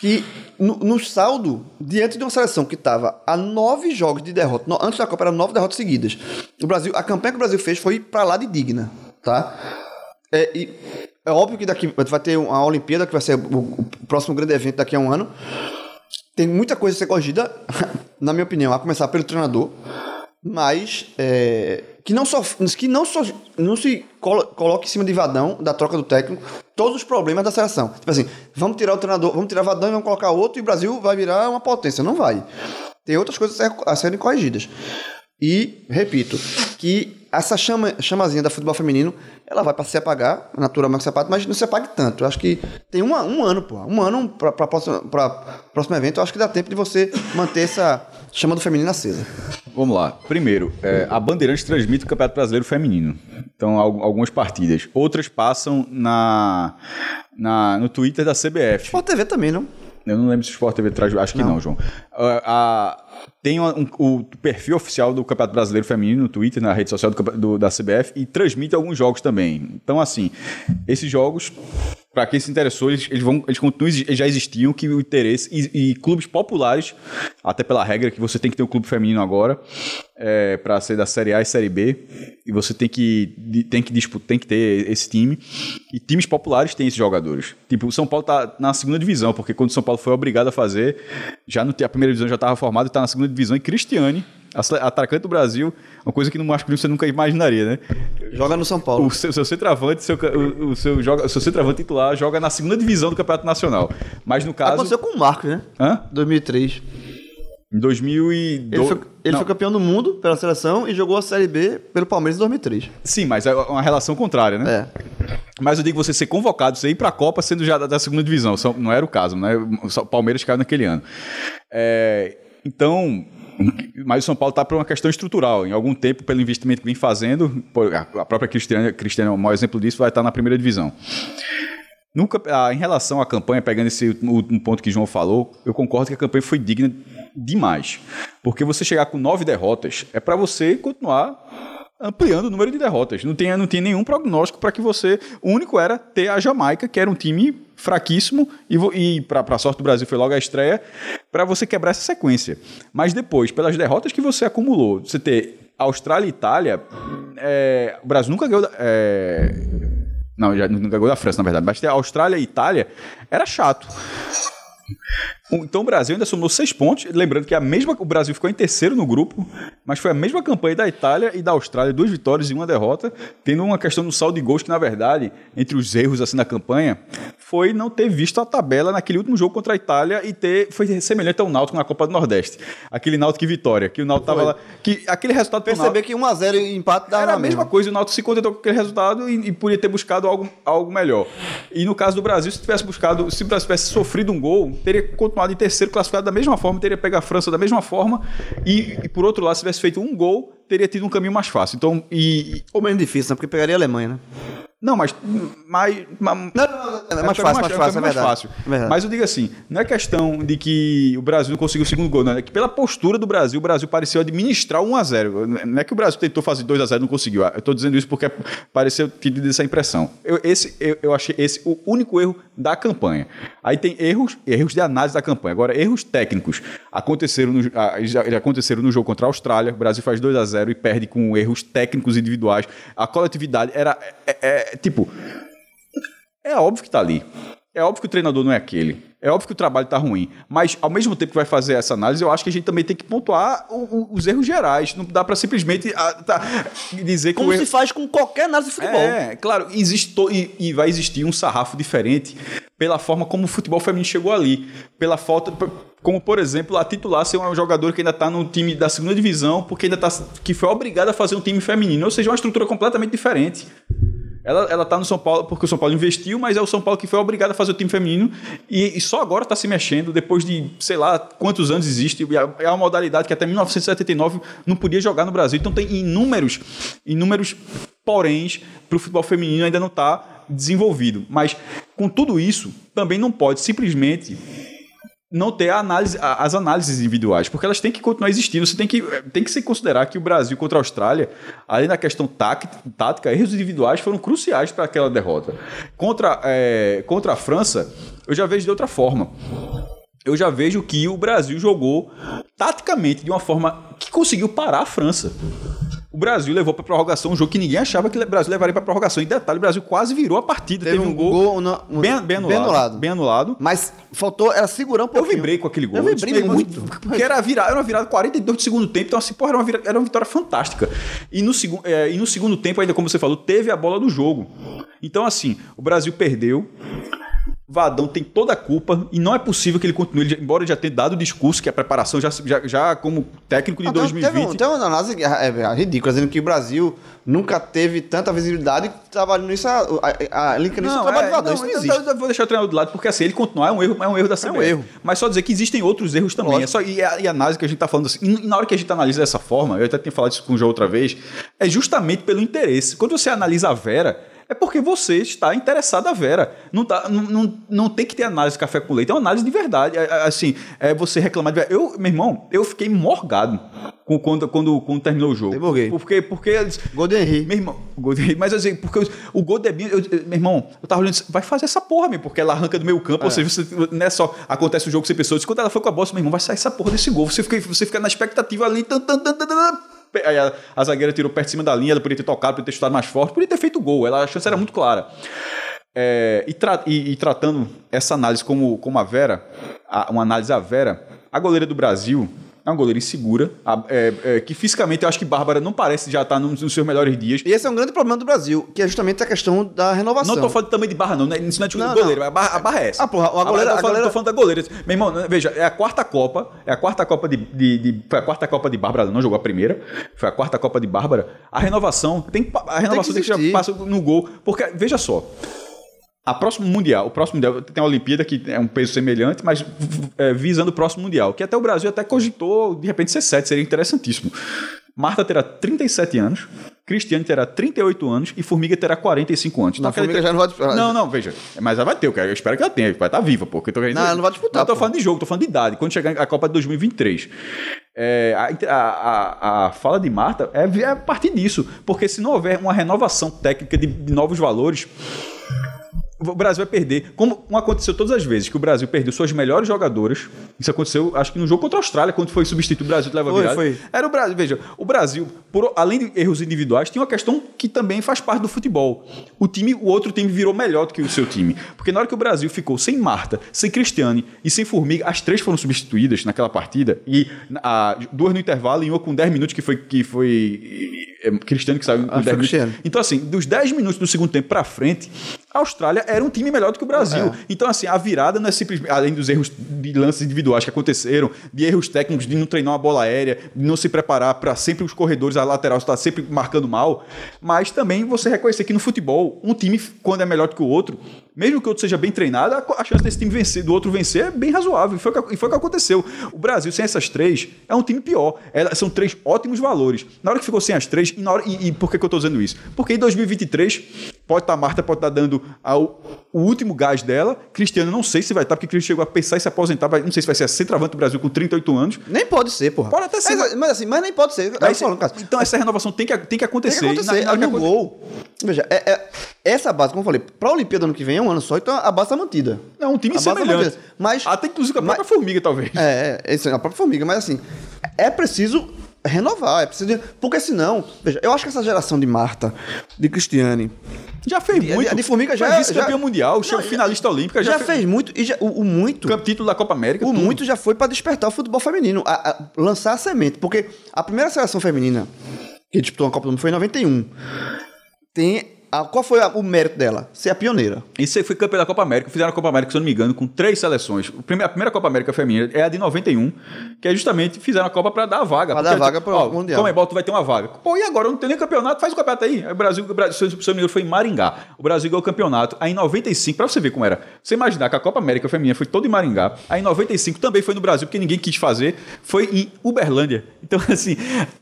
que no, no saldo, diante de uma seleção que estava a nove jogos de derrota, no- antes da Copa eram nove derrotas seguidas, o Brasil, a campanha que o Brasil fez foi para lá de digna, tá? É, e é óbvio que daqui vai ter uma Olimpíada, que vai ser o, o próximo grande evento daqui a um ano. Tem muita coisa a ser corrigida, na minha opinião, a começar pelo treinador, mas é, que não só que não só não se colo- coloque em cima de Vadão da troca do técnico todos os problemas da seleção. Tipo assim, vamos tirar o treinador, vamos tirar Vadão e vamos colocar outro e o Brasil vai virar uma potência. Não vai. Tem outras coisas a ser- a serem corrigidas. E, repito, que essa chama, chamazinha da futebol feminino, ela vai para se apagar, naturalmente se apaga, mas não se apague tanto. Eu acho que tem uma- um ano, pô. Um ano para o próximo evento, eu acho que dá tempo de você manter essa chama do feminino acesa. Vamos lá. Primeiro, é, a Bandeirantes transmite o Campeonato Brasileiro Feminino. Então, al- algumas partidas. Outras passam na, na, no Twitter da CBF. Sport TV também, não? Eu não lembro se o Sport TV traz. Acho que não, João. Ah, a- tem uma- um- o perfil oficial do Campeonato Brasileiro Feminino no Twitter, na rede social do do- da CBF, e transmite alguns jogos também. Então, assim, esses jogos, para quem se interessou, eles, eles, vão, eles continuam, já existiam, que o interesse. E, e clubes populares, até pela regra que você tem que ter um clube feminino agora, para ser da Série A e Série B, e você tem que, tem que disputar, tem que ter esse time. E times populares têm esses jogadores. Tipo, o São Paulo tá na segunda divisão, porque quando o São Paulo foi obrigado a fazer, já no, a primeira divisão já estava formado e está na segunda divisão. E Cristiane, atacante do Brasil, uma coisa que no masculino você nunca imaginaria, né? Joga no São Paulo. O seu, seu centroavante, seu, o, o seu, joga, o seu centroavante titular joga na segunda divisão do Campeonato Nacional. Mas no caso, Aconteceu com o Marcos, né? Hã? 2003. em 2002... Ele, foi, ele foi campeão do mundo pela seleção e jogou a Série B pelo Palmeiras em 2003. Sim, mas é uma relação contrária, né? É. Mas eu digo você ser convocado, você ir para a Copa sendo já da, da segunda divisão. Não era o caso, né? O Palmeiras caiu naquele ano. É, então, mas o São Paulo está por uma questão estrutural. Em algum tempo, pelo investimento que vem fazendo, a própria Cristiane, Cristiane é o maior exemplo disso, vai estar na primeira divisão. Nunca, em relação à campanha, pegando esse último ponto que o João falou, eu concordo que a campanha foi digna demais. Porque você chegar com nove derrotas é para você continuar ampliando o número de derrotas. Não tem, não tem nenhum prognóstico para que você. O único era ter a Jamaica, que era um time fraquíssimo, e, e para a sorte do Brasil foi logo a estreia, para você quebrar essa sequência. Mas depois, pelas derrotas que você acumulou, você ter Austrália e Itália, é, o Brasil nunca ganhou. da- é, não, já não ganhou da França, na verdade. Mas ter Austrália e Itália era chato. Então o Brasil ainda somou seis pontos. Lembrando que a mesma, o Brasil ficou em terceiro no grupo, mas foi a mesma campanha da Itália e da Austrália, duas vitórias e uma derrota, tendo uma questão no saldo de gols que, na verdade, entre os erros assim na campanha, foi não ter visto a tabela naquele último jogo contra a Itália e ter foi semelhante ao Náutico na Copa do Nordeste. Aquele Náutico e Vitória, que o Náutico tava lá, que aquele resultado Perceber que 1x0 e empate dá era a mesma mesma. coisa, o Náutico se contentou com aquele resultado e, e podia ter buscado algo, algo melhor. E no caso do Brasil, se tivesse buscado, se o Brasil tivesse sofrido um gol, teria continuado em terceiro, classificado da mesma forma, teria pego a França da mesma forma, e, e por outro lado, se tivesse feito um gol, teria tido um caminho mais fácil. Então, e. Ou menos difícil, né? Porque pegaria a Alemanha, né? Não, mas. mas, mas Não, não, não, é mais um fácil, mais fácil, é caminho mais fácil. É verdade. Mas eu digo assim, não é questão de que o Brasil não conseguiu o segundo gol, não. É que pela postura do Brasil, o Brasil pareceu administrar 1x0. Não é que o Brasil tentou fazer 2x0 e não conseguiu. Eu estou dizendo isso porque pareceu ter tido essa impressão. Eu, esse, eu, eu achei esse o único erro da campanha. Aí tem erros, erros de análise da campanha. Agora, erros técnicos aconteceram no, ah, já, já aconteceram no jogo contra a Austrália. O Brasil faz 2 a 0 e perde com erros técnicos individuais. A coletividade era. é- é- tipo. É óbvio que tá ali. É óbvio que o treinador não é aquele. É óbvio que o trabalho tá ruim. Mas, ao mesmo tempo que vai fazer essa análise, eu acho que a gente também tem que pontuar o- o- os erros gerais. Não dá para simplesmente ah, tá, dizer que Como erro... se faz com qualquer análise de futebol. É, claro, existe e, e vai existir um sarrafo diferente pela forma como o futebol feminino chegou ali. Pela falta. Como, por exemplo, a titular ser um jogador que ainda está no time da segunda divisão, porque ainda tá. que foi obrigado a fazer um time feminino. Ou seja, uma estrutura completamente diferente. Ela, ela tá no São Paulo porque o São Paulo investiu, mas é o São Paulo que foi obrigado a fazer o time feminino e, e só agora está se mexendo depois de sei lá quantos anos existe. É é uma modalidade que até 1979 não podia jogar no Brasil. Então tem inúmeros, inúmeros poréns para o futebol feminino ainda não está desenvolvido. Mas com tudo isso, também não pode simplesmente não ter análise, as análises individuais, porque elas têm que continuar existindo. Você tem que, tem que se considerar que o Brasil contra a Austrália, além da questão tática, erros individuais foram cruciais para aquela derrota. Contra, é, contra a França, eu já vejo de outra forma. Eu já vejo que o Brasil jogou taticamente de uma forma que conseguiu parar a França. O Brasil levou para prorrogação um jogo que ninguém achava que o Brasil levaria para prorrogação. E detalhe, o Brasil quase virou a partida. Teve Teve, um um gol, gol no- no- bem, bem anulado. bem anulado. Bem anulado. Mas faltou, era segurar um Eu pouquinho. vibrei com aquele gol. Eu vibrei disse, muito. Porque era, virada, era uma virada 42 do segundo tempo. Então, assim, porra, era uma, vira- era uma vitória fantástica. E no, segu, é, e no segundo tempo, ainda como você falou, teve a bola do jogo. Então, assim, o Brasil perdeu. Vadão tem toda a culpa e não é possível que ele continue, embora já tenha dado o discurso que a preparação já, já, já como técnico de Ah, teve- 2020. Teve, um- teve uma análise é, é, ridícula, dizendo que o Brasil nunca teve tanta visibilidade trabalhando nisso, a, a, a Lincoln nisso Não, trabalha é, Vadão, não, isso não eu- eu vou deixar o treinador de lado, porque assim, ele continuar é um erro, é um erro da CBF. erro. Mas só dizer que existem outros erros também. É só, e, a, e a análise que a gente tá falando assim, e na hora que a gente analisa dessa forma, eu até tinha falado isso com o João outra vez, é justamente pelo interesse. Quando você analisa a Vera, é porque você está interessado a Vera. Não, tá, não, não, não tem que ter análise de café com leite, é uma análise de verdade. É, é, assim, é você reclamar de Vera. Eu, meu irmão, eu fiquei morgado com- quando, quando, quando terminou o jogo. Eu morguei. Porque, porque eles- Henry. meu irmão, o gol de- mas assim, porque o, o gol de Ebinho, eu- eu- meu irmão, eu tava olhando, disse, vai fazer essa porra, meu, porque ela arranca do meio campo, ou seja, você, não é só acontece o jogo sem pessoas, quando ela foi com a disse, meu irmão, vai sair essa porra desse gol, você fica, você fica na expectativa ali, tan, tan, tan, tan, tan. Aí a, a zagueira tirou perto de cima da linha, ela podia ter tocado, podia ter chutado mais forte, podia ter feito gol, ela, a chance era muito clara. É, e, tra- e- e tratando essa análise como, como a Vera, a- uma análise a Vera, a goleira do Brasil é uma goleira insegura, a- é- é, que fisicamente eu acho que Bárbara não parece já estar nos, nos seus melhores dias. E esse é um grande problema do Brasil, que é justamente a questão da renovação. Não tô falando tamanho de barra, não. né? Isso não é de Não, goleiro. A, barra, a barra é essa. Ah, porra, a goleira- eu tô, a falando, goleira- tô falando da goleira. Meu irmão, veja, é a quarta Copa. É a quarta Copa de. de- de- foi a quarta Copa de Bárbara, não jogou a primeira. Foi a quarta Copa de Bárbara. A renovação tem que, a renovação tem que, existir. já passa no gol. Porque, veja só. A próximo Mundial, o próximo Mundial tem a Olimpíada, que é um peso semelhante, mas é, visando o próximo Mundial, que até o Brasil até cogitou, de repente, ser 7, seria interessantíssimo. Marta terá 37 anos, Cristiane terá 38 anos e Formiga terá 45 anos. Não, aquela- Formiga já não vai disputar. Não, não, veja. Mas ela vai ter, eu, quero- eu espero que ela tenha, vai estar viva, porque eu tô querendo. Não, ela não vai disputar, Não, tô pô. falando de jogo, tô falando de idade. Quando chegar a Copa de 2023. É, a, a- a- a fala de Marta é, é a partir disso. Porque se não houver uma renovação técnica de, de novos valores, o Brasil vai perder, como aconteceu todas as vezes que o Brasil perdeu suas melhores jogadoras. Isso aconteceu, acho que no jogo contra a Austrália, quando foi substituído o Brasil leva virada. foi. Era o Brasil, veja, o Brasil, por- além de erros individuais, tinha uma questão que também faz parte do futebol. O time, o outro time virou melhor do que o seu time. Porque na hora que o Brasil ficou sem Marta, sem Cristiane e sem Formiga, as três foram substituídas naquela partida e a, duas no intervalo e uma com 10 minutos que foi que foi é, Cristiane que saiu Ah, 10 foi minutos. Cristiane. Então assim, dos 10 minutos do segundo tempo pra frente, a Austrália era um time melhor do que o Brasil. É. Então assim, a virada não é simplesmente além dos erros de lances individuais que aconteceram, de erros técnicos de não treinar uma bola aérea, de não se preparar para sempre os corredores a lateral estar sempre marcando mal, mas também você reconhecer que no futebol, um time quando é melhor do que o outro, mesmo que o outro seja bem treinado, a chance desse time vencer, do outro vencer é bem razoável. E foi o que, foi o que aconteceu. O Brasil sem essas três é um time pior. Elas são três ótimos valores. Na hora que ficou sem as três, e, na hora, e, e por que, que eu estou dizendo isso? Porque em 2023 pode estar a Marta pode estar dando ao, o último gás dela. Cristiano não sei se vai estar, porque Cristiano chegou a pensar em se aposentar, vai- não sei se vai ser a centroavante do Brasil com 38 anos. Nem pode ser, porra. Pode até ser, Mas, mas assim, mas nem pode ser. Aí cê- falando, então essa renovação tem que, tem que Tem acontecer. que acontecer. E na- na no gol. Veja, é- é- essa base, como eu falei, pra Olimpíada ano que vem é um ano só, então a base tá mantida. É um time A tá semelhante. mantida. Mas. Até inclusive a própria formiga, talvez. É, é, é a própria formiga, mas assim, é preciso renovar, é preciso. de- Porque senão, veja, eu acho que essa geração de Marta, de Cristiane, Já fez De- muito. de Formiga já- Foi vice-campeão mundial, Não, finalista olímpica, já, já, fez muito, e já- o, o muito. campeão título da Copa América. O tudo. muito já foi para despertar o futebol feminino, a- a- lançar a semente. Porque a primeira seleção feminina que disputou a Copa do Mundo foi em 91. Tem. A- qual foi a- o mérito dela? Ser a pioneira. Isso aí foi campeão da Copa América. Fizeram a Copa América, se eu não me engano, com três seleções. O A primeira Copa América feminina é a de 91, que é justamente fizeram a Copa para dar a vaga. Porque, dar vaga tipo, pro ó, Mundial. Como é tu vai ter uma vaga. Pô, e agora? Não tem nem campeonato, faz o campeonato aí. O Brasil, o Brasil se eu não me engano, foi em Maringá. O Brasil ganhou o campeonato. Aí em 95, pra você ver como era. Você imaginar que a Copa América feminina foi toda em Maringá. Aí em 95 também foi no Brasil, porque ninguém quis fazer. Foi em Uberlândia. Então, assim,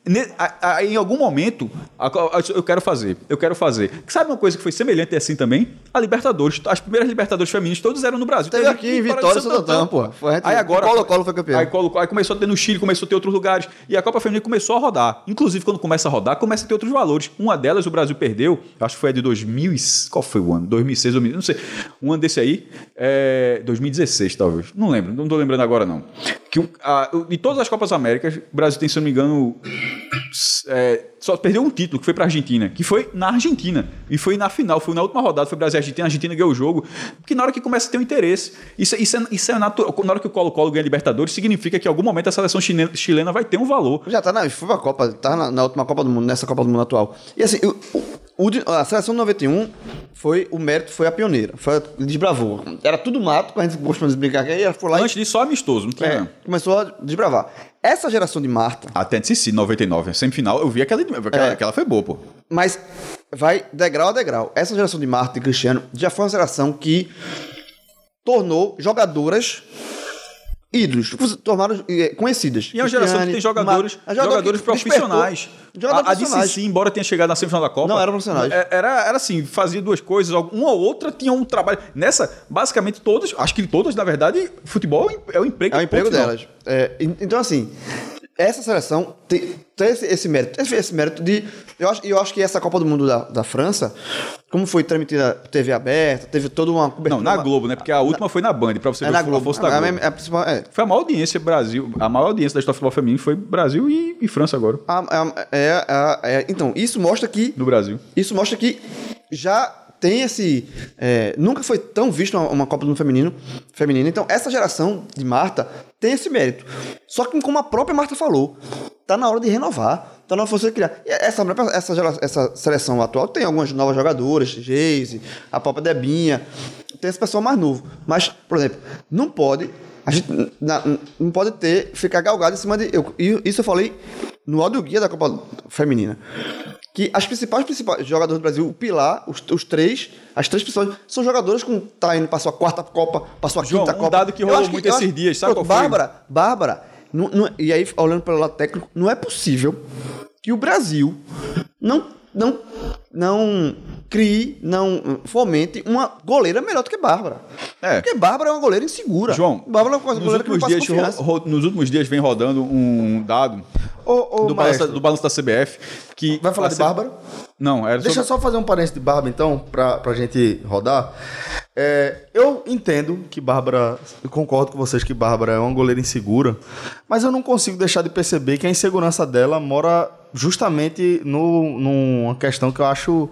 ne- a- a- em algum momento, a a- eu quero fazer. Eu quero fazer. Sabe uma coisa que foi semelhante assim também? A Libertadores. As primeiras Libertadores femininas todas eram no Brasil. Teve aqui em Vitória e Santo Antão, pô. Foi Aí agora. Colo-Colo foi campeão. Aí, Colo- aí começou a ter no Chile, começou a ter outros lugares. E a Copa Feminina começou a rodar. Inclusive, quando começa a rodar, começa a ter outros valores. Uma delas, o Brasil perdeu, acho que foi a de 2000. e- Qual foi o ano? 2006, 2000, não sei. Um ano desse aí, é 2016, talvez. Não lembro, não tô lembrando agora, não. Que a- de todas as Copas Américas, o Brasil tem, se eu não me engano, é, só perdeu um título, que foi pra Argentina, que foi na Argentina. E foi na final, foi na última rodada, foi Brasil e Argentina, a Argentina ganhou o jogo. Porque na hora que começa a ter um interesse, isso, isso, é, isso é natural. Na hora que o Colo-Colo ganha Libertadores, significa que em algum momento a seleção chilena, chilena vai ter um valor. Já tá na. Foi pra Copa, tá na, na última Copa do Mundo, nessa Copa do Mundo atual. E assim, o, o a seleção de 91 foi. O mérito foi a pioneira. Foi desbravou. Era tudo mato, que a gente costuma brincar aí ela foi lá Antes disso, só amistoso, não e tinha. é, começou a desbravar. Essa geração de Marta, Até de 99, semifinal, eu vi aquela, aquela, É. aquela foi boa, pô. mas vai degrau a degrau. Essa geração de Marta e Cristiano já foi uma geração que tornou jogadoras ídolos, tornaram eh, conhecidas. E é uma geração que tem jogadores, jogadores profissionais. Jogadores a, a. DCC, embora tenha chegado na semifinal da Copa. Não eram profissionais. é- Era, era assim, fazia duas coisas. Uma ou outra tinha um trabalho. Nessa, basicamente, todas, acho que todas, na verdade, futebol é o emprego É o emprego delas. É, en- então, assim, essa seleção tem, tem esse, esse mérito. Esse, esse mérito de. Eu acho, eu acho que essa Copa do Mundo da, da França, como foi transmitida TV aberta, teve toda uma cobertura. Não, na Globo, né? Porque a última foi na Band, pra você É ver na Globo. força da Globo. a principal- é. Foi a maior audiência Brasil, a maior audiência da história do futebol feminino foi Brasil e, e França agora. A- a- é- a- é- então, isso mostra que. No Brasil. Isso mostra que já tem esse. é, nunca foi tão visto uma, uma Copa do Mundo feminino, feminina. Então, essa geração de Marta tem esse mérito. Só que, como a própria Marta falou, tá na hora de renovar. Tá na hora de você criar. E essa, essa, essa seleção atual tem algumas novas jogadoras, Geise, a própria Debinha. Tem esse pessoal mais novo. Mas, por exemplo, não pode. A gente na- não pode ter, ficar galgado em cima de. Eu, isso eu falei no áudio guia da Copa Feminina que as principais, principais jogadores do Brasil, o Pilar, os, os três, as três pessoas, são jogadores que tá indo para sua quarta Copa, para sua João, quinta um Copa. dado que rolou muito eu esses acho- dias, sabe Pronto, qual foi? Bárbara, Bárbara, não- não- e aí olhando pelo lado técnico, não é possível que o Brasil não, não, não crie, não fomente uma goleira melhor do que Bárbara. É. Porque Bárbara é uma goleira insegura. João, Bárbara é uma nos goleira que não dias, confiança. ro- ro- nos últimos dias vem rodando um dado Ô, ô, do, balanço, do balanço da CBF que vai falar de C- Bárbara? Não, era Deixa eu sobre... só fazer um parênteses de Barba, então, pra, pra gente rodar. É, eu entendo que Bárbara. Eu concordo com vocês que Bárbara é uma goleira insegura, mas eu não consigo deixar de perceber que a insegurança dela mora justamente no, numa questão que eu acho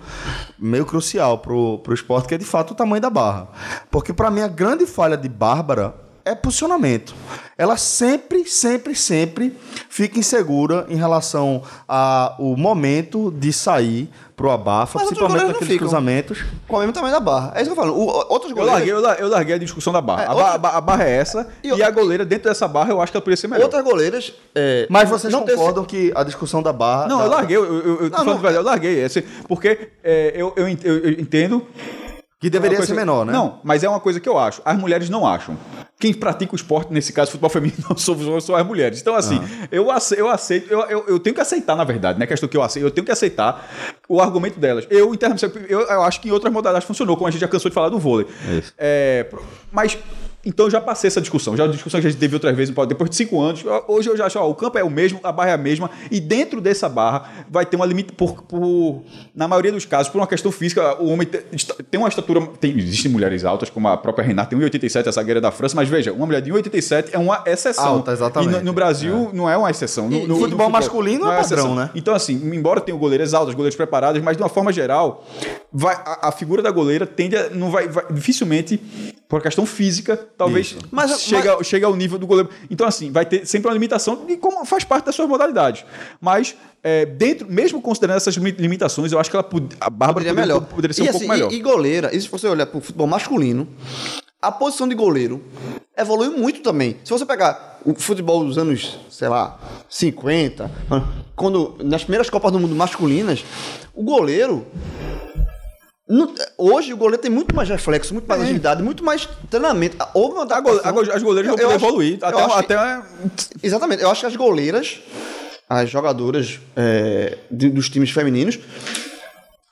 meio crucial pro, pro esporte, que é de fato o tamanho da barra. Porque para mim a grande falha de Bárbara é posicionamento. Ela sempre, sempre, sempre fica insegura em relação ao momento de sair pro abafa, Mas principalmente naqueles ficam. cruzamentos. Com o mesmo tamanho da barra. É isso que eu falo. O- outros Eu goleiros. larguei, eu, la- eu larguei a discussão da barra. É, a, ba- outra- a ba- a barra é essa, E e, a goleira, dentro dessa barra, eu acho que ela poderia ser melhor. Outras goleiras. é, Mas vocês não tem- concordam que a discussão da barra. Não, da- eu larguei, eu, eu, eu, tô Não, falando não, verdade, eu larguei. Assim, porque é, eu, eu, eu- entendo. Que deveria É ser menor, né? Não, mas é uma coisa que eu acho. As mulheres não acham. Quem pratica o esporte, nesse caso, futebol feminino, não são, as mulheres. Então, assim, Ah. eu, ace- eu aceito, eu, eu, eu tenho que aceitar, na verdade, não é questão que eu aceito, eu tenho que aceitar o argumento delas. Eu, eu, eu acho que em outras modalidades funcionou, como a gente já cansou de falar do vôlei. É, pro- mas. Então eu já passei essa discussão, já é uma discussão que a gente teve outras vezes, depois de cinco anos. Hoje eu já acho, ó, o campo é o mesmo, a barra é a mesma, e dentro dessa barra vai ter uma limite por, por- na maioria dos casos, por uma questão física, o homem te- está- tem uma estatura, tem, existem mulheres altas, como a própria Renata, tem 1,87, a zagueira da França, mas veja, uma mulher de 1,87 é uma exceção. Alta, exatamente. E no, no Brasil não é uma exceção. No, E no- futebol no masculino é não padrão, exceção. né? Então, assim, embora tenha goleiras altas, goleiras preparadas, mas de uma forma geral, vai, a, a figura da goleira tende a. Não vai, vai- dificilmente, por questão física, talvez Mas- chega, chega ao nível do goleiro. Então, assim, vai ter sempre uma limitação, e como faz parte das suas modalidades. Mas, é, dentro, mesmo considerando essas limi- limitações, eu acho que ela pod- a Bárbara Poderia poderia, melhor. poderia ser e, um assim, pouco melhor. E, e goleira, e se você olhar pro futebol masculino, a posição de goleiro evoluiu muito também. Se você pegar o futebol dos anos, sei lá, 50, quando nas primeiras Copas do Mundo masculinas, o goleiro não- hoje o goleiro tem muito mais reflexo, muito mais agilidade, muito mais treinamento. Houve uma as goleiras vão poder evoluir. Até, acho que- até Exatamente. Eu acho que as goleiras, as jogadoras é, de- dos times femininos,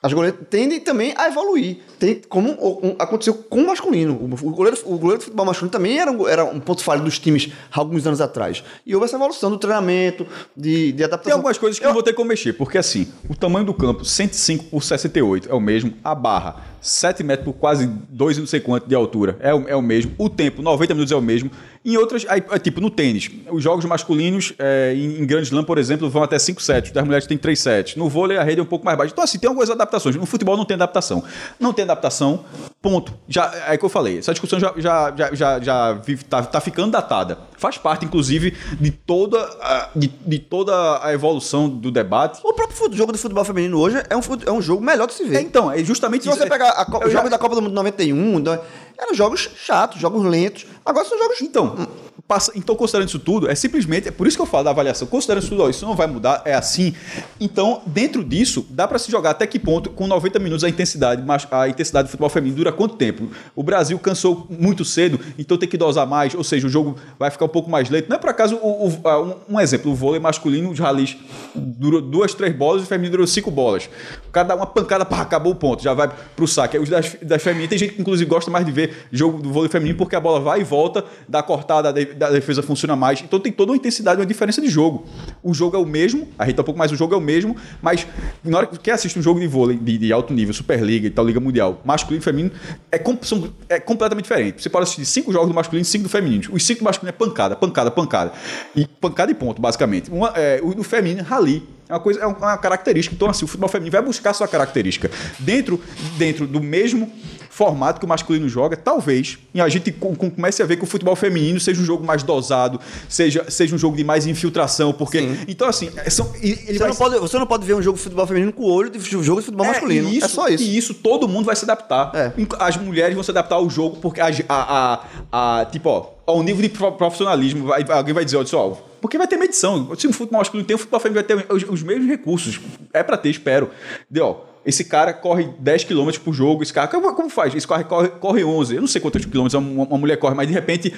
as goleiras tendem também a evoluir. Tem, como um- aconteceu com o masculino. O, goleiro, o goleiro de futebol masculino também era um, era um ponto falho dos times há alguns anos atrás. E houve essa evolução do treinamento, de, de adaptação. Tem algumas coisas que eu não vou ter como mexer, porque assim, o tamanho do campo, 105 por 68, é o mesmo. A barra, 7 metros por quase 2 e não sei quanto de altura, é o, é o mesmo. O tempo, 90 minutos é o mesmo. Em outras, aí, é tipo no tênis, os jogos masculinos é, em, em Grand Slam, por exemplo, vão até 5 sets, das mulheres tem 3 sets. No vôlei a rede é um pouco mais baixa. Então assim, tem algumas adaptações. No futebol não tem adaptação. Não tem adaptação, ponto. Já, é o que eu falei, essa discussão já, já, já, já, já tá, tá ficando datada. Faz parte, inclusive, de toda, a, de, de toda a evolução do debate. O próprio jogo de futebol feminino hoje é um, é um jogo melhor de se ver. É, então, é justamente Se isso. você pegar os jogos da Copa do Mundo 91, da- eram jogos chatos, jogos lentos. Agora são jogos. Então, passa, então, considerando isso tudo, é simplesmente, é por isso que eu falo da avaliação, considerando isso tudo, ó, isso não vai mudar, é assim. Então, dentro disso, dá pra se jogar até que ponto, com 90 minutos, a intensidade, a intensidade do futebol feminino dura quanto tempo? O Brasil cansou muito cedo, então tem que dosar mais, ou seja, o jogo vai ficar um pouco mais lento. Não é por acaso, o, o- um, exemplo, o vôlei masculino, os ralis, durou duas, três bolas, e o feminino durou cinco bolas. Dá uma pancada, pá, acabou o ponto, já vai pro saque. Aí Os das, das femininas, tem gente que inclusive gosta mais de ver jogo do vôlei feminino porque a bola vai e volta, dá cortada, a defesa funciona mais. Então tem toda uma intensidade, uma diferença de jogo. O jogo é o mesmo, a gente tá um pouco mais, o jogo é o mesmo, mas na hora que assiste um jogo de vôlei de, de alto nível, Superliga e tal, Liga Mundial, masculino e feminino, é, são- é completamente diferente. Você pode assistir cinco jogos do masculino e cinco do feminino. Os cinco do masculino é pancada, pancada, pancada. E pancada e ponto, basicamente. Uma, é, o do feminino, rally. É uma coisa, é uma característica. Então, assim, o futebol feminino vai buscar sua característica. Dentro, dentro do mesmo formato que o masculino joga, talvez e a gente com- com- comece a ver que o futebol feminino seja um jogo mais dosado, seja, seja um jogo de mais infiltração, porque. Então, assim, é- são, ele Você vai não, pode, você não pode ver um jogo de futebol feminino com o olho de jogo de futebol masculino. e é só isso. E isso todo mundo vai se adaptar. É. As mulheres vão se adaptar ao jogo, porque a, a, a- a- tipo, ó, ao nível de pro- profissionalismo, vai- alguém vai dizer, olha só, porque vai ter medição. Se o futebol masculino tem, o futebol feminino vai ter os, os mesmos recursos. É pra ter, espero. Deu, esse cara corre 10 km por jogo, esse cara, como, faz? Esse cara corre, corre 11, eu não sei quantos quilômetros uma, uma mulher corre, mas de repente,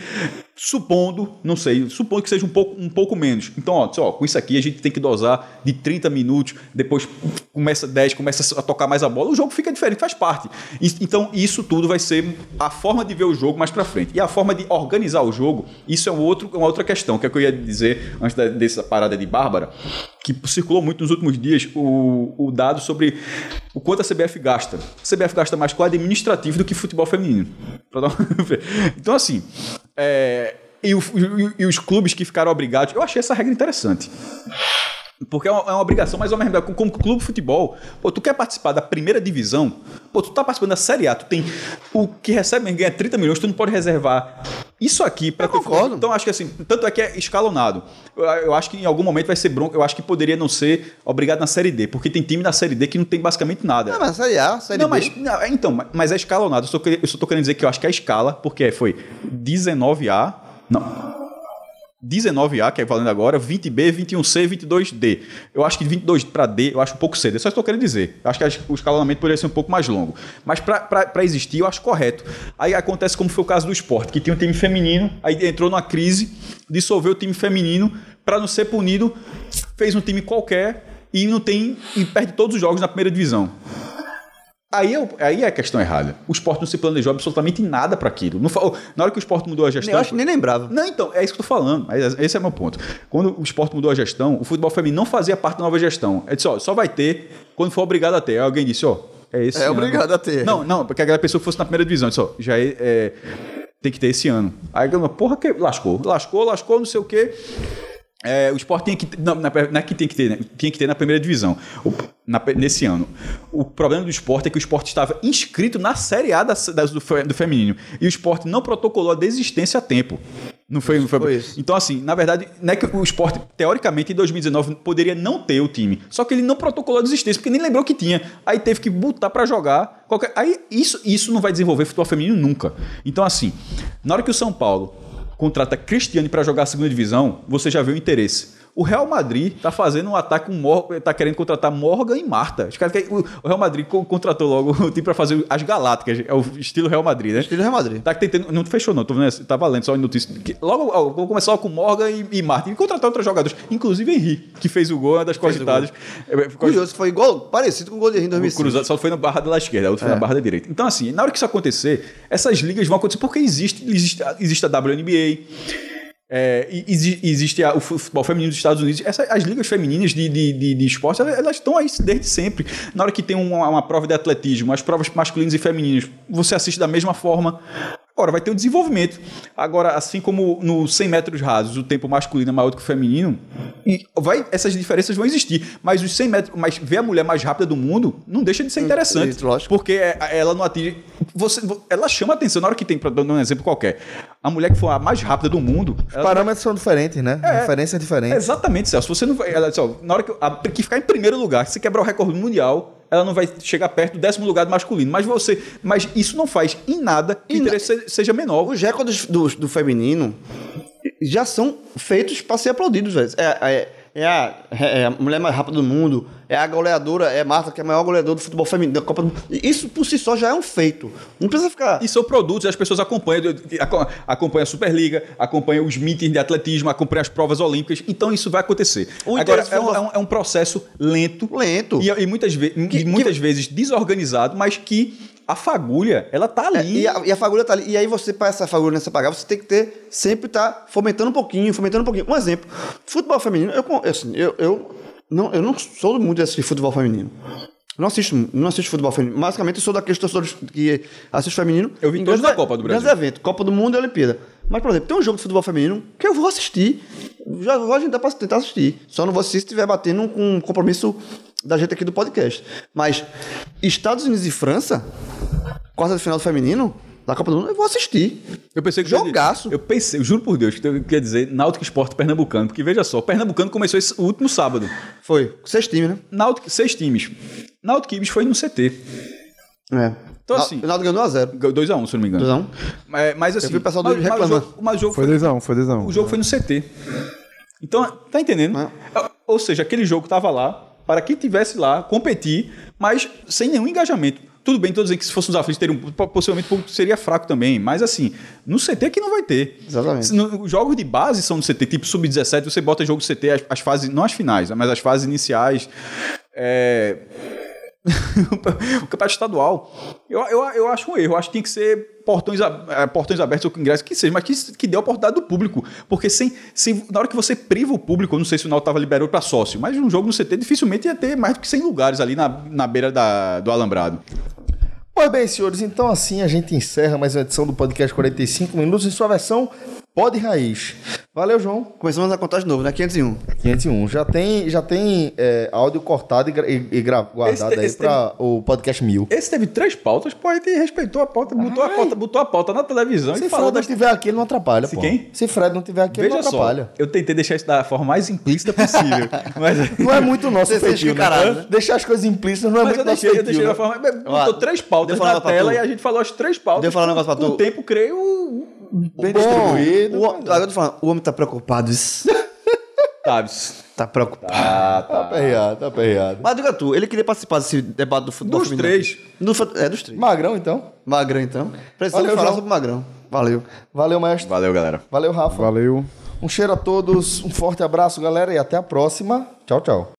supondo, não sei, supondo que seja um pouco, um pouco menos. Então, ó, só, com isso aqui a gente tem que dosar de 30 minutos, depois começa 10, começa a tocar mais a bola, o jogo fica diferente, faz parte. Então, isso tudo vai ser a forma de ver o jogo mais pra frente. E a forma de organizar o jogo, isso é um outro, uma outra questão, que é o que eu ia dizer antes da- dessa parada de Bárbara, que circulou muito nos últimos dias o, o dado sobre o quanto a CBF gasta. A CBF gasta mais com administrativo do que futebol feminino. Então, assim, é, e, o- e- e os clubes que ficaram obrigados. Eu achei essa regra interessante. Porque é uma, é uma obrigação, mas ao mesmo tempo, como clube de futebol, pô, tu quer participar da primeira divisão, pô, tu tá participando da Série A, tu tem o que recebe ganha 30 milhões, tu não pode reservar isso aqui para concordo. Então acho que assim, tanto é que é escalonado. Eu, eu acho que em algum momento vai ser bronca, eu acho que poderia não ser obrigado na Série D, porque tem time na Série D que não tem basicamente nada. Não, mas Série A, Série Não, B. mas, não, é, então, mas- é escalonado. Eu só, eu só tô querendo dizer que eu acho que é a escala, porque foi 19A. Não. 19A, que é valendo agora, 20B, 21C, 22D. Eu acho que 22 para D, eu acho um pouco cedo. Eu só estou querendo dizer. Eu acho que o escalonamento poderia ser um pouco mais longo. Mas para existir, eu acho correto. Aí acontece como foi o caso do esporte, que tinha um time feminino, aí entrou numa crise, dissolveu o time feminino, para não ser punido, fez um time qualquer e não tem e perde todos os jogos na primeira divisão. Aí, eu- aí é a questão errada. O esporte não se planejou absolutamente nada para aquilo. Não na hora que o esporte mudou a gestão. Eu acho que nem lembrava. Não, então, é isso que eu tô falando. Mas Esse é o meu ponto. Quando o esporte mudou a gestão, o futebol feminino não fazia parte da nova gestão. É disse, ó, só vai ter quando for obrigado a ter. Aí alguém disse, ó, é esse É ano. obrigado a ter. Não, não, porque aquela pessoa fosse na primeira divisão, disse, ó, já é, é, tem que ter esse ano. Aí eu, porra, que lascou, lascou, lascou, não sei o quê. É, o esporte tinha que não, na- não é que tem que ter, né? tinha que ter na primeira divisão o- na- nesse ano. O problema do esporte é que o esporte estava inscrito na Série A da- da- do, do feminino e o esporte não protocolou a desistência a tempo. Não foi, não foi, Foi isso. Então, assim, na verdade, não é que o esporte, teoricamente, em 2019, poderia não ter o time. Só que ele não protocolou a desistência, porque nem lembrou que tinha. Aí teve que botar pra jogar. Qualquer... Aí isso, isso não vai desenvolver futebol feminino nunca. Então, assim, na hora que o São Paulo contrata Cristiane para jogar a segunda divisão, você já vê o interesse. O Real Madrid tá fazendo um ataque com Mor tá querendo contratar Morgan e Marta. Os caras querem- o Real Madrid co- contratou logo o time para fazer as Galácticas, é o estilo Real Madrid, né? Estilo Real Madrid. Tá tentando, não fechou não, tô vendo, tá valendo só em notícia. Logo, vou começar logo com Morgan e, e Martin e contratar outros jogadores, inclusive Henry, que fez o gol, uma das cogitadas. É, é, Curioso, foi igual, parecido com o gol de Rio em o 2005. cruzado só foi na barra da esquerda, a outra foi na barra da direita. Então, assim, na hora que isso acontecer, essas ligas vão acontecer porque existe, existe, existe a WNBA, é, exi- existe o futebol feminino dos Estados Unidos. Essa- as ligas femininas de, de, de, de esporte, elas, estão aí desde sempre. Na hora que tem uma, uma prova de atletismo, as provas masculinas e femininas, você assiste da mesma forma. Agora, vai ter um desenvolvimento. Agora, assim como no 100 metros rasos, o tempo masculino é maior do que o feminino, e vai, essas diferenças vão existir. Mas os 100 metros, mas ver a mulher mais rápida do mundo não deixa de ser interessante. isso, lógico. Porque é- ela não atinge. Você, ela chama atenção na hora que tem, para dar um exemplo qualquer. A mulher que for a mais rápida do mundo. Os parâmetros são diferentes, né? É. Referência é diferente. Exatamente, Celso. Você não vai. Ela na hora que, a, que ficar em primeiro lugar, que você quebrar o recorde mundial, ela não vai chegar perto do décimo lugar do masculino. Mas você. Mas isso não faz em nada que na- seja menor. Os recordes do, do feminino já são feitos para ser aplaudidos, velho. É, é, é a, é a mulher mais rápida do mundo, é a goleadora, é Marta, que é a maior goleadora do futebol feminino, da Copa do Mundo. Isso por si só já é um feito. Não precisa ficar. E são produtos, as pessoas acompanham, aco- acompanham a Superliga, acompanham os meetings de atletismo, acompanham as provas olímpicas, então isso vai acontecer. O Agora, é um, é um- é um processo lento, Lento. e, e muitas, ve Que- muitas vezes desorganizado, mas que a fagulha, ela tá É, ali. e, a, e a fagulha tá ali. E aí você, para essa fagulha nessa pagar, você tem que ter, sempre tá fomentando um pouquinho, fomentando um pouquinho. Um exemplo, futebol feminino, eu, assim, eu, eu, não, eu não sou muito de assistir futebol feminino. Não assisto, não assisto futebol feminino. Basicamente, eu sou daqueles torcedores que assistem feminino. Eu vi todos grandes da Copa do grandes Brasil. eventos, Copa do Mundo e Olimpíada. Mas, por exemplo, tem um jogo de futebol feminino que eu vou assistir. Já vou agendar para tentar assistir. Só não vou assistir se estiver batendo com um compromisso da gente aqui do podcast. Mas Estados Unidos e França, quarta de final do feminino, da Copa do Mundo, eu vou assistir. Eu pensei que Jogaço. Eu pensei, eu juro por Deus, que eu queria dizer Náutico Esporte Pernambucano, porque veja só, o Pernambucano começou esse, o último sábado. Foi. Seis times, né? Náutico, seis times. Náutico Ibis foi no CT. É. Então, assim- O Ronaldo ganhou 2x0. 2x1, se eu não me engano. 2x1. Mas, mas assim. vi o pessoal do mas, mas o reclamando. jogo, mas o jogo Foi foi, 2x1, foi 2x1. o jogo foi no CT. Então, tá entendendo? É. Ou seja, aquele jogo tava lá para quem tivesse lá competir, mas sem nenhum engajamento. Tudo bem, tô dizendo que se fosse nos aflitos, teria um, possivelmente público seria fraco também. Mas assim, no CT que não vai ter. Exatamente. No- Os jogos de base são no CT, tipo sub-17, você bota jogo CT, as, as fases, não as finais, mas as fases iniciais. É, o campeonato estadual, eu, eu, eu acho um erro. Eu acho que tinha que ser portões, eh, portões abertos ou com ingresso, que seja, mas que, que dê a oportunidade do público. Porque sem, sem, na hora que você priva o público, eu não sei se o Náutico estava liberado para sócio, mas um jogo no CT dificilmente ia ter mais do que 100 lugares ali na, na beira da, do alambrado. Pois bem, senhores, então assim a gente encerra mais uma edição do podcast 45 minutos em sua versão Pod Raiz. Valeu, João. Começamos a contar de novo, né? 501. 501. Já tem, já tem é, áudio cortado e, e, e guardado Esse- aí para o podcast mil. Esse teve três pautas, pô, ele respeitou a pauta, botou a pauta, botou a pauta na televisão Se e falou Fred não das tiver aqui, ele não atrapalha, Se pô. quem? Se Fred não tiver aqui, ele Veja não só, atrapalha. eu tentei deixar isso da forma mais implícita possível. mas Não é muito nosso Você feitio, né? né? Deixar as coisas implícitas não é mas muito eu nosso deixei, eu feitio, deixei né? da forma. Botou três pautas na tela e a gente falou as três pautas. Deixa eu falar um negócio pra Com tu. o tempo, creio. Bem Bom, distribuído. o, agora eu tô falando, o homem tá preocupado. isso. Taves. tá preocupado. Ah, Tá aperreado, tá aperreado. Mas diga tu, ele queria participar desse debate do futebol Dos feminino. três. Do fu- é, dos três. Magrão, então. Magrão, então. Precisamos Valeu, falar João. sobre Magrão. Valeu. Valeu, mestre. Valeu, galera. Valeu, Rafa. Valeu. Um cheiro a todos, um forte abraço, galera, e até a próxima. Tchau, tchau.